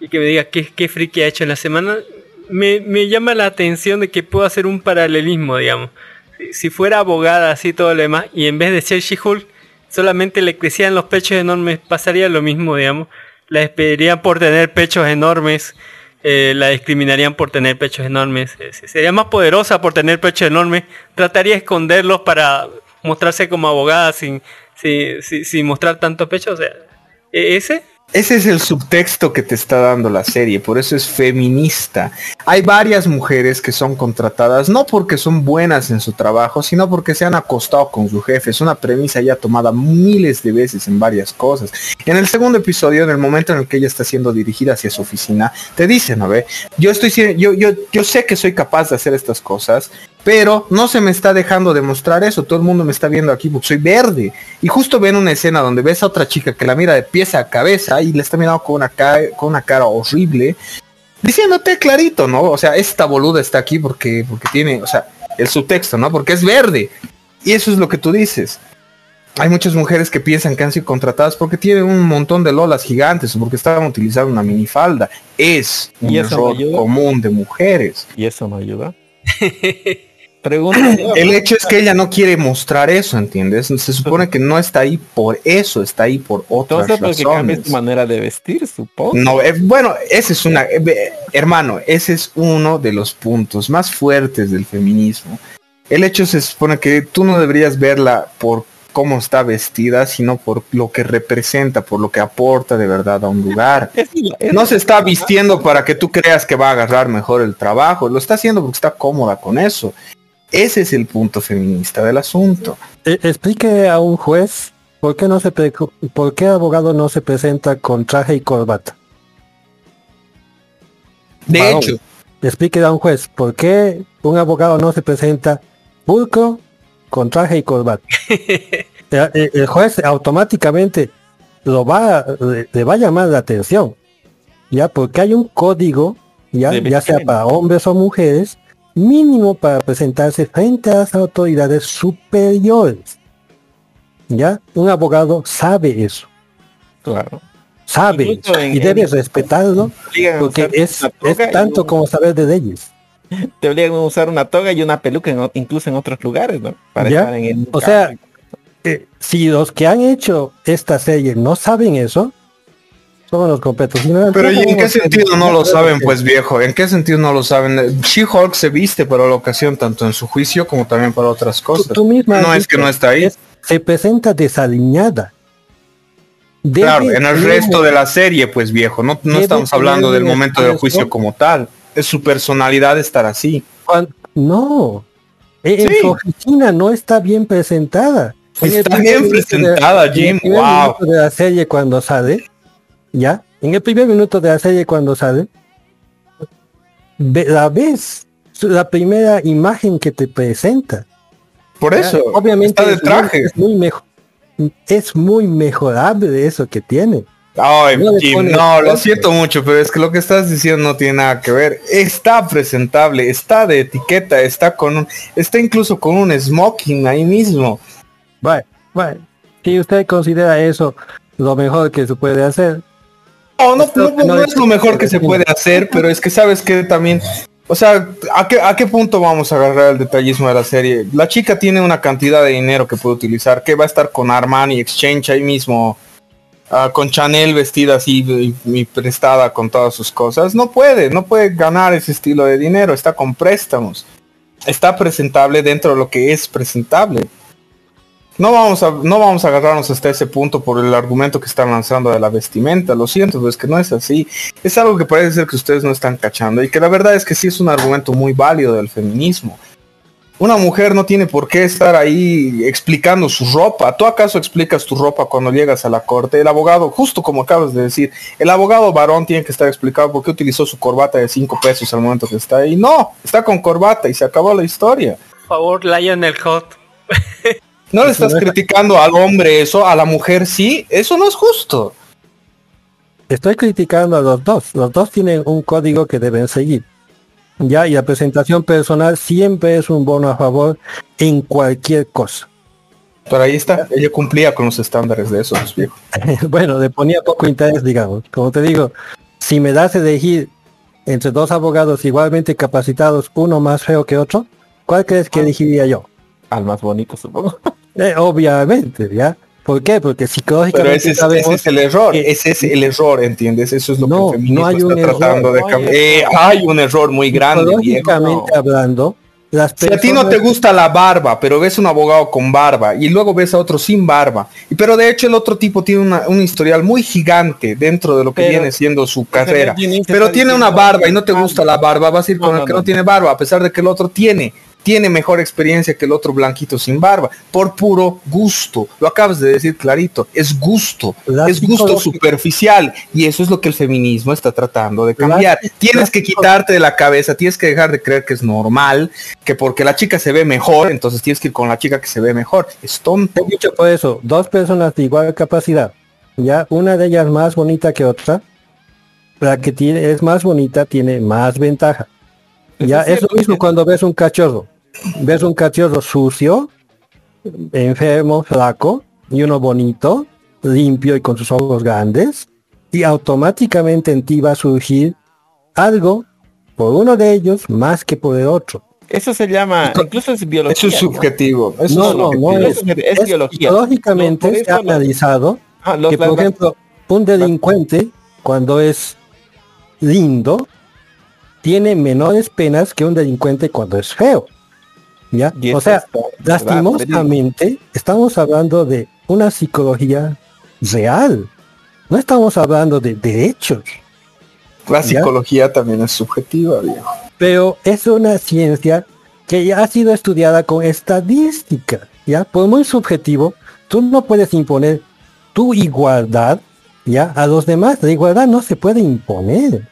y que me diga qué, qué friki ha hecho en la semana. Me, me llama la atención de que puedo hacer un paralelismo, digamos. Si, si fuera abogada, así todo lo demás, y en vez de ser She-Hulk, solamente le crecían los pechos enormes, pasaría lo mismo, digamos. La despedirían por tener pechos enormes, eh, la discriminarían por tener pechos enormes. eh, se- sería más poderosa por tener pechos enormes, trataría de esconderlos para mostrarse como abogada sin, sin, sin- sin mostrar tanto pecho. O sea, ¿e- ¿ese? Ese es el subtexto que te está dando la serie, por eso es feminista. Hay varias mujeres que son contratadas no porque son buenas en su trabajo, sino porque se han acostado con su jefe. Es una premisa ya tomada miles de veces en varias cosas. En el segundo episodio, en el momento en el que ella está siendo dirigida hacia su oficina, te dice, ¿no ve? Yo estoy yo, yo, yo sé que soy capaz de hacer estas cosas, pero no se me está dejando demostrar eso. Todo el mundo me está viendo aquí porque soy verde. Y justo ven una escena donde ves a otra chica que la mira de pies a cabeza y le está mirando con una, ca- con una cara horrible, diciéndote clarito, ¿no? O sea, esta boluda está aquí porque, porque tiene, o sea, el subtexto, ¿no? Porque es verde. Y eso es lo que tú dices. Hay muchas mujeres que piensan que han sido contratadas porque tienen un montón de lolas gigantes o porque estaban utilizando una minifalda. Es un ¿Y eso error común de mujeres. Y eso no ayuda. Pregunta. El hecho es que ella no quiere mostrar eso, ¿entiendes? Se supone que no está ahí por eso, está ahí por otras Entonces, porque cambia razones. tu manera de vestir, supongo. No, eh, bueno, ese es una, eh, hermano, ese es uno de los puntos más fuertes del feminismo. El hecho se supone que tú no deberías verla por cómo está vestida, sino por lo que representa, por lo que aporta de verdad a un lugar. No se está vistiendo para que tú creas que va a agarrar mejor el trabajo, lo está haciendo porque está cómoda con eso. Ese es el punto feminista del asunto. Eh, explique a un juez por qué no se por qué abogado no se presenta con traje y corbata. De hecho, Explique a un juez por qué un abogado no se presenta pulcro con traje y corbata. el, el- juez automáticamente lo va le, le va a llamar la atención. ya porque hay un código, ya, ya sea para hombres o mujeres, mínimo para presentarse frente a las autoridades superiores. Ya, un abogado sabe eso, Claro. sabe en- y en- debes respetarlo porque es, es tanto un- como saber de leyes. Te obligan a usar una toga y una peluca en incluso en otros lugares, ¿no? Para ¿Ya? estar en el O sea, eh, si los que han hecho esta serie no saben eso, completos ignorantes. Pero ¿y en qué sentido no lo saben, pues viejo? ¿En qué sentido no lo saben? She-Hulk se viste para la ocasión, tanto en su juicio como también para otras Tú, cosas. tú misma No es que no está ahí. es- se presenta desaliñada. Debe Claro, en el resto de la serie, pues viejo, no, estamos hablando del momento del juicio como tal. Es su personalidad estar así. no. En, en Sí. su oficina no está bien presentada. Está bien presentada, Jim. Wow. de la serie cuando sale, ya, en el primer minuto de la serie cuando sale, la ves, la primera imagen que te presenta. Por Ya, eso, obviamente está de es muy- traje. Es muy, mejor, es muy mejorable eso que tiene. Ay, No Jim, lo siento mucho, pero es que lo que estás diciendo no tiene nada que ver. Está presentable, está de etiqueta, está con un, está incluso con un smoking ahí mismo. Bueno, bueno, si usted considera eso lo mejor que se puede hacer, No, no, no, que no no es- lo mejor que se puede hacer, pero es que sabes que también, o sea, ¿a qué, ¿a qué punto vamos a agarrar el detallismo de la serie? La chica tiene una cantidad de dinero que puede utilizar, que va a estar con Armani Exchange ahí mismo, ah, con Chanel vestida así y, y prestada con todas sus cosas. No puede, no puede ganar ese estilo de dinero, está con préstamos. Está presentable dentro de lo que es presentable. No vamos a, no vamos a agarrarnos hasta ese punto por el argumento que están lanzando de la vestimenta. Lo siento, pero es que no es así. Es algo que parece ser que ustedes no están cachando y que la verdad es que sí es un argumento muy válido del feminismo. Una mujer no tiene por qué estar ahí explicando su ropa. ¿Tú acaso explicas tu ropa cuando llegas a la corte? El abogado, justo como acabas de decir, el abogado varón tiene que estar explicado por qué utilizó su corbata de 5 pesos al momento que está ahí. No, está con corbata y se acabó la historia. Por favor, Lionel Hot. No le estás criticando al hombre eso, a la mujer sí, eso no es justo. estoy criticando a los dos. Los dos tienen un código que deben seguir. Ya, y la presentación personal siempre es un bono a favor en cualquier cosa. Pero ahí está, ella cumplía con los estándares de eso, pues, viejo. bueno, le ponía poco interés, digamos. Como te digo, si me das a elegir entre dos abogados igualmente capacitados, uno más feo que otro, ¿cuál crees que elegiría yo? Al más bonito, supongo. Eh, obviamente, ¿ya? ¿Por qué? Porque Pero psicológicamente ese es, sabemos ese es el error, que- ese es el error, ¿entiendes? Eso es lo No, que el feminismo no hay está un error, tratando de no hay cambiar. error. Eh, hay un error muy grande, viejo. psicológicamente hablando, las Si a ti no te personas- gusta la barba, pero ves un abogado con barba y luego ves a otro sin barba, y pero de hecho el otro tipo tiene una- un historial muy gigante dentro de lo que Pero- viene siendo su pero carrera, pero tiene una barba y no te gusta la barba, vas a ir No, con el que no no. tiene barba, a pesar de que el otro tiene tiene mejor experiencia que el otro blanquito sin barba, por puro gusto. Lo acabas de decir clarito, es gusto, La es gusto superficial y eso es lo que el feminismo está tratando de cambiar. Tienes que quitarte de la cabeza, tienes que dejar de creer que es normal, que porque la chica se ve mejor, entonces tienes que ir con la chica que se ve mejor. Es tonto. He dicho por eso, dos personas de igual capacidad, ya una de ellas más bonita que otra, la que tiene es más bonita tiene más ventaja. Ya es es lo mismo cuando ves un cachorro, ves un cachorro sucio, enfermo, flaco, y uno bonito, limpio y con sus ojos grandes, y automáticamente en ti va a surgir algo por uno de ellos más que por el otro. Eso se llama, incluso es biología. Eso es subjetivo. Eso No, es no, no es, Es- es biología. No, por se ha analizado Ah, que por las- ejemplo un delincuente cuando es lindo tiene menores penas que un delincuente cuando es feo ya o sea lastimosamente estamos hablando de una psicología real no estamos hablando de derechos La psicología también es subjetiva, viejo. pero es una ciencia que ya ha sido estudiada con estadística, ¿ya? Por muy subjetivo, tú no puedes imponer tu igualdad, ¿ya? A los demás, la igualdad no se puede imponer.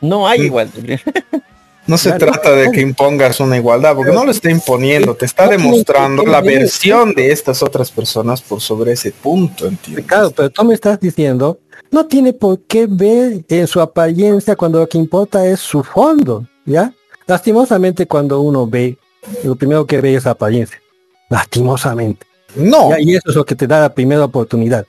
No hay igual. No se Claro. trata de que impongas una igualdad, porque no lo está imponiendo, te está demostrando la versión de estas otras personas por sobre ese punto, ¿entiendes? Claro, pero tú me estás diciendo no tiene por qué ver en su apariencia cuando lo que importa es su fondo, ¿ya? Lastimosamente cuando uno ve, lo primero que ve es la apariencia. Lastimosamente. No, ¿ya? Y eso es lo que te da la primera oportunidad.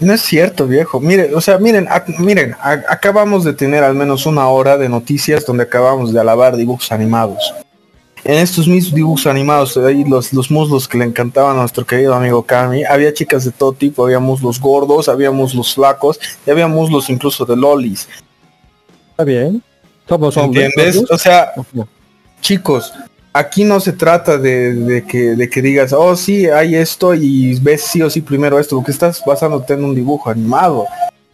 No es cierto, viejo. Mire, o sea, miren, ac- miren, a- acabamos de tener al menos una hora de noticias donde acabamos de alabar dibujos animados. En estos mismos dibujos animados, ahí los, los muslos que le encantaban a nuestro querido amigo Cami, había chicas de todo tipo, había muslos gordos, había muslos flacos, y había muslos incluso de lolis. Está bien. Somos hombres. ¿Entiendes? ¿no? O sea, chicos, aquí no se trata de, que, que digas, oh sí, hay esto y ves sí o sí primero esto, porque estás basándote en un dibujo animado.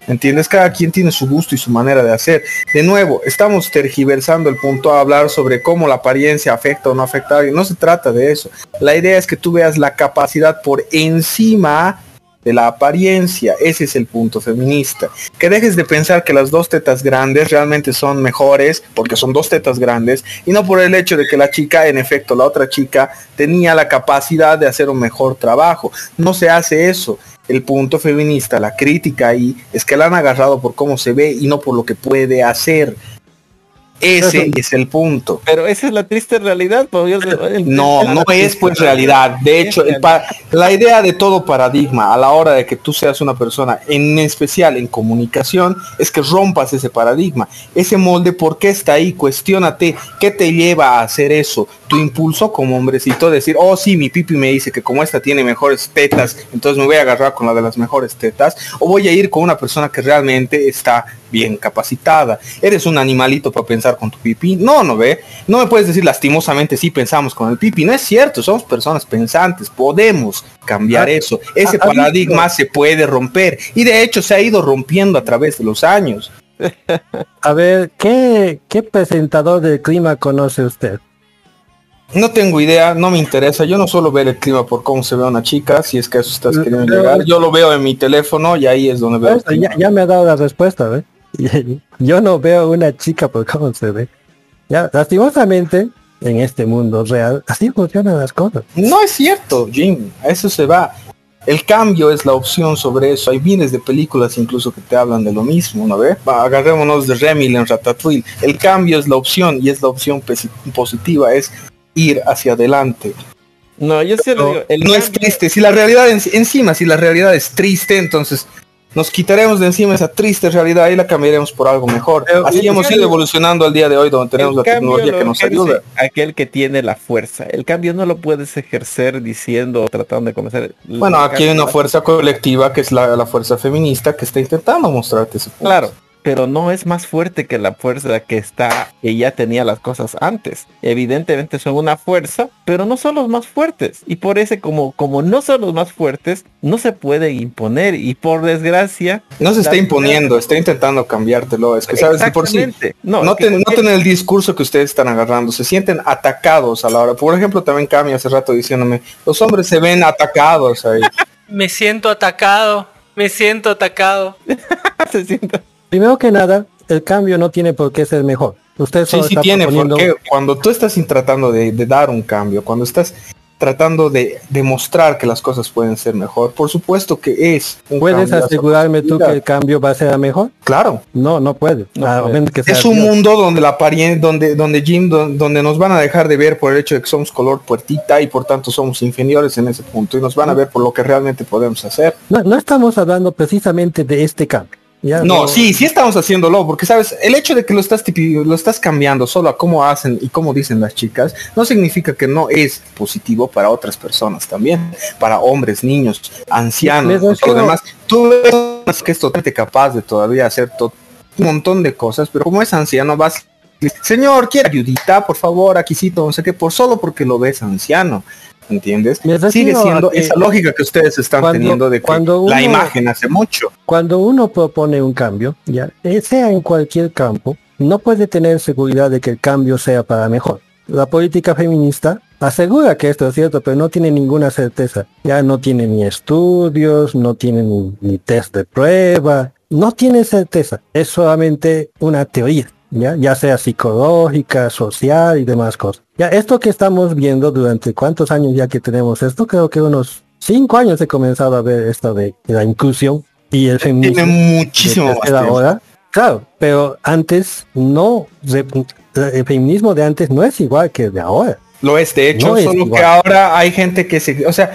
¿Entiendes? Cada quien tiene su gusto y su manera de hacer. De nuevo, estamos tergiversando el punto a hablar sobre cómo la apariencia afecta o no afecta a alguien. No se trata de eso. La idea es que tú veas la capacidad por encima de la apariencia. Ese es el punto feminista. Que dejes de pensar que las dos tetas grandes realmente son mejores porque son dos tetas grandes y no por el hecho de que la chica, en efecto, la otra chica tenía la capacidad de hacer un mejor trabajo. No se hace eso. El punto feminista, la crítica ahí, es que la han agarrado por cómo se ve y no por lo que puede hacer. Ese es el punto. Pero esa es la triste realidad. pues, yo- el- No, no es pues realidad. De hecho, el la idea de todo paradigma a la hora de que tú seas una persona, en especial en comunicación, es que rompas ese paradigma. Ese molde, ¿por qué está ahí? Cuestiónate, ¿qué te lleva a hacer eso? Tu impulso como hombrecito, decir, oh sí, mi pipi me dice que como esta tiene mejores tetas, entonces me voy a agarrar con la de las mejores tetas, o voy a ir con una persona que realmente está bien capacitada. Eres un animalito para pensar con tu pipi. No, no ve. No me puedes decir lastimosamente sí pensamos con el pipi. No es cierto, somos personas pensantes. Podemos cambiar Ah, eso. Ese ah, ah, paradigma se puede romper. Y de hecho se ha ido rompiendo a través de los años. A ver, ¿qué, ¿qué presentador del clima conoce usted? No tengo idea, no me interesa. Yo no suelo ver el clima por cómo se ve una chica, si es que eso estás Pero- queriendo llegar. Yo lo veo en mi teléfono y ahí es donde veo. ya, ya me ha dado la respuesta, ¿ve? Yo no veo una chica por cómo se ve. Ya, lastimosamente, en este mundo real, así funcionan las cosas. No es cierto, Jim. A eso se va. El cambio es la opción sobre eso. Hay miles de películas incluso que te hablan de lo mismo, ¿no ve? Va, agarrémonos de Remil en Ratatouille. El cambio es la opción y es la opción positiva, es ir hacia adelante. No, yo sí le digo, el no es triste. Si la realidad en- encima, si la realidad es triste, entonces nos quitaremos de encima esa triste realidad y la cambiaremos por algo mejor. Pero Así hemos ido evolucionando al día de hoy donde tenemos la tecnología lo que nos ayuda. Aquel que tiene la fuerza. El cambio no lo puedes ejercer diciendo o tratando de. El Bueno, aquí hay una fuerza colectiva que es la, la fuerza feminista que está intentando mostrarte ese punto. Claro, pero no es más fuerte que la fuerza que está, que ya tenía las cosas antes. Evidentemente son una fuerza, pero no son los más fuertes. Y por eso, como, como no son los más fuertes, no se pueden imponer. Y por desgracia. No se está imponiendo, está intentando cambiártelo. Es que sabes de por sí. No, No, que ten- no ten el discurso que ustedes están agarrando, se sienten atacados a la hora. Por ejemplo, también Cami hace rato diciéndome, los hombres se ven atacados ahí. Me siento atacado, me siento atacado. se sienta- Primero que nada, el cambio no tiene por qué ser mejor. Usted Sí, solo sí está tiene, proponiendo- porque cuando tú estás tratando de, de dar un cambio, cuando estás tratando de demostrar que las cosas pueden ser mejor, por supuesto que es un ¿Puedes asegurarme tú que el cambio va a ser mejor? Claro, No, no puede. No A puede. menos que sea es un Dios. mundo donde la apariencia, donde, donde Jim, don- donde nos van a dejar de ver por el hecho de que somos color puertita y por tanto somos inferiores en ese punto y nos van a ver por lo que realmente podemos hacer. No, no estamos hablando precisamente de este cambio. Ya No, sí, sí estamos haciéndolo, porque sabes, el hecho de que lo estás tipi- lo estás cambiando solo a cómo hacen y cómo dicen las chicas, no significa que no es positivo para otras personas también, para hombres, niños, ancianos, todo lo demás. Tú ves que es totalmente capaz de todavía hacer to- un montón de cosas, pero como es anciano vas Señor, quiere ayudita, por favor, aquícito, no sé qué, por solo porque lo ves anciano. ¿Entiendes? Sigue siendo esa lógica que ustedes están cuando- teniendo de que cuando la imagen hace mucho. Cuando uno propone un cambio, ya eh, sea en cualquier campo, no puede tener seguridad de que el cambio sea para mejor. La política feminista asegura que esto es cierto, pero no tiene ninguna certeza. Ya no tiene ni estudios, no tiene ni, ni test de prueba, no tiene certeza. Es solamente una teoría, ya, ya sea psicológica, social y demás cosas. Ya esto que estamos viendo durante cuántos años ya que tenemos esto, creo que unos cinco años he comenzado a ver esto de, de la inclusión Y el feminismo Tiene muchísimo más ola, claro, pero antes no, el feminismo de antes no es igual que el de ahora. Lo es, de hecho, No es solo igual. que ahora hay gente que se... O sea,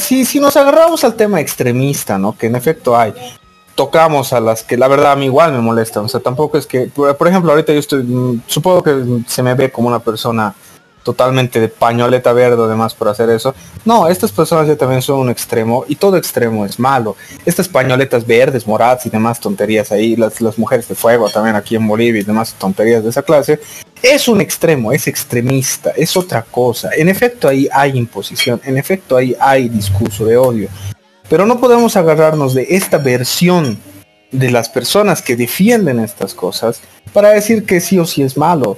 si, si nos agarramos al tema extremista, ¿no? Que en efecto hay, tocamos a las que la verdad a mí igual me molestan. O sea, tampoco es que... Por, ejemplo, ahorita yo estoy... mm, Supongo que se me ve como una persona totalmente de pañoleta verde o demás por hacer eso. No, estas personas ya también son un extremo y todo extremo es malo. Estas pañoletas verdes, moradas y demás tonterías ahí, las, las mujeres de fuego también aquí en Bolivia y demás tonterías de esa clase, es un extremo, es extremista, es otra cosa. En efecto ahí hay imposición, en efecto ahí hay discurso de odio. Pero no podemos agarrarnos de esta versión de las personas que defienden estas cosas para decir que sí o sí es malo.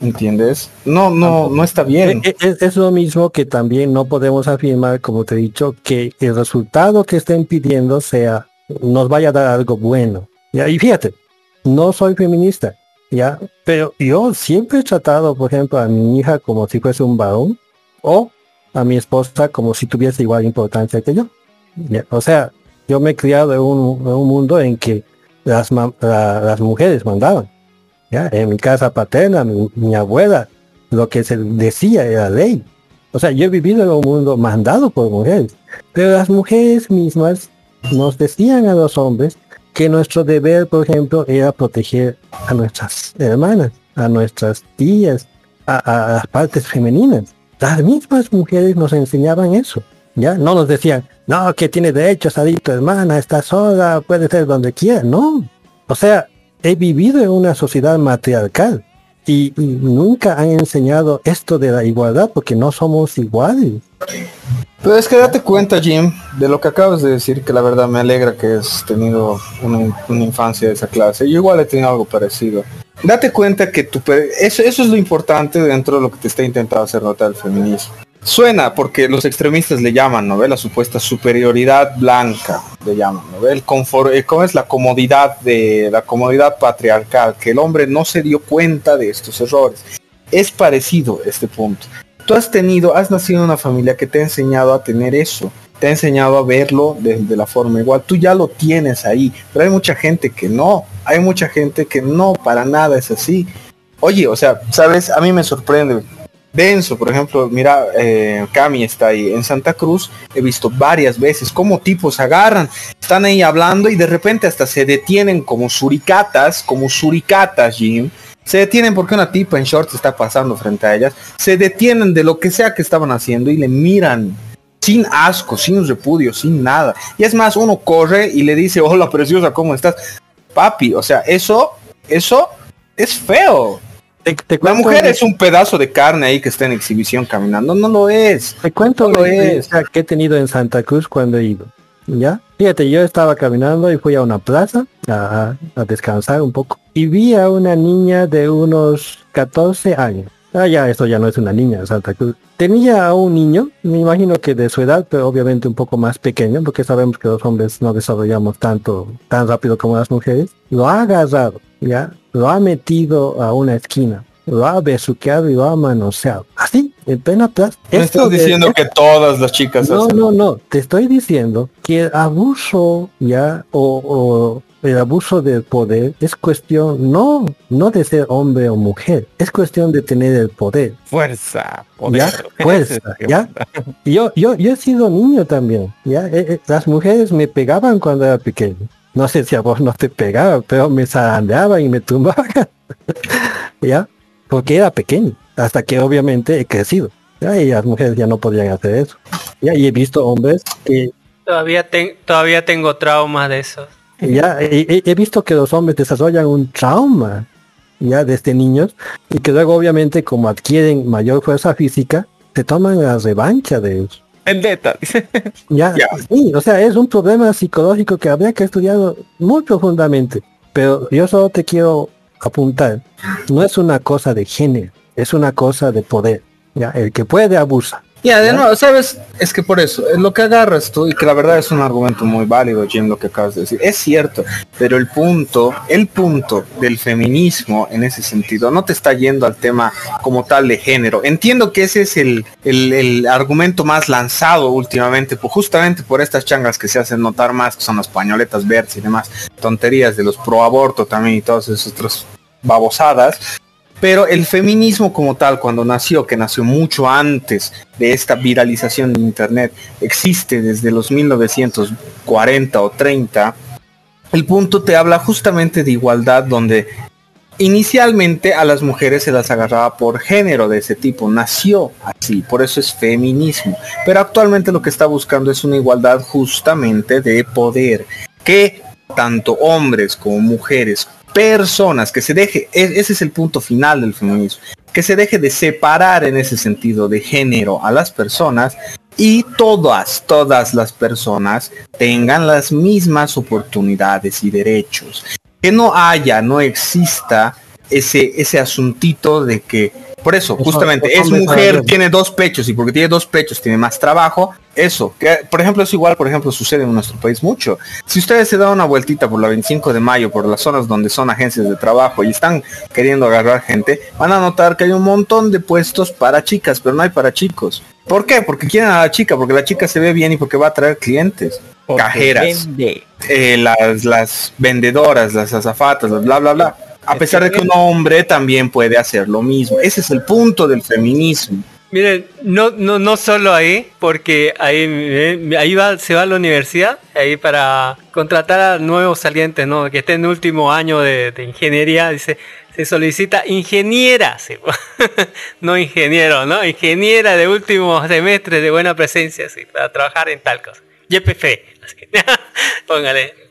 ¿Entiendes? No, no, no está bien. E- e- Es, es lo mismo que también no podemos afirmar, como te he dicho, que el resultado que estén pidiendo sea, nos vaya a dar algo bueno. ¿ya? Y fíjate, no soy feminista, ya, pero yo siempre he tratado, por ejemplo, a mi hija como si fuese un varón, o a mi esposa como si tuviese igual importancia que yo. O sea, yo me he criado en un, mundo en que las, mujeres mandaban. En mi casa paterna, mi, abuela, lo que se decía era ley. O sea, yo he vivido en un mundo mandado por mujeres, pero las mujeres mismas nos decían a los hombres que nuestro deber, por ejemplo, era proteger a nuestras hermanas, a nuestras tías, a las partes femeninas. Las mismas mujeres nos enseñaban eso. ¿Ya? No nos decían, no, que tiene derecho a salir tu hermana, está sola, puede ser donde quiera. No. O sea, he vivido en una sociedad matriarcal y, nunca han enseñado esto de la igualdad porque no somos iguales. Pero es que date cuenta, Jim, de lo que acabas de decir, que la verdad me alegra que has tenido una, una infancia de esa clase. Yo igual he tenido algo parecido. Date cuenta que tu eso, eso es lo importante dentro de lo que te está intentando hacer notar el feminismo. Suena porque los extremistas le llaman, ¿no? La supuesta superioridad blanca, le llaman, ¿no? El confort, eh, ¿cómo es la comodidad de la comodidad patriarcal? Que el hombre no se dio cuenta de estos errores. Es parecido este punto tú has tenido, has nacido en una familia que te ha enseñado a tener eso, te ha enseñado a verlo de, de la forma igual, tú ya lo tienes ahí, pero hay mucha gente que no, hay mucha gente que no, para nada es así. Oye, o sea, sabes, a mí me sorprende. Denso, por ejemplo, mira, eh, Cami está ahí. En Santa Cruz he visto varias veces cómo tipos agarran, están ahí hablando y de repente hasta se detienen como suricatas, como suricatas, Jim. Se detienen porque una tipa en shorts está pasando frente a ellas. Se detienen de lo que sea que estaban haciendo y le miran sin asco, sin repudio, sin nada. Y es más, uno corre y le dice, hola preciosa, ¿cómo estás? Papi, o sea, eso, eso es feo. Te, te La mujer es un pedazo de carne ahí que está en exhibición caminando. No lo es. Te cuento No lo es. que he tenido en Santa Cruz cuando he ido. ¿Ya? Fíjate, yo estaba caminando y fui a una plaza a, a descansar un poco. Y vi a una niña de unos 14 años. Ah, ya, esto ya no es una niña en Santa Cruz. Tenía a un niño, me imagino que de su edad, pero obviamente un poco más pequeño, porque sabemos que los hombres no desarrollamos tanto, tan rápido como las mujeres. Lo ha agarrado, ¿ya? Lo ha metido a una esquina. Lo ha besuqueado y lo ha manoseado. Así, en plena plaza. Me estás de- diciendo que todas las chicas no, hacen. no, no. Te estoy diciendo que el abuso ya o, o el abuso del poder es cuestión no no de ser hombre o mujer, es cuestión de tener el poder. Fuerza, Ya, poder. fuerza, ya. Yo, yo, yo he sido niño también, ya. Eh, eh, las mujeres me pegaban cuando era pequeño. No sé si a vos no te pegaban, pero me zarandeaban y me tumbaban. ya, porque era pequeño, hasta que obviamente he crecido. Ya, y las mujeres ya no podían hacer eso. Ya, y he visto hombres que Todavía, ten- todavía tengo traumas de esos. ya he, he- visto que los hombres desarrollan un trauma ya desde niños y que luego obviamente como adquieren mayor fuerza física se toman la revancha de eso. Vendetta. Ya, Ya. sí, o sea, es un problema psicológico que habría que estudiar muy profundamente. Pero yo solo te quiero apuntar, no es una cosa de género, es una cosa de poder. Ya, el que puede abusa. Ya, de nuevo, sabes, es que por eso, es lo que agarras tú, y que la verdad es un argumento muy válido, Jim, lo que acabas de decir, es cierto, pero el punto, el punto del feminismo en ese sentido, no te está yendo al tema como tal de género. Entiendo que ese es el, el, el argumento más lanzado últimamente, pues justamente por estas changas que se hacen notar más, que son las pañoletas verdes y demás, tonterías de los pro aborto también y todas esas otras babosadas, pero el feminismo como tal, cuando nació, que nació mucho antes de esta viralización de Internet, existe desde los 1940 o 30, el punto te habla justamente de igualdad donde inicialmente a las mujeres se las agarraba por género de ese tipo, nació así, por eso es feminismo, pero actualmente lo que está buscando es una igualdad justamente de poder, que tanto hombres como mujeres personas, que se deje, e- ese es el punto final del feminismo, que se deje de separar en ese sentido de género a las personas y todas, todas las personas tengan las mismas oportunidades y derechos. Que no haya, no exista ese, ese asuntito de que, por eso, Eso- justamente, eso es mujer, tiene dos pechos y porque tiene dos pechos tiene más trabajo. Eso, que por ejemplo es igual, por ejemplo, sucede en nuestro país mucho. Si ustedes se dan una vueltita por la 25 de mayo, por las zonas donde son agencias de trabajo y están queriendo agarrar gente, van a notar que hay un montón de puestos para chicas, pero no hay para chicos. ¿Por qué? Porque quieren a la chica, porque la chica se ve bien y porque va a traer clientes. Porque Cajeras, eh, las, las vendedoras, las azafatas, las bla, bla, bla. A Es pesar que de que un hombre también puede hacer lo mismo. Ese es el punto del feminismo. Miren, no, no, no solo ahí, porque ahí, eh, ahí va, se va a la universidad, ahí para contratar a nuevos salientes, ¿no? Que estén en último año de, de ingeniería, dice, se solicita ingeniera, sí, no ingeniero, ¿no? Ingeniera de último semestre de buena presencia, sí, para trabajar en tal cosa. YPF, así que, póngale.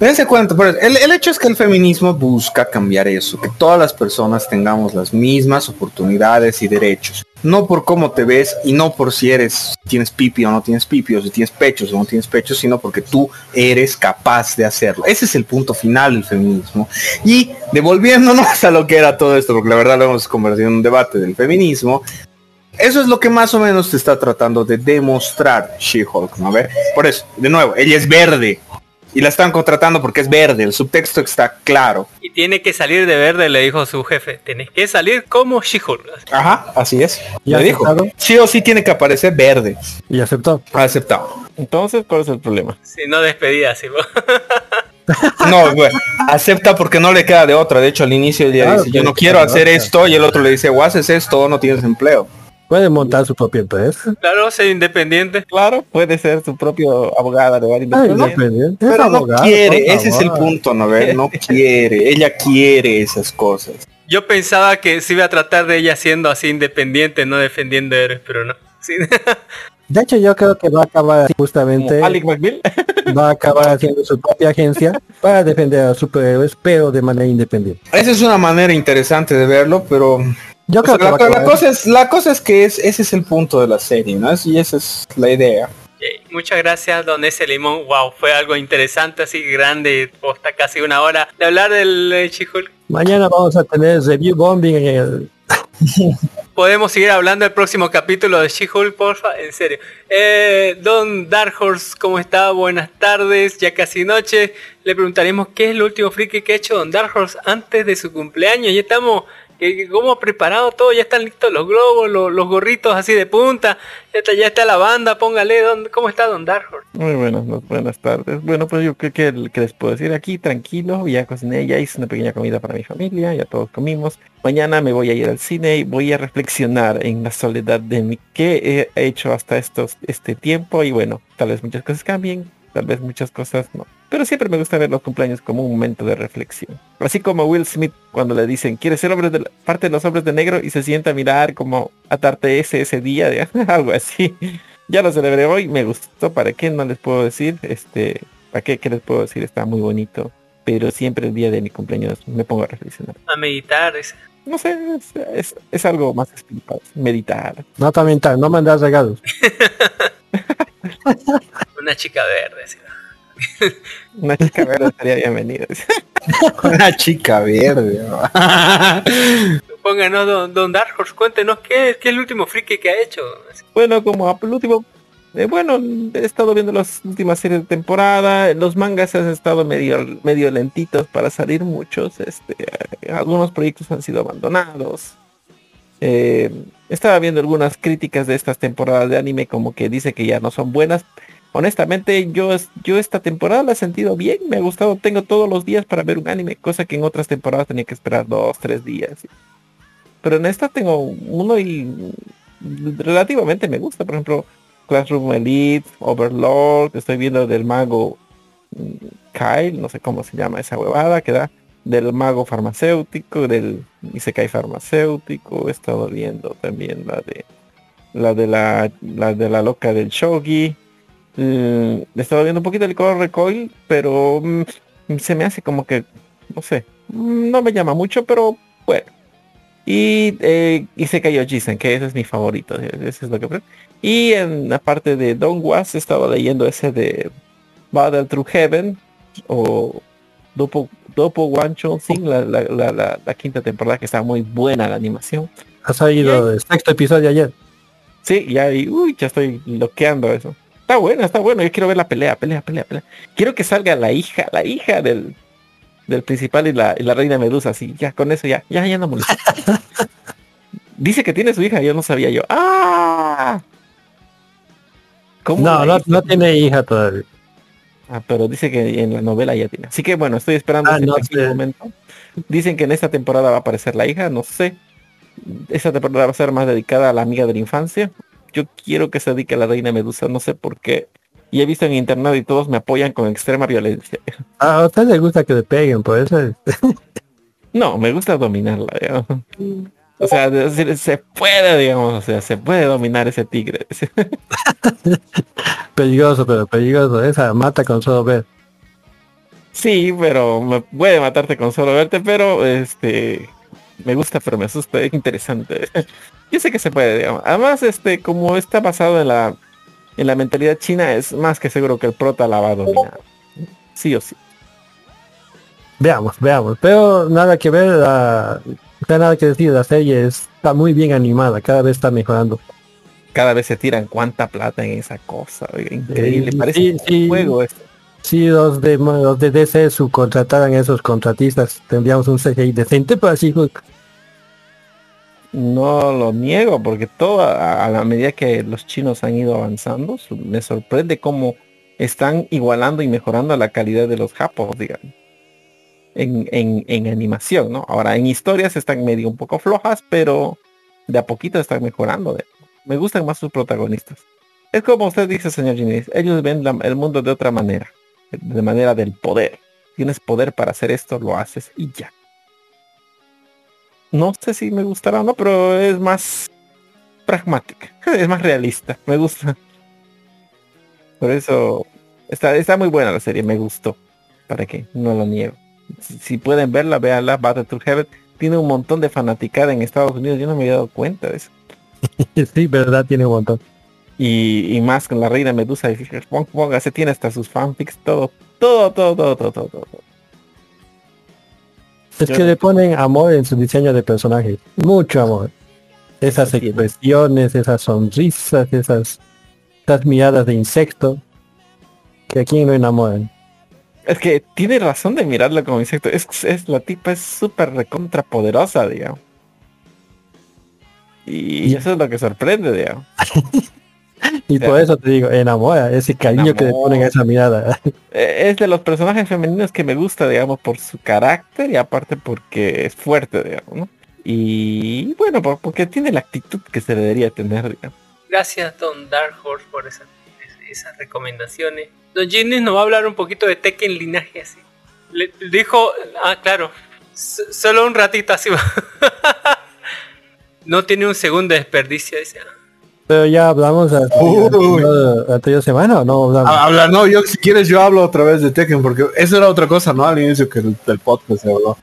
Dense cuenta, pero el, el hecho es que el feminismo busca cambiar eso, que todas las personas tengamos las mismas oportunidades y derechos. No por cómo te ves y no por si eres, tienes pipi o no tienes pipi, o si tienes pechos o no tienes pechos, sino porque tú eres capaz de hacerlo. Ese es el punto final del feminismo. Y devolviéndonos a lo que era todo esto, porque la verdad lo hemos convertido en un debate del feminismo, eso es lo que más o menos te está tratando de demostrar She-Hulk, ¿no ve? Por eso, de nuevo, ella es verde. Y la están contratando porque es verde, el subtexto está claro. Y tiene que salir de verde, le dijo su jefe. Tienes que salir como She-Hulk. Ajá, así es. ¿Y Le dijo. Sí o sí tiene que aparecer verde. Y aceptó. Aceptado. Entonces, ¿cuál es el problema? Si no despedida, así. No, güey, acepta porque no le queda de otra. De hecho, al inicio ella Claro dice, que yo no quiero de hacer otra. esto. Y el otro le dice, o haces esto o no tienes empleo. Puede montar su propia empresa. Claro, ser independiente. Claro, puede ser su propio abogada de varios Ah, independiente. Es Pero no abogado, quiere, ese es el punto, ¿no ves? No quiere, ella quiere esas cosas. Yo pensaba que se iba a tratar de ella siendo así independiente, no defendiendo héroes, pero no. Sí. De hecho, yo creo que va a acabar así justamente. Alec McBeal. Va a acabar haciendo su propia agencia para defender a los superhéroes, pero de manera independiente. Esa es una manera interesante de verlo, pero Yo o creo sea, que la, cosa es la cosa es que es ese es el punto de la serie, ¿no? Es- Y esa es la idea. Muchas gracias, don ese limón. Wow, fue algo interesante, así grande, hasta casi una hora de hablar del eh, She-Hulk. Mañana vamos a tener review bombing en el... Podemos seguir hablando del próximo capítulo de She-Hulk, porfa, en serio. Eh, don Dark Horse, ¿cómo está? Buenas tardes, ya casi noche. Le preguntaremos qué es lo último friki que ha hecho Don Dark Horse antes de su cumpleaños. Ya estamos, que- ¿cómo ha preparado todo? Ya están listos los globos, los, los gorritos así de punta. Ya está, ya está la banda, póngale, don, ¿cómo está Don Dark Horse? Muy buenas, buenas tardes. Bueno, pues yo creo que, que les puedo decir aquí, tranquilo, ya cociné, ya hice una pequeña comida para mi familia, ya todos comimos. Mañana me voy a ir al cine y voy a reflexionar en la soledad de mi qué he hecho hasta estos este tiempo y bueno, tal vez muchas cosas cambien, tal vez muchas cosas no. Pero siempre me gusta ver los cumpleaños como un momento de reflexión. Así como Will Smith cuando le dicen, ¿quieres ser hombre de la- parte de los hombres de negro? Y se sienta a mirar como atarte ese ese día, de, algo así. Ya lo celebré hoy, me gustó, ¿para qué? No les puedo decir, este, ¿para qué? ¿Qué les puedo decir? Está muy bonito. Pero siempre el día de mi cumpleaños me pongo a reflexionar. A meditar, dice. No sé, es, es- es algo más espiritual, meditar. No también tal, no mandar regalos. Una chica verde, dice. Una chica verde estaría bienvenida. Una chica verde. ¿no? Pónganos, don, don Dark Horse, cuéntenos qué, qué es el último friki que ha hecho. Bueno, como a- el último, eh, bueno, he estado viendo las últimas series de temporada, los mangas han estado medio, medio lentitos para salir muchos, este, eh, algunos proyectos han sido abandonados. Eh, estaba viendo algunas críticas de estas temporadas de anime como que dice que ya no son buenas. Honestamente, yo, yo esta temporada la he sentido bien, me ha gustado, tengo todos los días para ver un anime, cosa que en otras temporadas tenía que esperar dos, tres días. Pero en esta tengo uno y relativamente me gusta, por ejemplo, Classroom Elite, Overlord, estoy viendo del mago mm, Kyle, no sé cómo se llama esa huevada, que da del mago farmacéutico, del Isekai farmacéutico, he estado viendo también la de la de la de la loca del shogi. Mm, he estado viendo un poquito el Core Recoil, pero mm, se me hace como que, no sé, mm, no me llama mucho, pero bueno. Y eh, Isekai Ojisen, que ese es mi favorito, ese es lo que y en la parte de Don Was estaba leyendo ese de Battle Through Heaven o Dopo, Dopo One Shot Sing, la, la, la, la- la quinta temporada que está muy buena la animación. Ha salido el sexto episodio ayer. Sí, ya y uy, ya estoy bloqueando eso. Está bueno, está bueno. Yo quiero ver la pelea, pelea, pelea, pelea. Quiero que salga la hija, la hija del, del principal y la, y la reina Medusa, así, ya con eso ya, ya, ya no molesta. Dice que tiene su hija, yo no sabía yo. ¡Ah! ¿Cómo No, no, no tiene hija todavía. Ah, pero dice que en la novela ya tiene. Así que bueno, estoy esperando Ah, no sé. momento. Dicen que en esta temporada va a aparecer la hija, no sé. Esta temporada va a ser más dedicada a la amiga de la infancia. Yo quiero que se dedique a la reina Medusa, no sé por qué. Y he visto en internet y todos me apoyan con extrema violencia. Ah, a usted le gusta que le peguen, por eso es- No, me gusta dominarla, digamos. O sea, de- se, se puede, digamos, o sea, se puede dominar ese tigre. peligroso, pero peligroso. Esa mata con solo ver. Sí, pero me puede matarte con solo verte, pero este me gusta, pero me asusta, es interesante. Yo sé que se puede, digamos. Además, este, como está basado en la en la mentalidad china, es más que seguro que el prota la va a dominar. Sí o sí. Veamos, veamos. Pero nada que ver, la, nada que decir, la serie está muy bien animada, cada vez está mejorando. Cada vez se tiran cuánta plata en esa cosa, increíble. Sí, Parece sí, un sí. juego esto. Si los de los de DC subcontrataran a esos contratistas, tendríamos un CGI decente para She-Hulk. No lo niego, porque todo a, la medida que los chinos han ido avanzando, me sorprende cómo están igualando y mejorando la calidad de los japos, digamos. En, en, animación, ¿no? Ahora, en historias están medio un poco flojas, pero de a poquito están mejorando. Me gustan más sus protagonistas. Es como usted dice, señor Ginés, ellos ven el mundo de otra manera, de manera del poder. Tienes poder para hacer esto, lo haces y ya. No sé si me gustará o no, pero es más pragmática, es más realista, me gusta. Por eso está, está muy buena la serie, me gustó. ¿Para qué? No lo niego. Si, si pueden verla, véanla, Battle to Heaven. Tiene un montón de fanaticada en Estados Unidos, yo no me había dado cuenta de eso. sí, verdad, tiene un montón. Y, y más con la reina Medusa y Pong Pong, se tiene hasta sus fanfics, todo, todo, todo, todo, todo, todo. todo. Es Yo que no- le ponen amor en su diseño de personajes. Mucho amor. Esas Sí, expresiones, esas sonrisas, esas, esas miradas de insecto. Que a quien no enamoran. Es que tiene razón de mirarla como insecto. Es, es la tipa es súper recontra poderosa, digamos. Y, Y- eso es lo que sorprende, digamos. Y por eso te digo, enamora, ese cariño que le ponen a esa mirada. Eh, Es de los personajes femeninos que me gusta, digamos, por su carácter y aparte porque es fuerte, digamos, ¿no? Y bueno, por- porque tiene la actitud que se debería tener, digamos. Gracias, Don Dark Horse, por esa- esas recomendaciones. Don Ginny nos va a hablar un poquito de Tekken Linaje así. Le dijo, ah, claro, solo un ratito así va. no tiene un segundo de desperdicio. Dice. Pero ya hablamos la Uy. la semana o no hablamos. Habla, no, yo si quieres yo hablo otra vez de Tekken, porque eso era otra cosa, ¿no? Al inicio que el, del podcast se habló.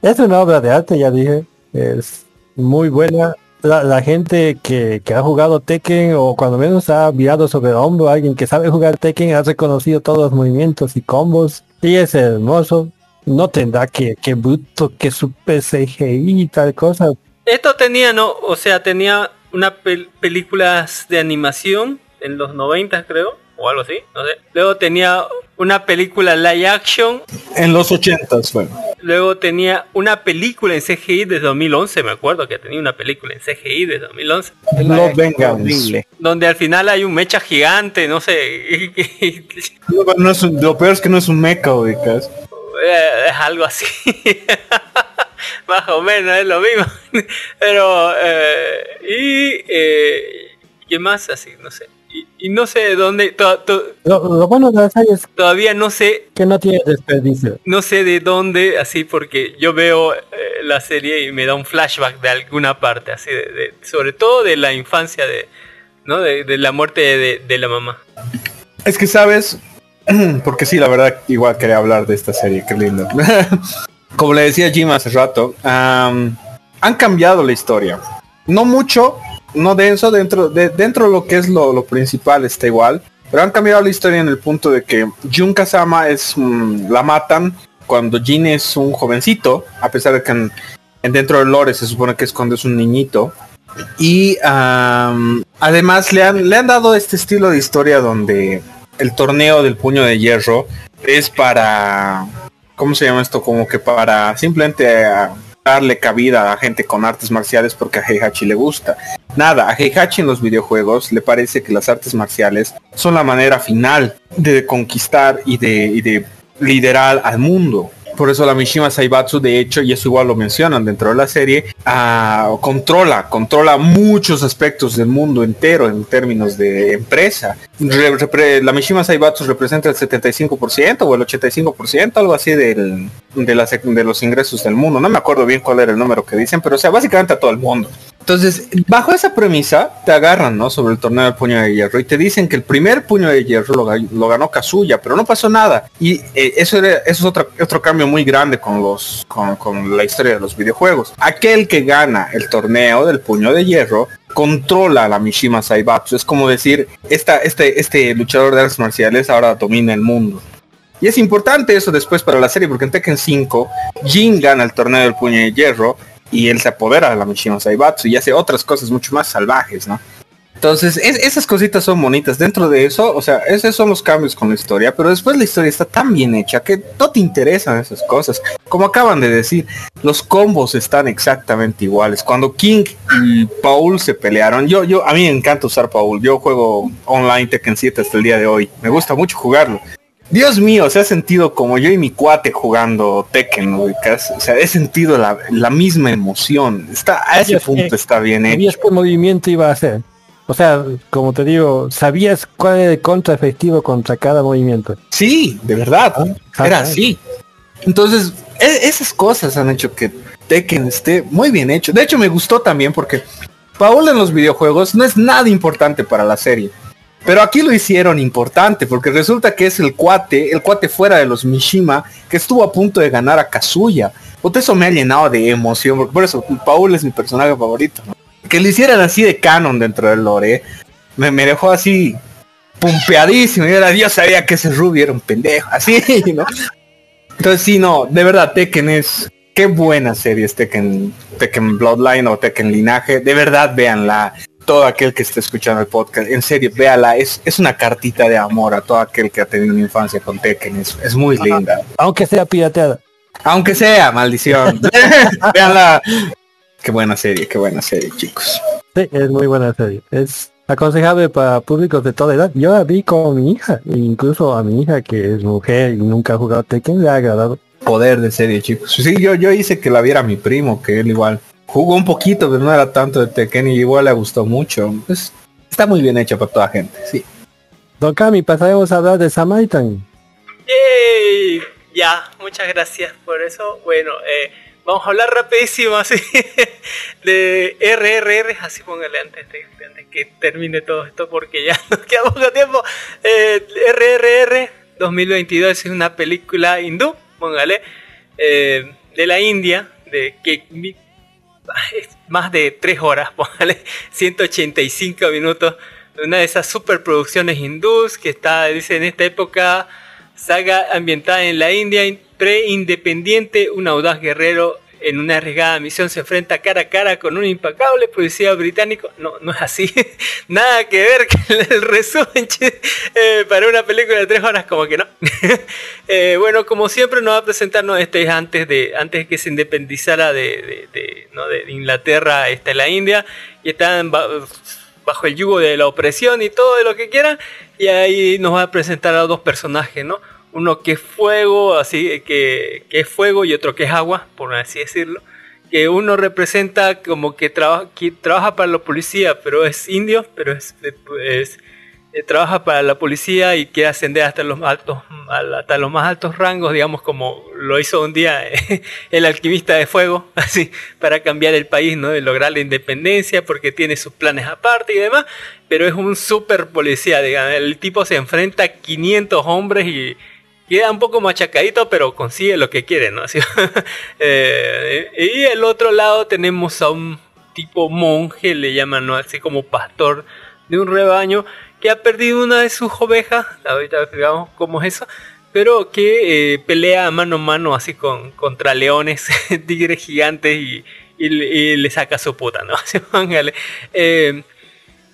Es una obra de arte, ya dije. Es muy buena. La, la gente que, que ha jugado Tekken o cuando menos ha mirado sobre el hombro alguien que sabe jugar Tekken ha reconocido todos los movimientos y combos. Y es hermoso. no tendrá que, que bruto, que super CGI y tal cosa. Esto tenía, no, o sea, tenía una pel- películas de animación en los 90 creo, o algo así, no sé. Luego tenía una película live action, En los ochentas, bueno. luego tenía una película en CGI de 2011, me acuerdo que tenía una película en CGI de 2011, Blood Vengeance. Donde al final hay un mecha gigante, no sé, No, no es un- lo peor es que no es un mecha, ubicas. Eh, es algo así. Más o menos es lo mismo. Pero, eh, y, eh, ¿qué más así? No sé. Y, y no sé de dónde, to- to- Lo, lo bueno de la serie es todavía no sé, que no tiene desperdicio. no sé de dónde, así porque yo veo eh, la serie y me da un flashback de alguna parte, así, de, de- sobre todo de la infancia de, ¿no? De, de la muerte de, de la mamá. Es que sabes, porque sí, la verdad, igual quería hablar de esta serie, qué lindo. Como le decía Jim hace rato, han cambiado la historia. No mucho, no denso, dentro de, dentro de lo que es lo, principal está igual. Pero han cambiado la historia en el punto de que Jun Kazama es mm, la matan cuando Jin es un jovencito, a pesar de que en, en dentro del lore se supone que es cuando es un niñito. Y además le han, le han dado este estilo de historia donde el torneo del puño de hierro es para, ¿cómo se llama esto? Como que para simplemente ah, darle cabida a gente con artes marciales porque a Heihachi le gusta. Nada, a Heihachi en los videojuegos le parece que las artes marciales son la manera final de conquistar y de, y de liderar al mundo. Por eso la Mishima Saibatsu, de hecho, y eso igual lo mencionan dentro de la serie, ah, controla, controla muchos aspectos del mundo entero en términos de empresa. La Mishima Saibatsu representa el 75% o el 85%, algo así del, de, los ingresos del mundo. No me acuerdo bien cuál era el número que dicen, pero o sea, básicamente a todo el mundo. Entonces, bajo esa premisa, te agarran, ¿no? Sobre el torneo del puño de hierro y te dicen que el primer puño de hierro lo, lo ganó Kazuya, pero no pasó nada. Y eh, eso, era, eso es otro, otro cambio muy grande con, los, con, con la historia de los videojuegos. Aquel que gana el torneo del puño de hierro controla a la Mishima Saibatsu. Es como decir, esta, este, este luchador de artes marciales ahora domina el mundo. Y es importante eso después para la serie, porque en Tekken 5, Jin gana el torneo del puño de hierro y él se apodera de la Mishima Saibatsu y hace otras cosas mucho más salvajes, ¿no? Entonces, es- esas cositas son bonitas. Dentro de eso, o sea, esos son los cambios con la historia, pero después la historia está tan bien hecha que no te interesan esas cosas. Como acaban de decir, los combos están exactamente iguales. Cuando King y Paul se pelearon, yo, yo, a mí me encanta usar Paul. Yo juego online Tekken 7 hasta el día de hoy. Me gusta mucho jugarlo. Dios mío, se ha sentido como yo y mi cuate jugando Tekken, ¿no? O sea, he sentido la, la misma emoción. Está, a ese punto está bien hecho. Sabías qué movimiento iba a hacer. O sea, como te digo, sabías cuál era el contra efectivo contra cada movimiento. Sí, de verdad. Ah, Era ah. así. Entonces, e- esas cosas han hecho que Tekken esté muy bien hecho. De hecho, me gustó también porque Paul en los videojuegos no es nada importante para la serie. Pero aquí lo hicieron importante porque resulta que es el cuate, el cuate fuera de los Mishima, que estuvo a punto de ganar a Kazuya. Puta, eso me ha llenado de emoción, porque por eso Paul es mi personaje favorito. ¿no? Que lo hicieran así de canon dentro del lore, me, me dejó así pumpeadísimo. Y era, Dios sabía que ese Ruby era un pendejo, así, ¿no? Entonces sí, no, de verdad, Tekken es... Qué buena serie es Tekken, Tekken Bloodline o Tekken Linaje. De verdad, véanla. Todo aquel que esté escuchando el podcast, en serio, véala. Es, es una cartita de amor a todo aquel que ha tenido una infancia con Tekken. Es, es muy linda. Aunque sea pirateada. Aunque sea, maldición. véanla. Qué buena serie, qué buena serie, chicos. Sí, es muy buena serie. Es aconsejable para públicos de toda edad. Yo la vi con mi hija, incluso a mi hija que es mujer y nunca ha jugado Tekken, le ha agradado. Poder de serie, chicos. Sí, yo, yo hice que la viera mi primo, que él igual jugó un poquito, pero no era tanto de Tekken y igual le gustó mucho. Pues, está muy bien hecha para toda gente, sí. Don Cami, pasaremos a hablar de Samaritan. ¡Yay! Ya, muchas gracias por eso. Bueno, eh, vamos a hablar rapidísimo así de RRR, así póngale antes de, antes que termine todo esto porque ya nos queda poco tiempo. Eh, RRR 2022 es una película hindú, póngale, eh, de la India, de que es más de 3 horas, póngale, 185 minutos. Una de esas superproducciones hindús que está, dice, en esta época, saga ambientada en la India, in- pre-independiente, un audaz guerrero en una arriesgada misión se enfrenta cara a cara con un impecable policía británico. No, no es así. Nada que ver con el resumen eh, para una película de tres horas, como que no. Eh, bueno, como siempre nos va a presentarnos este es antes de antes que se independizara de, Inglaterra, está la India y están ba- bajo el yugo de la opresión y todo lo que quieran. Y ahí nos va a presentar a dos personajes, ¿no? Uno que es fuego, así que, que es fuego y otro que es agua, por así decirlo. Que uno representa como que, traba- que trabaja para la policía, pero es indio, pero es, es- eh, trabaja para la policía y quiere ascender hasta los altos, al- hasta los más altos rangos, digamos como lo hizo un día el alquimista de fuego, así, para cambiar el país, ¿no? Y lograr la independencia, porque tiene sus planes aparte y demás, pero es un super policía, digamos, el tipo se enfrenta a 500 hombres y queda un poco machacadito, pero consigue lo que quiere, ¿no? Así, eh, y el otro lado tenemos a un tipo monje, le llaman, ¿no? Así como pastor de un rebaño, que ha perdido una de sus ovejas, ahorita digamos cómo es eso, pero que eh, pelea mano a mano así con, contra leones, tigres gigantes y, le- saca su puta, ¿no? Así. Eh,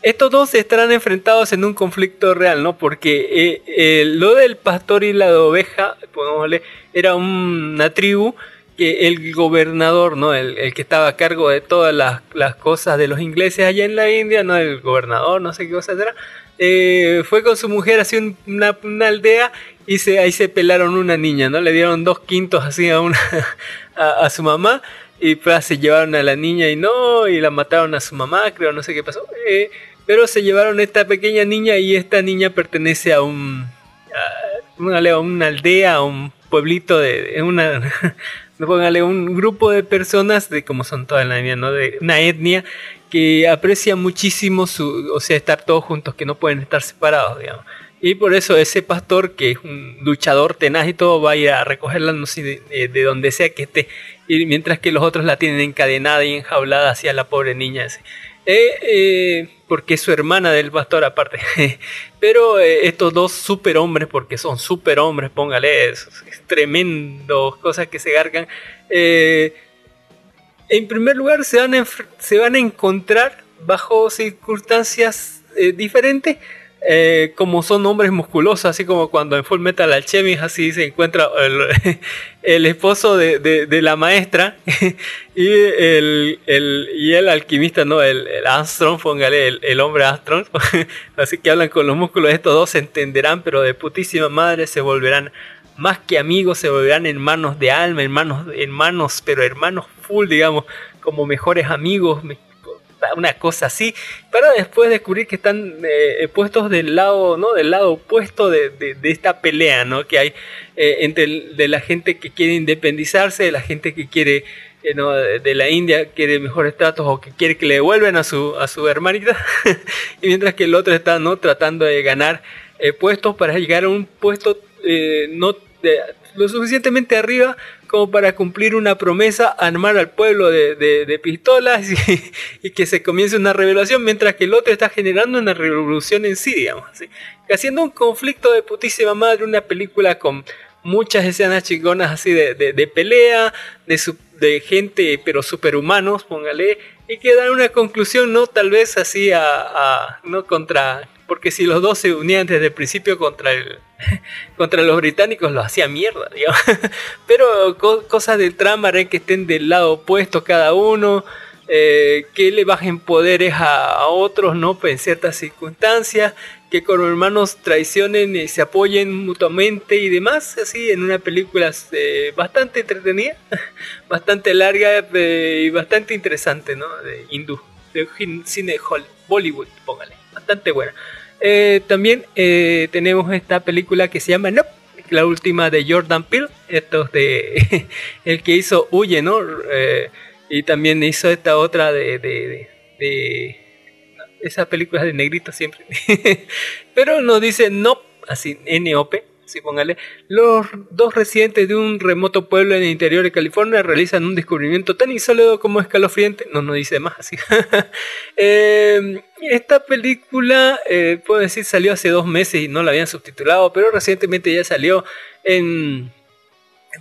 estos dos estarán enfrentados en un conflicto real, ¿no? Porque eh, eh, lo del pastor y la oveja, pongámosle, era una tribu que el gobernador, ¿no? El, que estaba a cargo de todas las, cosas de los ingleses allá en la India, ¿no? El gobernador, no sé qué cosa era, eh, fue con su mujer hacia un- una, una aldea y se, ahí se pelaron una niña, ¿no? Le dieron dos quintos así a, una, a su mamá y pues se llevaron a la niña y no, y la mataron a su mamá, creo, no sé qué pasó. Eh, pero se llevaron esta pequeña niña y esta niña pertenece a un a una, a una aldea, a un pueblito de, de una póngale un grupo de personas de como son todas en la India, ¿no? De una etnia que aprecia muchísimo su, o sea, estar todos juntos, que no pueden estar separados, digamos. Y por eso ese pastor, que es un luchador tenaz y todo, va a ir a recogerla, no sé, de, de- de donde sea que esté. Y mientras que los otros la tienen encadenada y enjaulada hacia la pobre niña. así. Eh, eh, porque es su hermana del pastor aparte. Pero eh, estos dos superhombres, porque son superhombres, póngale, es, tremendo, cosas que se gargan. eh, en primer lugar, se van a, se van a encontrar bajo circunstancias eh, diferentes. Eh, como son hombres musculosos, así como cuando en Full Metal Alchemist así se encuentra el, esposo de, la maestra y el, y el alquimista, no, el, Armstrong, póngale el, el hombre Armstrong, así que hablan con los músculos, estos dos se entenderán, pero de putísima madre se volverán más que amigos, se volverán hermanos de alma, hermanos, hermanos, pero hermanos full, digamos, como mejores amigos, una cosa así, para después descubrir que están eh, puestos del lado, ¿no? Del lado opuesto de, de- esta pelea, ¿no? Que hay eh, entre de la gente que quiere independizarse, de la gente que quiere, eh, ¿no? de, la India quiere mejores tratos o que quiere que le devuelvan a su, a su hermanita, y mientras que el otro está, ¿no? Tratando de ganar eh, puestos para llegar a un puesto no lo suficientemente arriba como para cumplir una promesa, armar al pueblo de, de- pistolas y, que se comience una revelación, mientras que el otro está generando una revolución en sí, digamos. Haciendo un conflicto de putísima madre, una película con muchas escenas chingonas así de, de- pelea, de, de gente, pero superhumanos, póngale, y que dan una conclusión, no tal vez así a- no contra, porque si los dos se unían desde el principio contra el, contra los británicos lo hacía mierda, digamos. Pero co- cosas del trama harán que estén del lado opuesto cada uno, eh, que le bajen poderes a, otros, ¿no? Pues en ciertas circunstancias, que con hermanos traicionen y se apoyen mutuamente y demás, así en una película eh, bastante entretenida, bastante larga eh, y bastante interesante, ¿no? De hindú, de cine Bollywood, póngale, bastante buena. Eh, también eh, tenemos esta película que se llama Nope, la última de Jordan Peele, estos de el que hizo Huye, ¿no? Eh, y también hizo esta otra de, de, de, de- esas películas de negrito siempre. Pero nos dice Nope, así N-O-P, así póngale. Los dos residentes de un remoto pueblo en el interior de California realizan un descubrimiento tan insólito como escalofriante. No nos dice más así. Eh, esta película, eh, puedo decir, salió hace dos meses y no la habían subtitulado, pero recientemente ya salió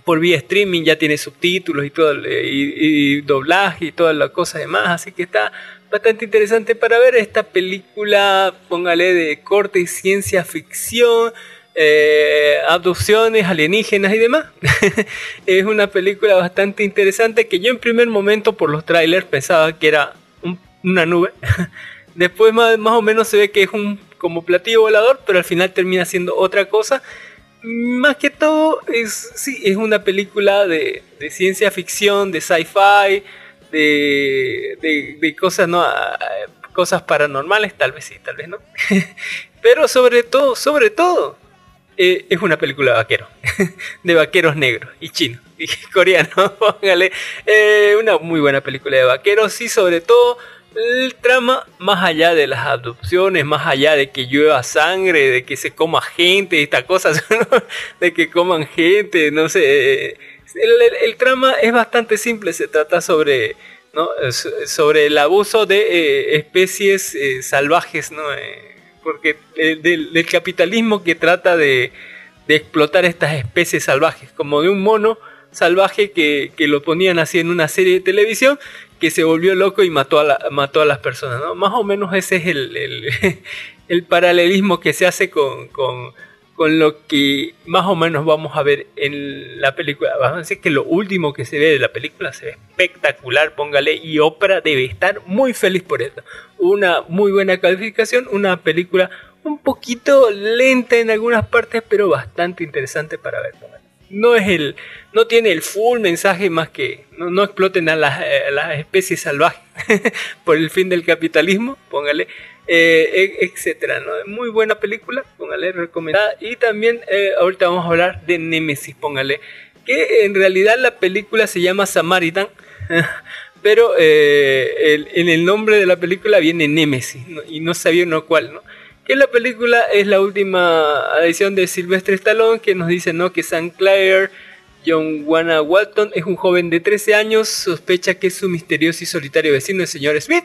por vía streaming, ya tiene subtítulos y todo, eh, y, y doblaje y todas las cosas demás, así que está bastante interesante para ver esta película, póngale de corte y ciencia ficción, eh, abducciones alienígenas y demás. es una película bastante interesante que yo en primer momento por los trailers pensaba que era un- una nube. Después más, más o menos se ve que es un como platillo volador, pero al final termina siendo otra cosa. Más que todo, es, sí, es una película de, ciencia ficción, de sci-fi, de, de, de cosas, ¿no? Cosas paranormales, tal vez sí, tal vez no. pero sobre todo, sobre todo, eh, es una película de vaqueros, de vaqueros negros y chinos y coreanos, póngale. Eh, una muy buena película de vaqueros y sobre todo el trama, más allá de las abducciones, más allá de que llueva sangre, de que se coma gente, estas cosas, ¿no? de que coman gente, no sé. eh, El, el- el trama es bastante simple, se trata sobre, ¿no? Sobre el abuso de eh, especies eh, salvajes, ¿no? Eh, porque eh, del, capitalismo que trata de, explotar estas especies salvajes, como de un mono salvaje que, que lo ponían así en una serie de televisión que se volvió loco y mató a, la- mató a las personas. ¿no? Más o menos ese es el, el, el paralelismo que se hace con, con lo que más o menos vamos a ver en la película. Vamos a que lo último que se ve de la película se ve espectacular, póngale, y Oprah debe estar muy feliz por esto. Una muy buena calificación, una película un poquito lenta en algunas partes, pero bastante interesante para ver. No es el, no tiene el full mensaje más que no, no exploten a las, eh, especies salvajes por el fin del capitalismo, póngale, eh, e- etcétera, ¿no? Muy buena película, póngale, recomendada. Y también eh, ahorita vamos a hablar de Nemesis, póngale, que en realidad la película se llama Samaritan, pero eh, el- en el nombre de la película viene Nemesis, y no sabía uno cuál, ¿no? Que la película es la última edición de Sylvester Stallone que nos dice, ¿no? Que San Clair John Wanna Walton es un joven de 13 años, sospecha que su misterioso y solitario vecino, el señor Smith,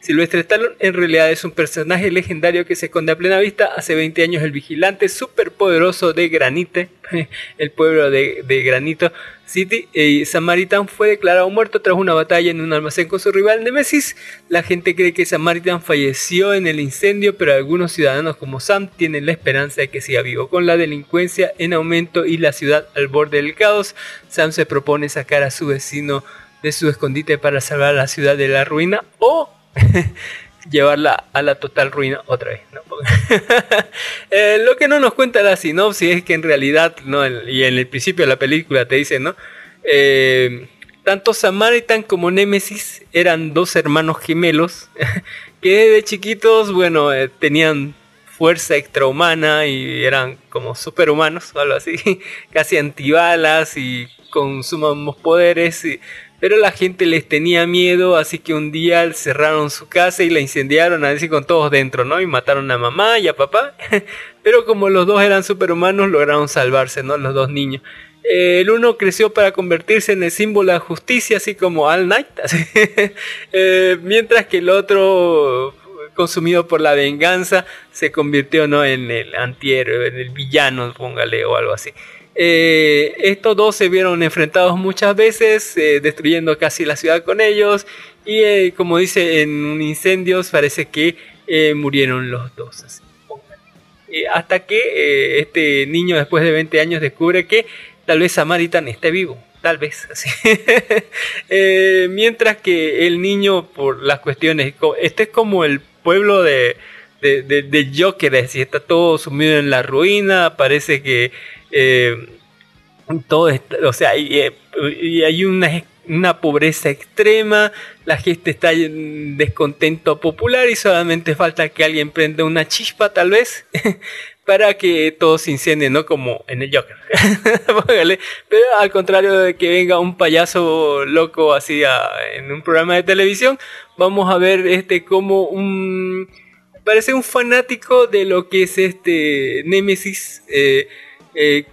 Sylvester Stallone, en realidad es un personaje legendario que se esconde a plena vista. Hace 20 años el vigilante superpoderoso de Granite, el pueblo de, de Granito City, y Samaritan fue declarado muerto tras una batalla en un almacén con su rival Nemesis. La gente cree que Samaritan falleció en el incendio, pero algunos ciudadanos como Sam tienen la esperanza de que siga vivo. Con la delincuencia en aumento y la ciudad al borde del caos, Sam se propone sacar a su vecino de su escondite para salvar a la ciudad de la ruina o llevarla a la total ruina otra vez. Eh, lo que no nos cuenta la sinopsis es que en realidad, ¿no? Y en el principio de la película te dicen, ¿no? Eh, tanto Samaritan como Nemesis eran dos hermanos gemelos que de chiquitos, bueno, eh, tenían fuerza extrahumana y eran como superhumanos o algo así, casi antibalas y con sumamos poderes. y- pero la gente les tenía miedo, así que un día cerraron su casa y la incendiaron así con todos dentro, ¿no? Y mataron a mamá y a papá. Pero como los dos eran superhumanos, lograron salvarse, ¿no? Los dos niños. El uno creció para convertirse en el símbolo de justicia, así como All Night. Eh, mientras que el otro, consumido por la venganza, se convirtió ¿no? en el antihéroe, en el villano, póngale, o algo así. Eh, estos dos se vieron enfrentados muchas veces, eh, destruyendo casi la ciudad con ellos. Y eh, como dice en un incendio, parece que murieron los dos. así, hasta que este niño, después de 20 años, descubre que tal vez Samaritan esté vivo. Tal vez, así. Mientras que el niño, por las cuestiones, este es como el pueblo de, de, de- de Joker, decir, está todo sumido en la ruina, parece que eh, todo está, o sea, y, eh, y hay una, una pobreza extrema, la gente está en descontento popular y solamente falta que alguien prenda una chispa tal vez para que todo se incendie, ¿no? Como en el Joker. Pero al contrario de que venga un payaso loco así a- en un programa de televisión, vamos a ver este como un parece un fanático de lo que es este Nemesis eh, eh,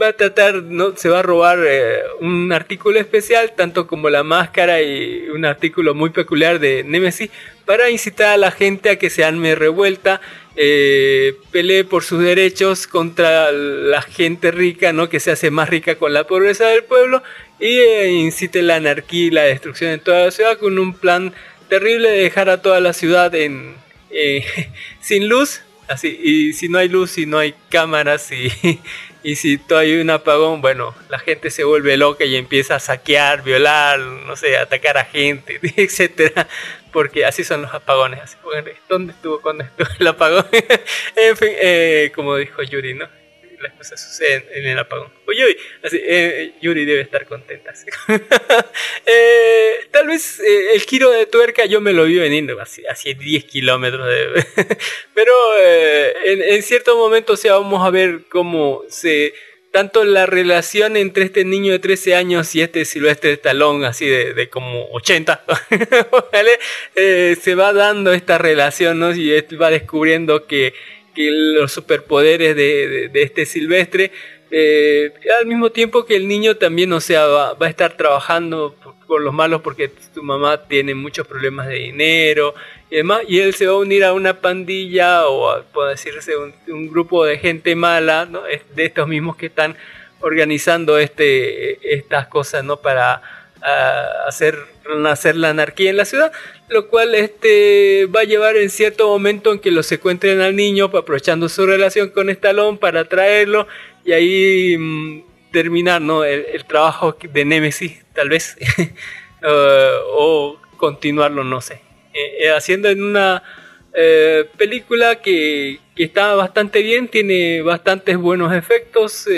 va a tratar, ¿no? se va a robar eh, un artículo especial, tanto como la máscara y un artículo muy peculiar de Nemesis, para incitar a la gente a que se arme revuelta, eh, pelee por sus derechos contra la gente rica, ¿no? que se hace más rica con la pobreza del pueblo, y eh, incite la anarquía y la destrucción en toda la ciudad con un plan terrible de dejar a toda la ciudad en, sin luz. Así, y si no hay luz, si no hay cámaras y, y si hay un apagón, bueno, la gente se vuelve loca y empieza a saquear, violar, no sé, atacar a gente, etcétera, porque así son los apagones. Así, ¿Dónde estuvo cuando estuvo el apagón? en fin, eh, como dijo Yuri, ¿no? Las cosas suceden en el apagón. Uy, así, eh, Yuri debe estar contenta. eh, tal vez eh, el giro de tuerca yo me lo vi venir hacia 10 kilómetros. De... Pero eh, en, en, cierto momento, o sea, vamos a ver cómo se... Tanto la relación entre este niño de 13 años y este silvestre talón, así de, de como 80, ¿vale? Eh, se va dando esta relación, ¿no? Y va descubriendo que que los superpoderes de, este silvestre, eh, al mismo tiempo que el niño también, o sea, va, a estar trabajando con los malos porque su mamá tiene muchos problemas de dinero y demás, y él se va a unir a una pandilla o a, puede decirse un, grupo de gente mala, ¿no? de estos mismos que están organizando este, estas cosas, ¿no? Para a hacer nacer la anarquía en la ciudad, lo cual este, va a llevar en cierto momento en que lo secuestren al niño, aprovechando su relación con Stallone para traerlo y ahí mmm, terminar ¿no? el, trabajo de Nemesis, tal vez, uh, o continuarlo, no sé, eh, haciendo en una eh, película que, que, está bastante bien, tiene bastantes buenos efectos.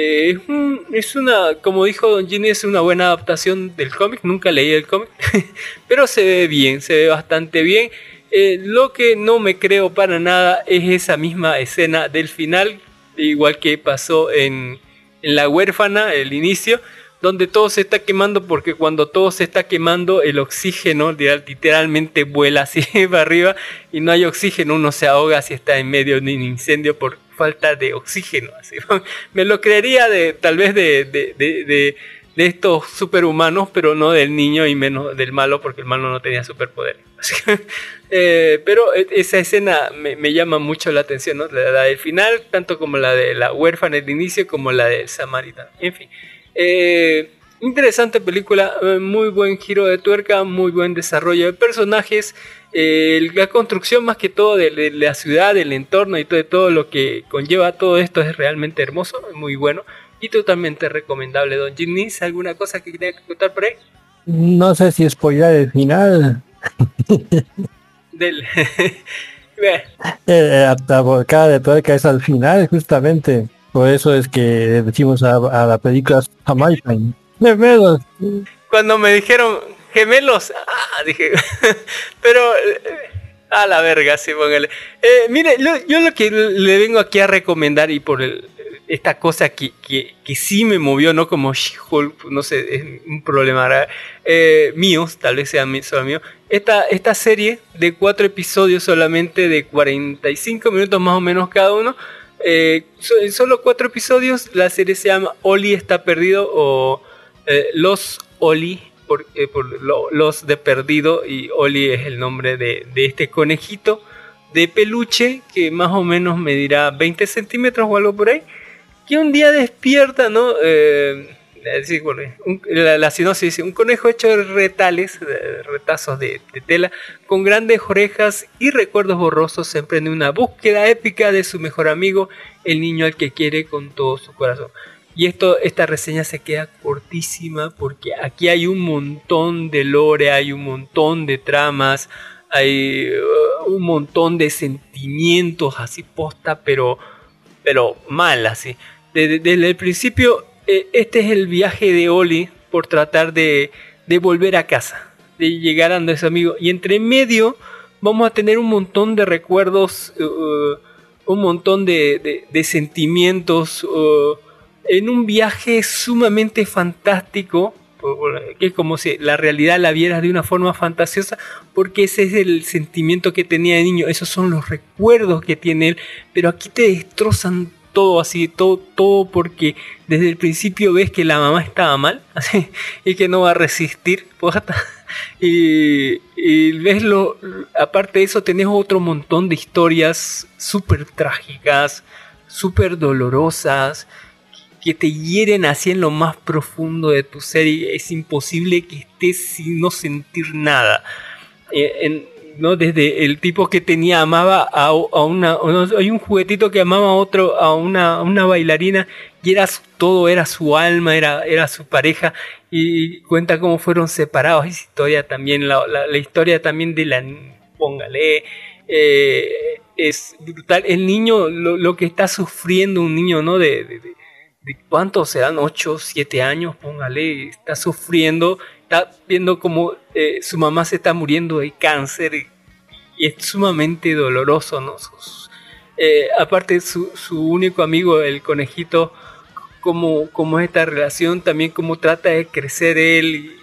Eh, es, un, es, una, como dijo Don Ginny, es una buena adaptación del cómic. Nunca leí el cómic, pero se ve bien, se ve bastante bien. Eh, lo que no me creo para nada es esa misma escena del final, igual que pasó en, en La huérfana, el inicio, donde todo se está quemando porque cuando todo se está quemando el oxígeno literalmente vuela así para arriba y no hay oxígeno, uno se ahoga si está en medio de un incendio falta de oxígeno. Así. Me lo creería de tal vez de, de, de, estos superhumanos, pero no del niño y menos del malo porque el malo no tenía superpoderes. eh, pero esa escena me, me, llama mucho la atención, ¿no? la, la del final, tanto como la de la huérfana del inicio como la del samaritano. En fin. Eh, interesante película, eh, muy buen giro de tuerca, muy buen desarrollo de personajes, eh, la construcción más que todo de, de, la ciudad, del entorno y todo, de todo lo que conlleva todo esto es realmente hermoso, muy bueno y totalmente recomendable. Don Ginnis, ¿alguna cosa que quería contar por ahí? No sé si spoiler el final. Del... eh, hasta volcada de tuerca es al final, justamente. Por eso es que decimos a, a la película Jamaican. Gemelos. Cuando me dijeron gemelos, ah, dije, pero a la verga, sí, póngale. Eh, mire, lo, yo lo que le vengo aquí a recomendar y por el, esta cosa que, que, que, sí me movió, ¿no? Como She-Hulk, no sé, es un problema eh, mío, tal vez sea solo mío. Esta, esta serie de cuatro episodios solamente de 45 minutos más o menos cada uno. Eh, en solo cuatro episodios, la serie se llama Oli está perdido o eh, Los Oli, eh, Los de Perdido, y Oli es el nombre de, este conejito de peluche que más o menos medirá 20 centímetros o algo por ahí, que un día despierta, ¿no? Eh, Sí, bueno, un, la, sinopsis dice, un conejo hecho de retales, de retazos de, de, tela, con grandes orejas y recuerdos borrosos, emprende una búsqueda épica de su mejor amigo, el niño al que quiere con todo su corazón. Y esto, esta reseña se queda cortísima porque aquí hay un montón de lore, hay un montón de tramas, hay uh, un montón de sentimientos así posta, pero, pero mal así. Desde, el principio este es el viaje de Oli por tratar de, de volver a casa, de llegar a su amigo. Y entre medio vamos a tener un montón de recuerdos, uh, un montón de, de, de sentimientos, uh, en un viaje sumamente fantástico, que es como si la realidad la vieras de una forma fantasiosa, porque ese es el sentimiento que tenía de niño, esos son los recuerdos que tiene él, pero aquí te destrozan todo así, todo, todo porque desde el principio ves que la mamá estaba mal así, y que no va a resistir. Y, y ves lo, aparte de eso tenés otro montón de historias súper trágicas, súper dolorosas, que te hieren así en lo más profundo de tu ser y es imposible que estés sin no sentir nada. Eh, en- ¿no? Desde el tipo que tenía, amaba a, a una, hay un juguetito que amaba a otro, a una, a una bailarina, y era su- todo, era su alma, era, era su pareja, y cuenta cómo fueron separados, esa historia también, la, la- historia también de la, póngale, eh, es brutal, el niño, lo, lo que está sufriendo un niño, ¿no? De, de- de cuántos serán, 8, 7 años, póngale, está sufriendo, está viendo como eh, su mamá se está muriendo de cáncer y, y es sumamente doloroso, ¿no? Eh, aparte su, su único amigo, el conejito, como, como esta relación, también cómo trata de crecer él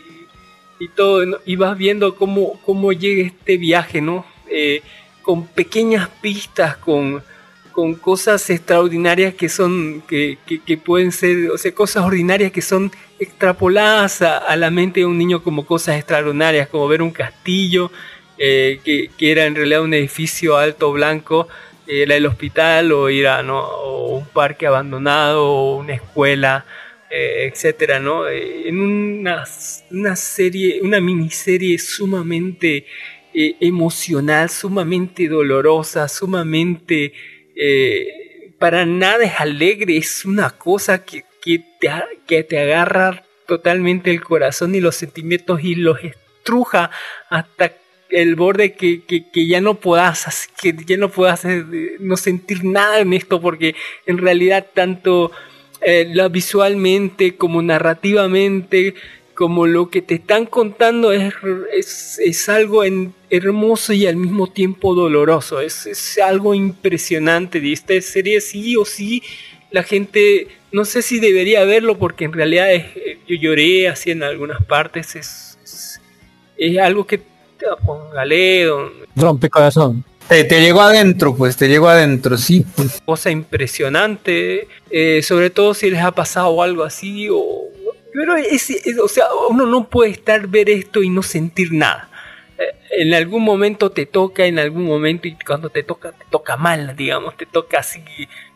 y, todo, y vas viendo cómo, cómo llega este viaje, ¿no? Eh, con pequeñas pistas, con, con cosas extraordinarias que son, que, que, pueden ser, o sea, cosas ordinarias que son extrapoladas a, a la mente de un niño como cosas extraordinarias, como ver un castillo, eh, que, que era en realidad un edificio alto blanco, eh, era el hospital o era ¿no? o un parque abandonado o una escuela, eh, etcétera, ¿no? Eh, en una, una serie, una miniserie sumamente emocional, sumamente dolorosa, sumamente eh, para nada es alegre, es una cosa que, que, te, que te agarra totalmente el corazón y los sentimientos y los estruja hasta el borde que, que, que ya no puedas que ya no puedas eh, no sentir nada en esto porque en realidad tanto eh, visualmente como narrativamente como lo que te están contando es, es, es algo en- hermoso y al mismo tiempo doloroso. Es, es algo impresionante. Y esta serie sí o sí, la gente, no sé si debería verlo porque en realidad es- eh, yo lloré así en algunas partes. Es, es, es algo que, póngale, don- Rompe corazón. Te, te llegó adentro, pues te llegó adentro, sí. cosa impresionante, eh, sobre todo si les ha pasado algo así, o, pero es, o sea, uno no puede estar ver esto y no sentir nada. Eh, en algún momento te toca, en algún momento, y cuando te toca, te toca mal, digamos, te toca así,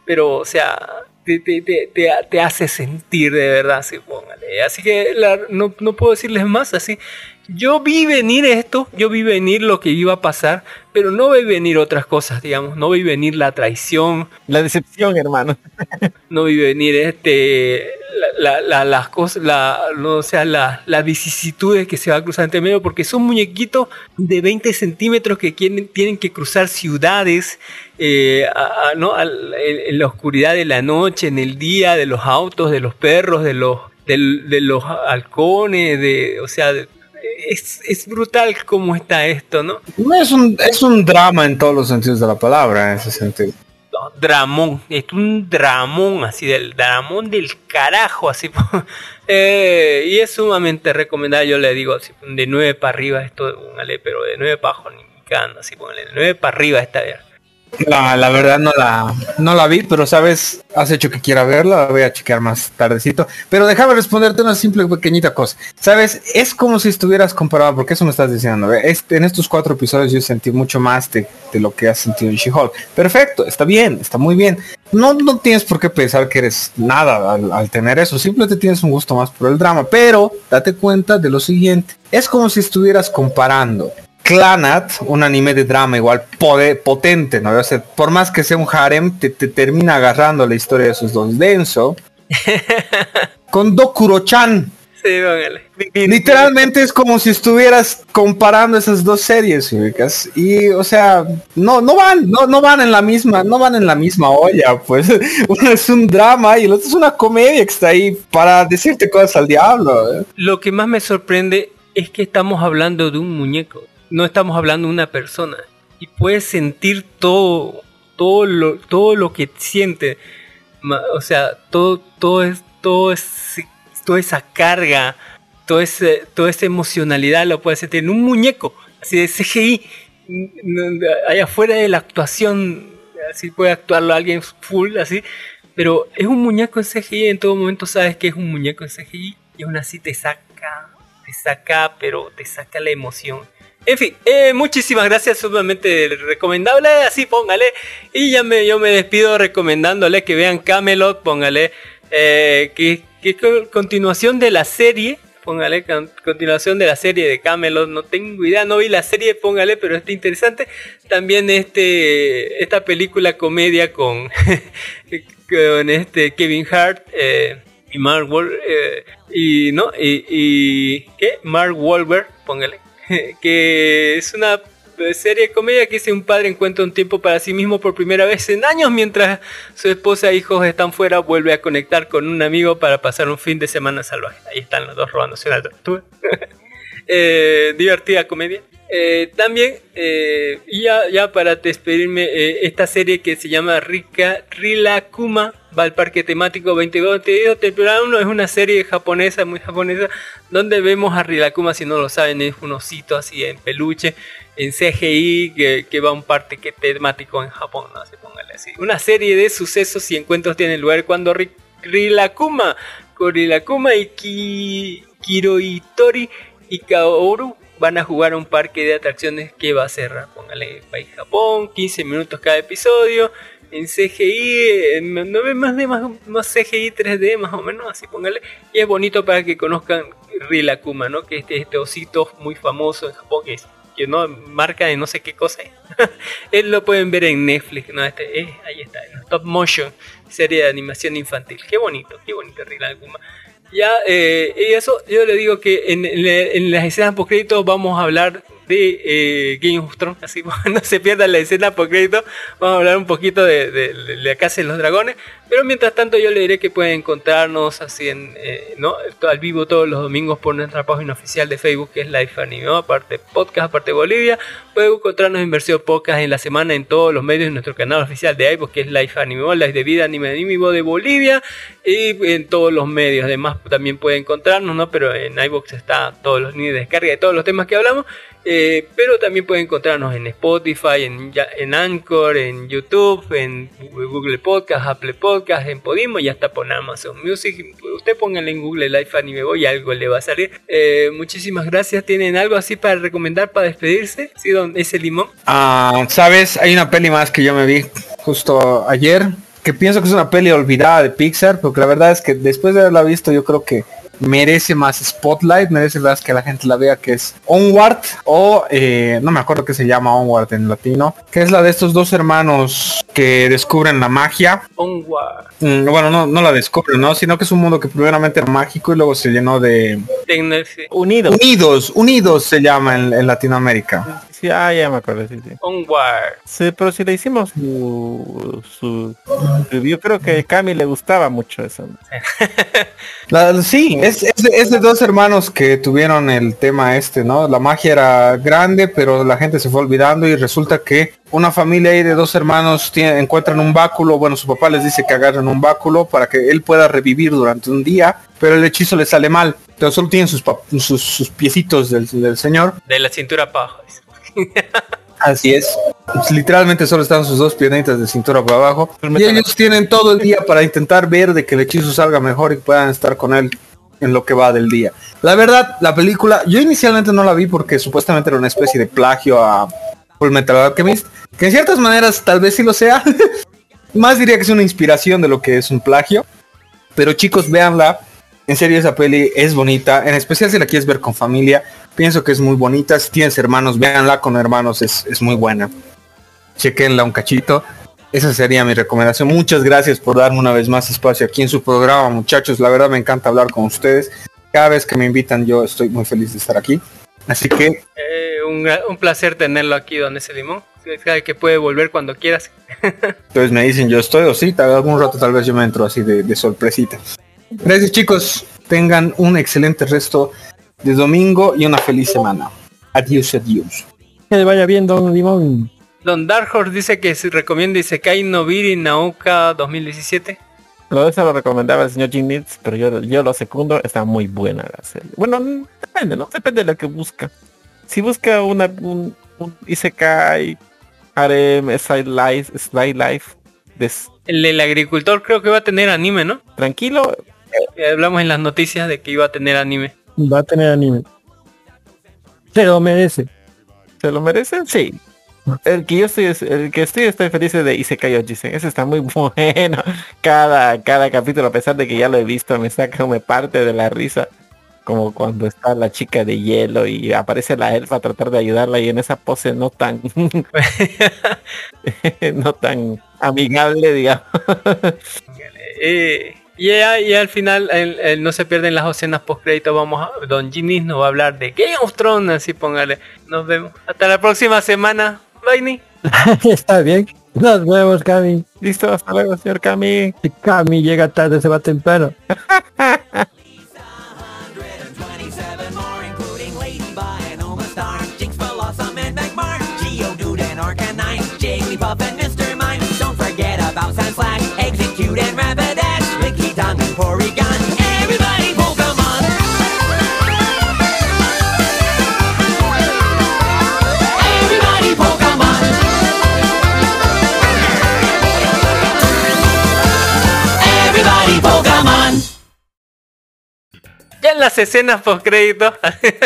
pero, o sea, te, te, te, te, te hace sentir de verdad, así, póngale. Así que no, no puedo decirles más, así. Yo vi venir esto, yo vi venir lo que iba a pasar, pero no vi venir otras cosas, digamos, no vi venir la traición, La decepción, hermano. no vi venir este la, la- la- las cosas la, no, o sea la- las vicisitudes que se va a cruzar entre medio porque son muñequitos de 20 centímetros que quieren, tienen que cruzar ciudades eh, a- a- ¿no? Al- en, en la oscuridad de la noche en el día de los autos de los perros de los del- de los halcones de o sea de- es, es brutal cómo está esto no No es un, es un drama en todos los sentidos de la palabra, en ese sentido. No, dramón, es un dramón así del dramón del carajo así. Eh, y es sumamente recomendable yo le digo así, de 9 para arriba esto póngale, pero de 9 para abajo ni picando así póngale, de 9 para arriba está bien La, la verdad no la, no la vi, pero sabes, has hecho que quiera verla, la voy a chequear más tardecito. Pero déjame responderte una simple pequeñita cosa. Sabes, es como si estuvieras comparado, porque eso me estás diciendo. Este- en estos cuatro episodios yo sentí mucho más de, de lo que has sentido en She-Hulk. Perfecto, está bien, está muy bien. No, no tienes por qué pensar que eres nada al, al tener eso, simplemente tienes un gusto más por el drama. Pero date cuenta de lo siguiente. Es como si estuvieras comparando Clanat, un anime de drama igual pode- potente, ¿no? O sea, por más que sea un harem, te, te termina agarrando la historia de esos dos denso. con Dokuro-chan. sí, póngale Literalmente es como si estuvieras comparando esas dos series, ubicas. Y, o sea, no, no van, no, no van en la misma, no van en la misma olla, pues. Uno es un drama y el otro es una comedia que está ahí para decirte cosas al diablo. ¿eh? lo que más me sorprende es que estamos hablando de un muñeco no estamos hablando de una persona. Y puedes sentir todo todo lo todo lo que siente. O sea todo todo es todo es toda esa carga todo ese, toda esa emocionalidad lo puedes sentir en un muñeco así de CGI allá afuera de la actuación así puede actuarlo alguien full así. Pero es un muñeco en CGI, en todo momento sabes que es un muñeco en CGI y aún así te saca, te saca, pero te saca la emoción. En fin, eh, muchísimas gracias, sumamente recomendable, así póngale. Y ya me, yo me despido recomendándole que vean Camelot, póngale, eh, que, que con- continuación de la serie, póngale, con- continuación de la serie de Camelot, no tengo idea, no vi la serie, póngale, pero está interesante. También este, esta película comedia con, este Kevin Hart eh, y Mark Wal- eh, y no y, y ¿qué? Mark Wahlberg, póngale, que es una serie de comedia que dice un padre encuentra un tiempo para sí mismo por primera vez en años mientras su esposa e hijos están fuera vuelve a conectar con un amigo para pasar un fin de semana salvaje. Ahí están los dos robándose una tortuga. Eh, divertida comedia. Eh, también, eh, ya, ya para despedirme, eh, esta serie que se llama Rika Rila Kuma va al parque temático 22 temporada 1 es una serie japonesa, muy japonesa, donde vemos a Rilakuma, si no lo saben, es un osito así en peluche, en CGI, que, que va a un parque que- temático en Japón, no se póngale así. Una serie de sucesos y encuentros tiene lugar cuando Ri- Rilakuma, Korilakuma y Ki, Kiroitori y Kaoru van a jugar a un parque de atracciones que va a cerrar. Póngale país Japón, 15 minutos cada episodio. En CGI, no ve más de más, más CGI 3D más o menos, así póngale. Y es bonito para que conozcan Rilakuma, ¿no? Que este, este osito muy famoso en Japón, que, es- que no marca de no sé qué cosa. Él lo pueden ver en Netflix, ¿no? Este, eh, ahí está, en Stop Motion, serie de animación infantil. Qué bonito, qué bonito Rilakuma. Ya, eh, y eso yo le digo que en, en- en las escenas post vamos a hablar de eh, Game of Thrones, así no se pierdan la escena post crédito, vamos a hablar un poquito de, de, de la Casa de los Dragones, pero mientras tanto yo le diré que pueden encontrarnos así en, eh, ¿no? al vivo todos los domingos por nuestra página oficial de Facebook que es Life Anime, ¿no? aparte podcast, aparte Bolivia, pueden encontrarnos en versión podcast en la semana en todos los medios de nuestro canal oficial de iVoox que es Life Anime, Life de Vida Anime de Bolivia. Y en todos los medios, además también pueden encontrarnos, ¿no? pero en iVoox está todos los links de descarga de todos los temas que hablamos, eh, pero también pueden encontrarnos en Spotify, en, Anchor, en YouTube, en Google Podcast, Apple Podcast, en Podimo y hasta por Amazon Music. Usted póngale en Google Life Anime y algo le va a salir. Eh, muchísimas gracias. ¿Tienen algo así para recomendar para despedirse? ¿Sí, don ese limón? Ah, Sabes, hay una peli más que yo me vi justo ayer, que pienso que es una peli olvidada de Pixar, porque la verdad es que después de haberla visto yo creo que merece más spotlight, merece más que la gente la vea, que es Onward, o eh, no me acuerdo qué se llama Onward en latino, que es la de estos dos hermanos que descubren la magia. Onward. Mm, bueno, no, no la descubren, ¿no? Sino que es un mundo que primeramente era mágico y luego se llenó de... Unidos. Unidos, Unidos se llama en, en Latinoamérica. Sí, ah, ya me acuerdo, sí, sí. Onward. Sí, pero si le hicimos su, su review, creo que a Cami le gustaba mucho eso. La- sí, es, es, de- es de dos hermanos que tuvieron el tema este, ¿no? La magia era grande, pero la gente se fue olvidando y resulta que una familia ahí de dos hermanos tiene- encuentran un báculo, bueno, su papá les dice que agarren un báculo para que él pueda revivir durante un día, pero el hechizo le sale mal. Entonces solo tienen sus, pa- sus, sus piecitos del, del señor. De la cintura para abajo. Así es. Pues, literalmente solo están sus dos piernitas de cintura para abajo. Y ellos tienen todo el día para intentar ver de que el hechizo salga mejor y puedan estar con él en lo que va del día. La verdad, la película, yo inicialmente no la vi porque supuestamente era una especie de plagio a Full Metal Alchemist, que en ciertas maneras tal vez sí lo sea. Más diría que es una inspiración de lo que es un plagio. Pero chicos, véanla. En serio, esa peli es bonita. En especial si la quieres ver con familia. Pienso que es muy bonita. Si tienes hermanos, véanla con hermanos. Es, es muy buena. Chequenla un cachito. Esa sería mi recomendación. Muchas gracias por darme una vez más espacio aquí en su programa, muchachos. La verdad me encanta hablar con ustedes. Cada vez que me invitan yo estoy muy feliz de estar aquí. Así que Eh, un, un placer tenerlo aquí, don ese limón. Sabe que puede volver cuando quieras. Entonces me dicen yo estoy o sí, tal- algún rato tal vez yo me entro así de, de sorpresita. Gracias chicos, tengan un excelente resto de domingo y una feliz semana. Adiós, adiós. Que le vaya bien, don Limón. Don Dark Horse dice que se recomienda Isekai Nobiri Naoka 2017. Lo de eso lo recomendaba el señor Jim Nitz, pero yo, yo lo segundo, está muy buena la serie. Bueno, depende, ¿no? Depende de lo que busca. Si busca una, un, un Isekai, Harem, Slide Life, Slide Life, des- El agricultor creo que va a tener anime, ¿no? Tranquilo, Eh, Hablamos en las noticias de que iba a tener anime. Va a tener anime. Se lo merece. ¿se lo merecen? Sí. El que yo estoy, el que estoy, estoy feliz de Isekai Ojisen. Ese está muy bueno. Cada, cada capítulo, a pesar de que ya lo he visto, me saca, me parte de la risa. Como cuando está la chica de hielo y aparece la elfa a tratar de ayudarla y en esa pose no tan, no tan amigable, digamos. Eh, y, y al final el- el no se pierden las escenas post crédito. Vamos a, Don Ginis nos va a hablar de Game of Thrones, así póngale. Nos vemos. Hasta la próxima semana. Bye. Está bien. Nos vemos, Cami. Listo, hasta luego, señor Cami. Cami llega tarde, se va temprano. En las escenas post crédito.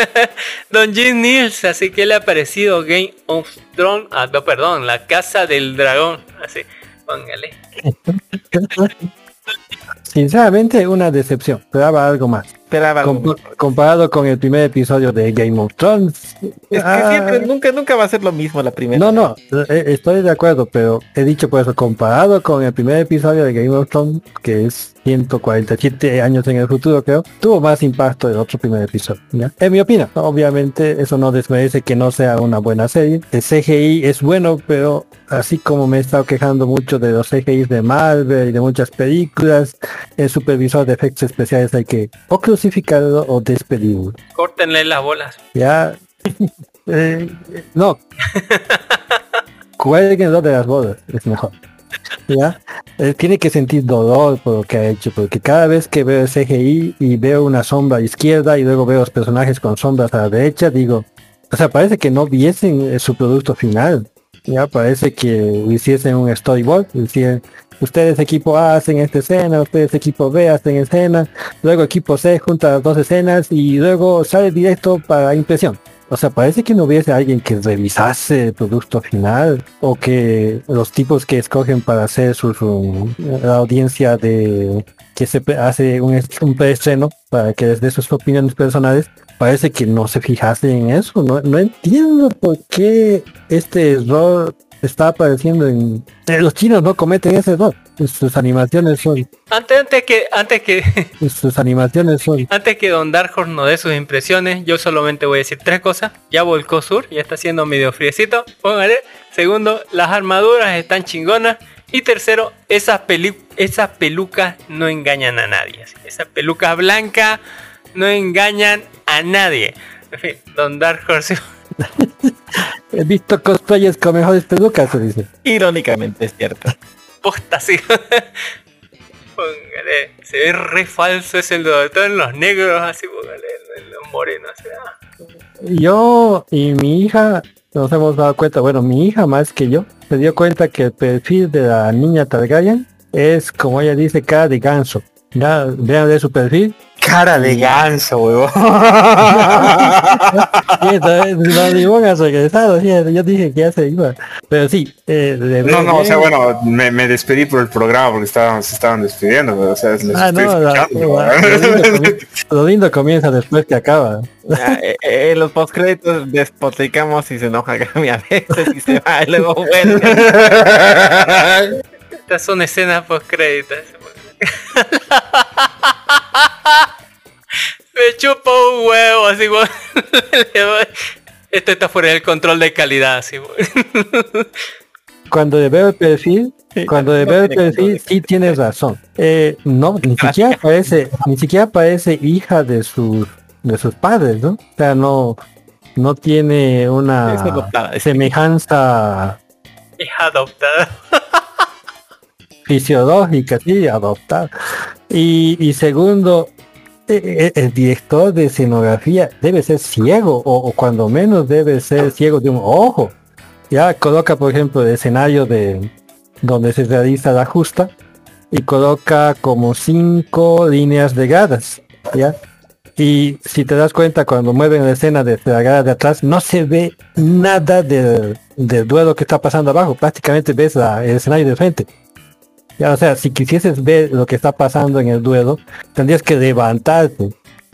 Don Jim Niels, así que le ha aparecido Game of Thrones. Ah, no, perdón, la casa del dragón. Así. Póngale. Sinceramente, una decepción. Esperaba algo más. Esperaba algo Compa- comparado con el primer episodio de Game of Thrones. Es que ah, siempre, nunca, nunca va a ser lo mismo la primera. No, no, eh, estoy de acuerdo, pero he dicho por eso, comparado con el primer episodio de Game of Thrones, que es 147 años en el futuro, creo, tuvo más impacto el otro primer episodio. ¿ya? En mi opinión, obviamente eso no desmerece que no sea una buena serie. El CGI es bueno, pero así como me he estado quejando mucho de los CGI de Marvel y de muchas películas, el supervisor de efectos especiales hay que o o despedirlo. Córtenle las bolas. Ya. Eh, no. Cuélguenlo de las bodas, es mejor. Ya. Él tiene que sentir dolor por lo que ha hecho, porque cada vez que veo el CGI y veo una sombra a la izquierda y luego veo los personajes con sombras a la derecha, digo, o sea, parece que no viesen eh, su producto final. Ya parece que hiciesen un storyboard, decían, ustedes equipo A hacen esta escena, ustedes equipo B hacen escena, luego equipo C junta las dos escenas y luego sale directo para impresión. O sea, parece que no hubiese alguien que revisase el producto final o que los tipos que escogen para hacer su, audiencia de que se hace un, un preestreno para que les dé sus opiniones personales, parece que no se fijase en eso. No entiendo por qué este error está apareciendo en... eh, Los chinos no cometen ese error. Sus animaciones son... Antes, antes que, antes que, Sus animaciones son... antes que Don Dark Horse nos dé sus impresiones, yo solamente voy a decir tres cosas. Ya volcó sur, ya está haciendo medio friecito. Póngale. Segundo, las armaduras están chingonas. Y tercero, esas, peli- esas pelucas no engañan a nadie. Esas pelucas blancas no engañan a nadie. En fin, Don Dark Horse. He visto cosplayers con mejores pelucas, se dice. Irónicamente es cierto. posta así. póngale. Se ve re falso ese el doctor en los negros, así, póngale, en los morenos. ah. Yo y mi hija nos hemos dado cuenta, bueno, mi hija más que yo, se dio cuenta que el perfil de la niña Targaryen es, como ella dice, cara de ganso. Ya, vean de su perfil. Cara de ganso, huevón. Yo dije que ya se iba. Pero sí, eh, de No, no, o sea, bueno, me, me despedí por el programa porque estaban, se estaban despidiendo, pero, o sea, les Ah, estoy no, la- escuchando. la- lo, lindo comienza, lo lindo comienza después que acaba. Ya, eh, eh, en los postcréditos despotricamos y se enoja Gami a veces y se va y luego vuelve. Estas son escenas post créditos. Me chupa un huevo, así, weón. Esto está fuera del control de calidad, así, weón. Cuando le veo el perfil, cuando le veo el perfil, sí tienes razón. Eh, no, ni siquiera parece, ni siquiera parece hija de sus de sus padres, ¿no? O sea, no, no tiene Es una adoptada, es- semejanza Es adoptada. fisiológica, sí, adoptada. Y, y segundo, eh, eh, el director de escenografía debe ser ciego, o, cuando menos debe ser ciego de un ojo. Ya coloca, por ejemplo, el escenario de, donde se realiza la justa y coloca como cinco líneas de gradas, ¿ya? Y si te das cuenta cuando mueven la escena de la grada de atrás, no se ve nada del, duelo que está pasando abajo, prácticamente ves el escenario de frente. Ya, o sea, si quisieses ver lo que está pasando en el duelo, tendrías que levantarte,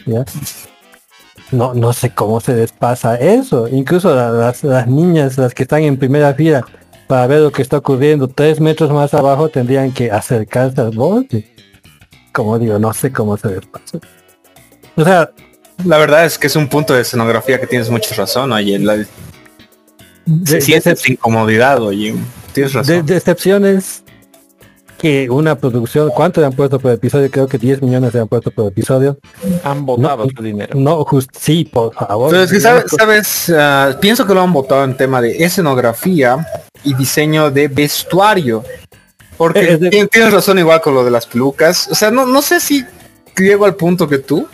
¿ya? No, no sé cómo se les pasa eso. Incluso la- las, las niñas, las que están en primera fila, para ver lo que está ocurriendo tres metros más abajo, tendrían que acercarse al borde. Como digo, no sé cómo se les pasa. O sea, La verdad es que es un punto de escenografía que tienes mucha razón, oye. La, de, se siente de- incomodidad, oye. Tienes de- razón. decepciones que una producción, ¿cuánto le han puesto por episodio? Creo que 10 millones le han puesto por episodio. Han botado su dinero. No, just, sí, por favor. Pero es que sabes, sabes ah, pienso que lo han votado en tema de escenografía y diseño de vestuario. Porque de- tien- tienes razón igual con lo de las pelucas. O sea, no, no sé si llego al punto que tú,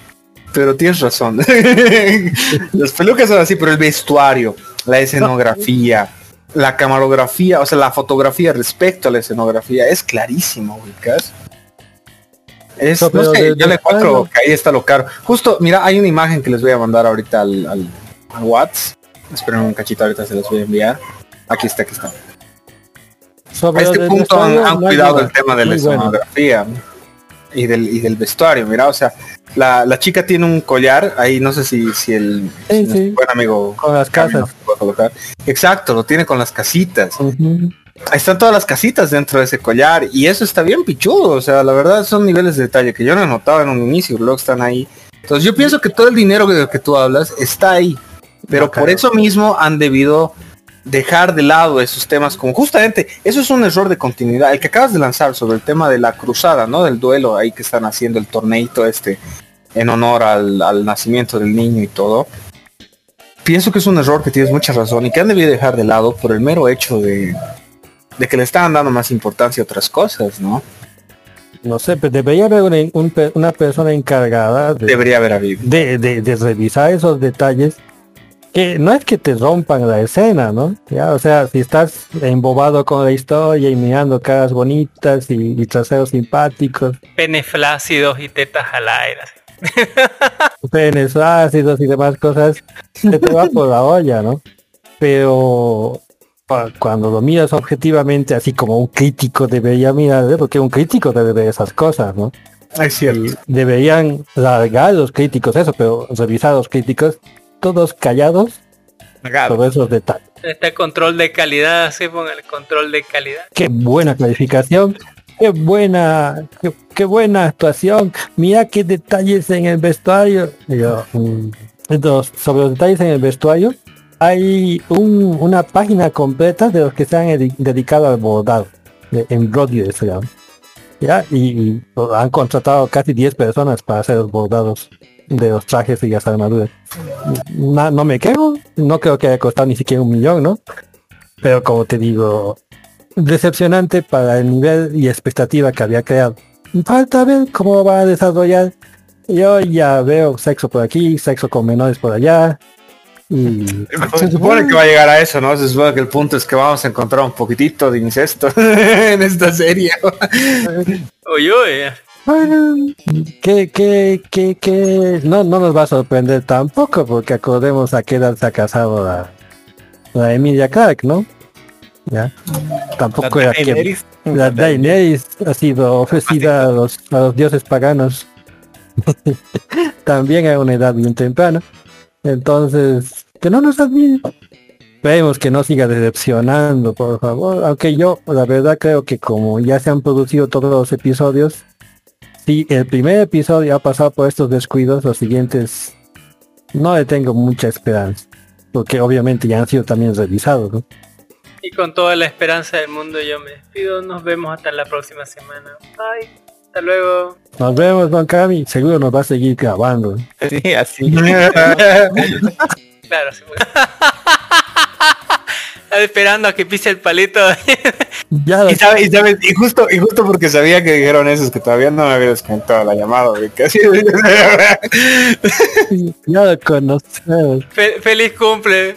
pero tienes razón. las pelucas son así, pero el vestuario, la escenografía, la camarografía, o sea, la fotografía respecto a la escenografía es clarísimo, ubicas. Es, No, no sé, yo le encuentro que ahí está lo caro. Justo, mira, hay una imagen que les voy a mandar ahorita al, al, al WhatsApp. Esperen un cachito, ahorita se los voy a enviar. Aquí está, aquí está. Sobre A este punto han, cuidado el tema de la bueno. Y del, y del vestuario. Mira, o sea, la, la chica tiene un collar, ahí no sé si, si el Sí, si nuestro sí. buen amigo Con las casas. colocar. Exacto, lo tiene con las casitas. Ahí están todas las casitas dentro de ese collar y eso está bien pichudo, o sea, la verdad son niveles de detalle que yo no notaba en un inicio, luego están ahí. Entonces yo pienso que todo el dinero del que tú hablas está ahí, pero No, por claro. eso mismo han debido dejar de lado esos temas como justamente eso es un error de continuidad el que acabas de lanzar sobre el tema de la cruzada no del duelo ahí que están haciendo el torneito este en honor al, al nacimiento del niño y todo. Pienso que es un error que tienes mucha razón y que han debido dejar de lado por el mero hecho de de que le estaban dando más importancia a otras cosas no No sé, pero debería haber una, un una persona encargada de, debería haber habido. de, de- de revisar esos detalles que no es que te rompan la escena, ¿no? Ya, o sea, si estás embobado con la historia y mirando caras bonitas y, y traseros simpáticos, Penes flácidos y tetas al aire. así. penes ácidos y demás cosas, se te va por la olla, ¿no? Pero cuando lo miras objetivamente, así como un crítico debería mirar, ¿eh? porque un crítico debe ver esas cosas, ¿no? es cierto deberían largar los críticos eso, pero revisar los críticos, todos callados sobre esos detalles. Este control de calidad, así pon el control de calidad. Qué buena clarificación, qué buena, qué, qué buena actuación, mira qué detalles en el vestuario. Yo, mm, entonces, sobre los detalles en el vestuario, hay un- una página completa de los que se han edi- dedicado al bordado, de embroidery se llama. ¿Ya? Y, y han contratado casi 10 personas para hacer los bordados de los trajes y las armaduras. Na- no me quejo, no creo que haya costado ni siquiera un millón, ¿no? Pero como te digo, decepcionante para el nivel y expectativa que había creado. Falta ver cómo va a desarrollar. Yo ya veo sexo por aquí, sexo con menores por allá. Y Se supone que va a llegar a eso, ¿no? Se supone que el punto es que vamos a encontrar un poquitito de incesto en esta serie. Uy, uy. Bueno, que, que, que, que no, no nos va a sorprender tampoco, porque acordemos a qué edad se ha casado la, la Emilia Clark, ¿no? Ya. Tampoco era que la Daenerys ha sido ofrecida a los, a los dioses paganos. También a una edad bien temprana. Entonces, que no nos admire. Esperemos que no siga decepcionando, por favor. Aunque yo, la verdad, creo que como ya se han producido todos los episodios, si el primer episodio ha pasado por estos descuidos, los siguientes no le tengo mucha esperanza. Porque obviamente ya han sido también revisados, ¿no? Y con toda la esperanza del mundo yo me despido. Nos vemos hasta la próxima semana. Bye. Hasta luego. Nos vemos, Don Cami. Seguro nos va a seguir grabando. Sí, así. Claro, sí. Estaba esperando a que pise el palito. ya, y, sabe, y, sabe, y, justo, y justo porque sabía que dijeron eso, es que todavía no me había desconectado la llamada, casi. ya lo. Fe feliz cumple.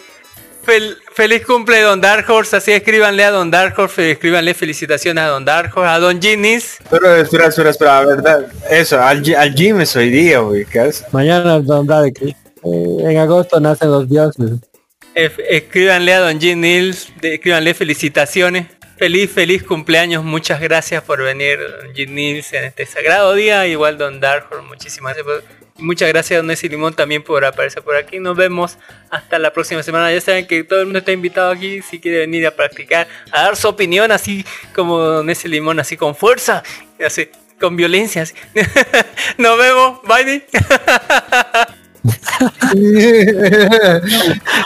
Fel feliz cumple Don Dark Horse, así escríbanle a Don Dark Horse, escríbanle felicitaciones a Don Dark Horse, a Don Ginnis. Pero espera, espera, espera, verdad, eso, al, al Jim es hoy día, güey, Mañana Don Dark, eh, en agosto nacen los dioses. Eh, escríbanle a Don Jim Nils, escríbanle felicitaciones. Feliz, feliz cumpleaños. Muchas gracias por venir, Don Jim Nils, en este sagrado día. Igual, Don Darkhor, muchísimas gracias. Muchas gracias, Don Esi Limón, también por aparecer por aquí. Nos vemos hasta la próxima semana. Ya saben que todo el mundo está invitado aquí. Si quiere venir a practicar, a dar su opinión, así como Don Esi Limón, así con fuerza. Así, con violencia. Nos vemos. Bye.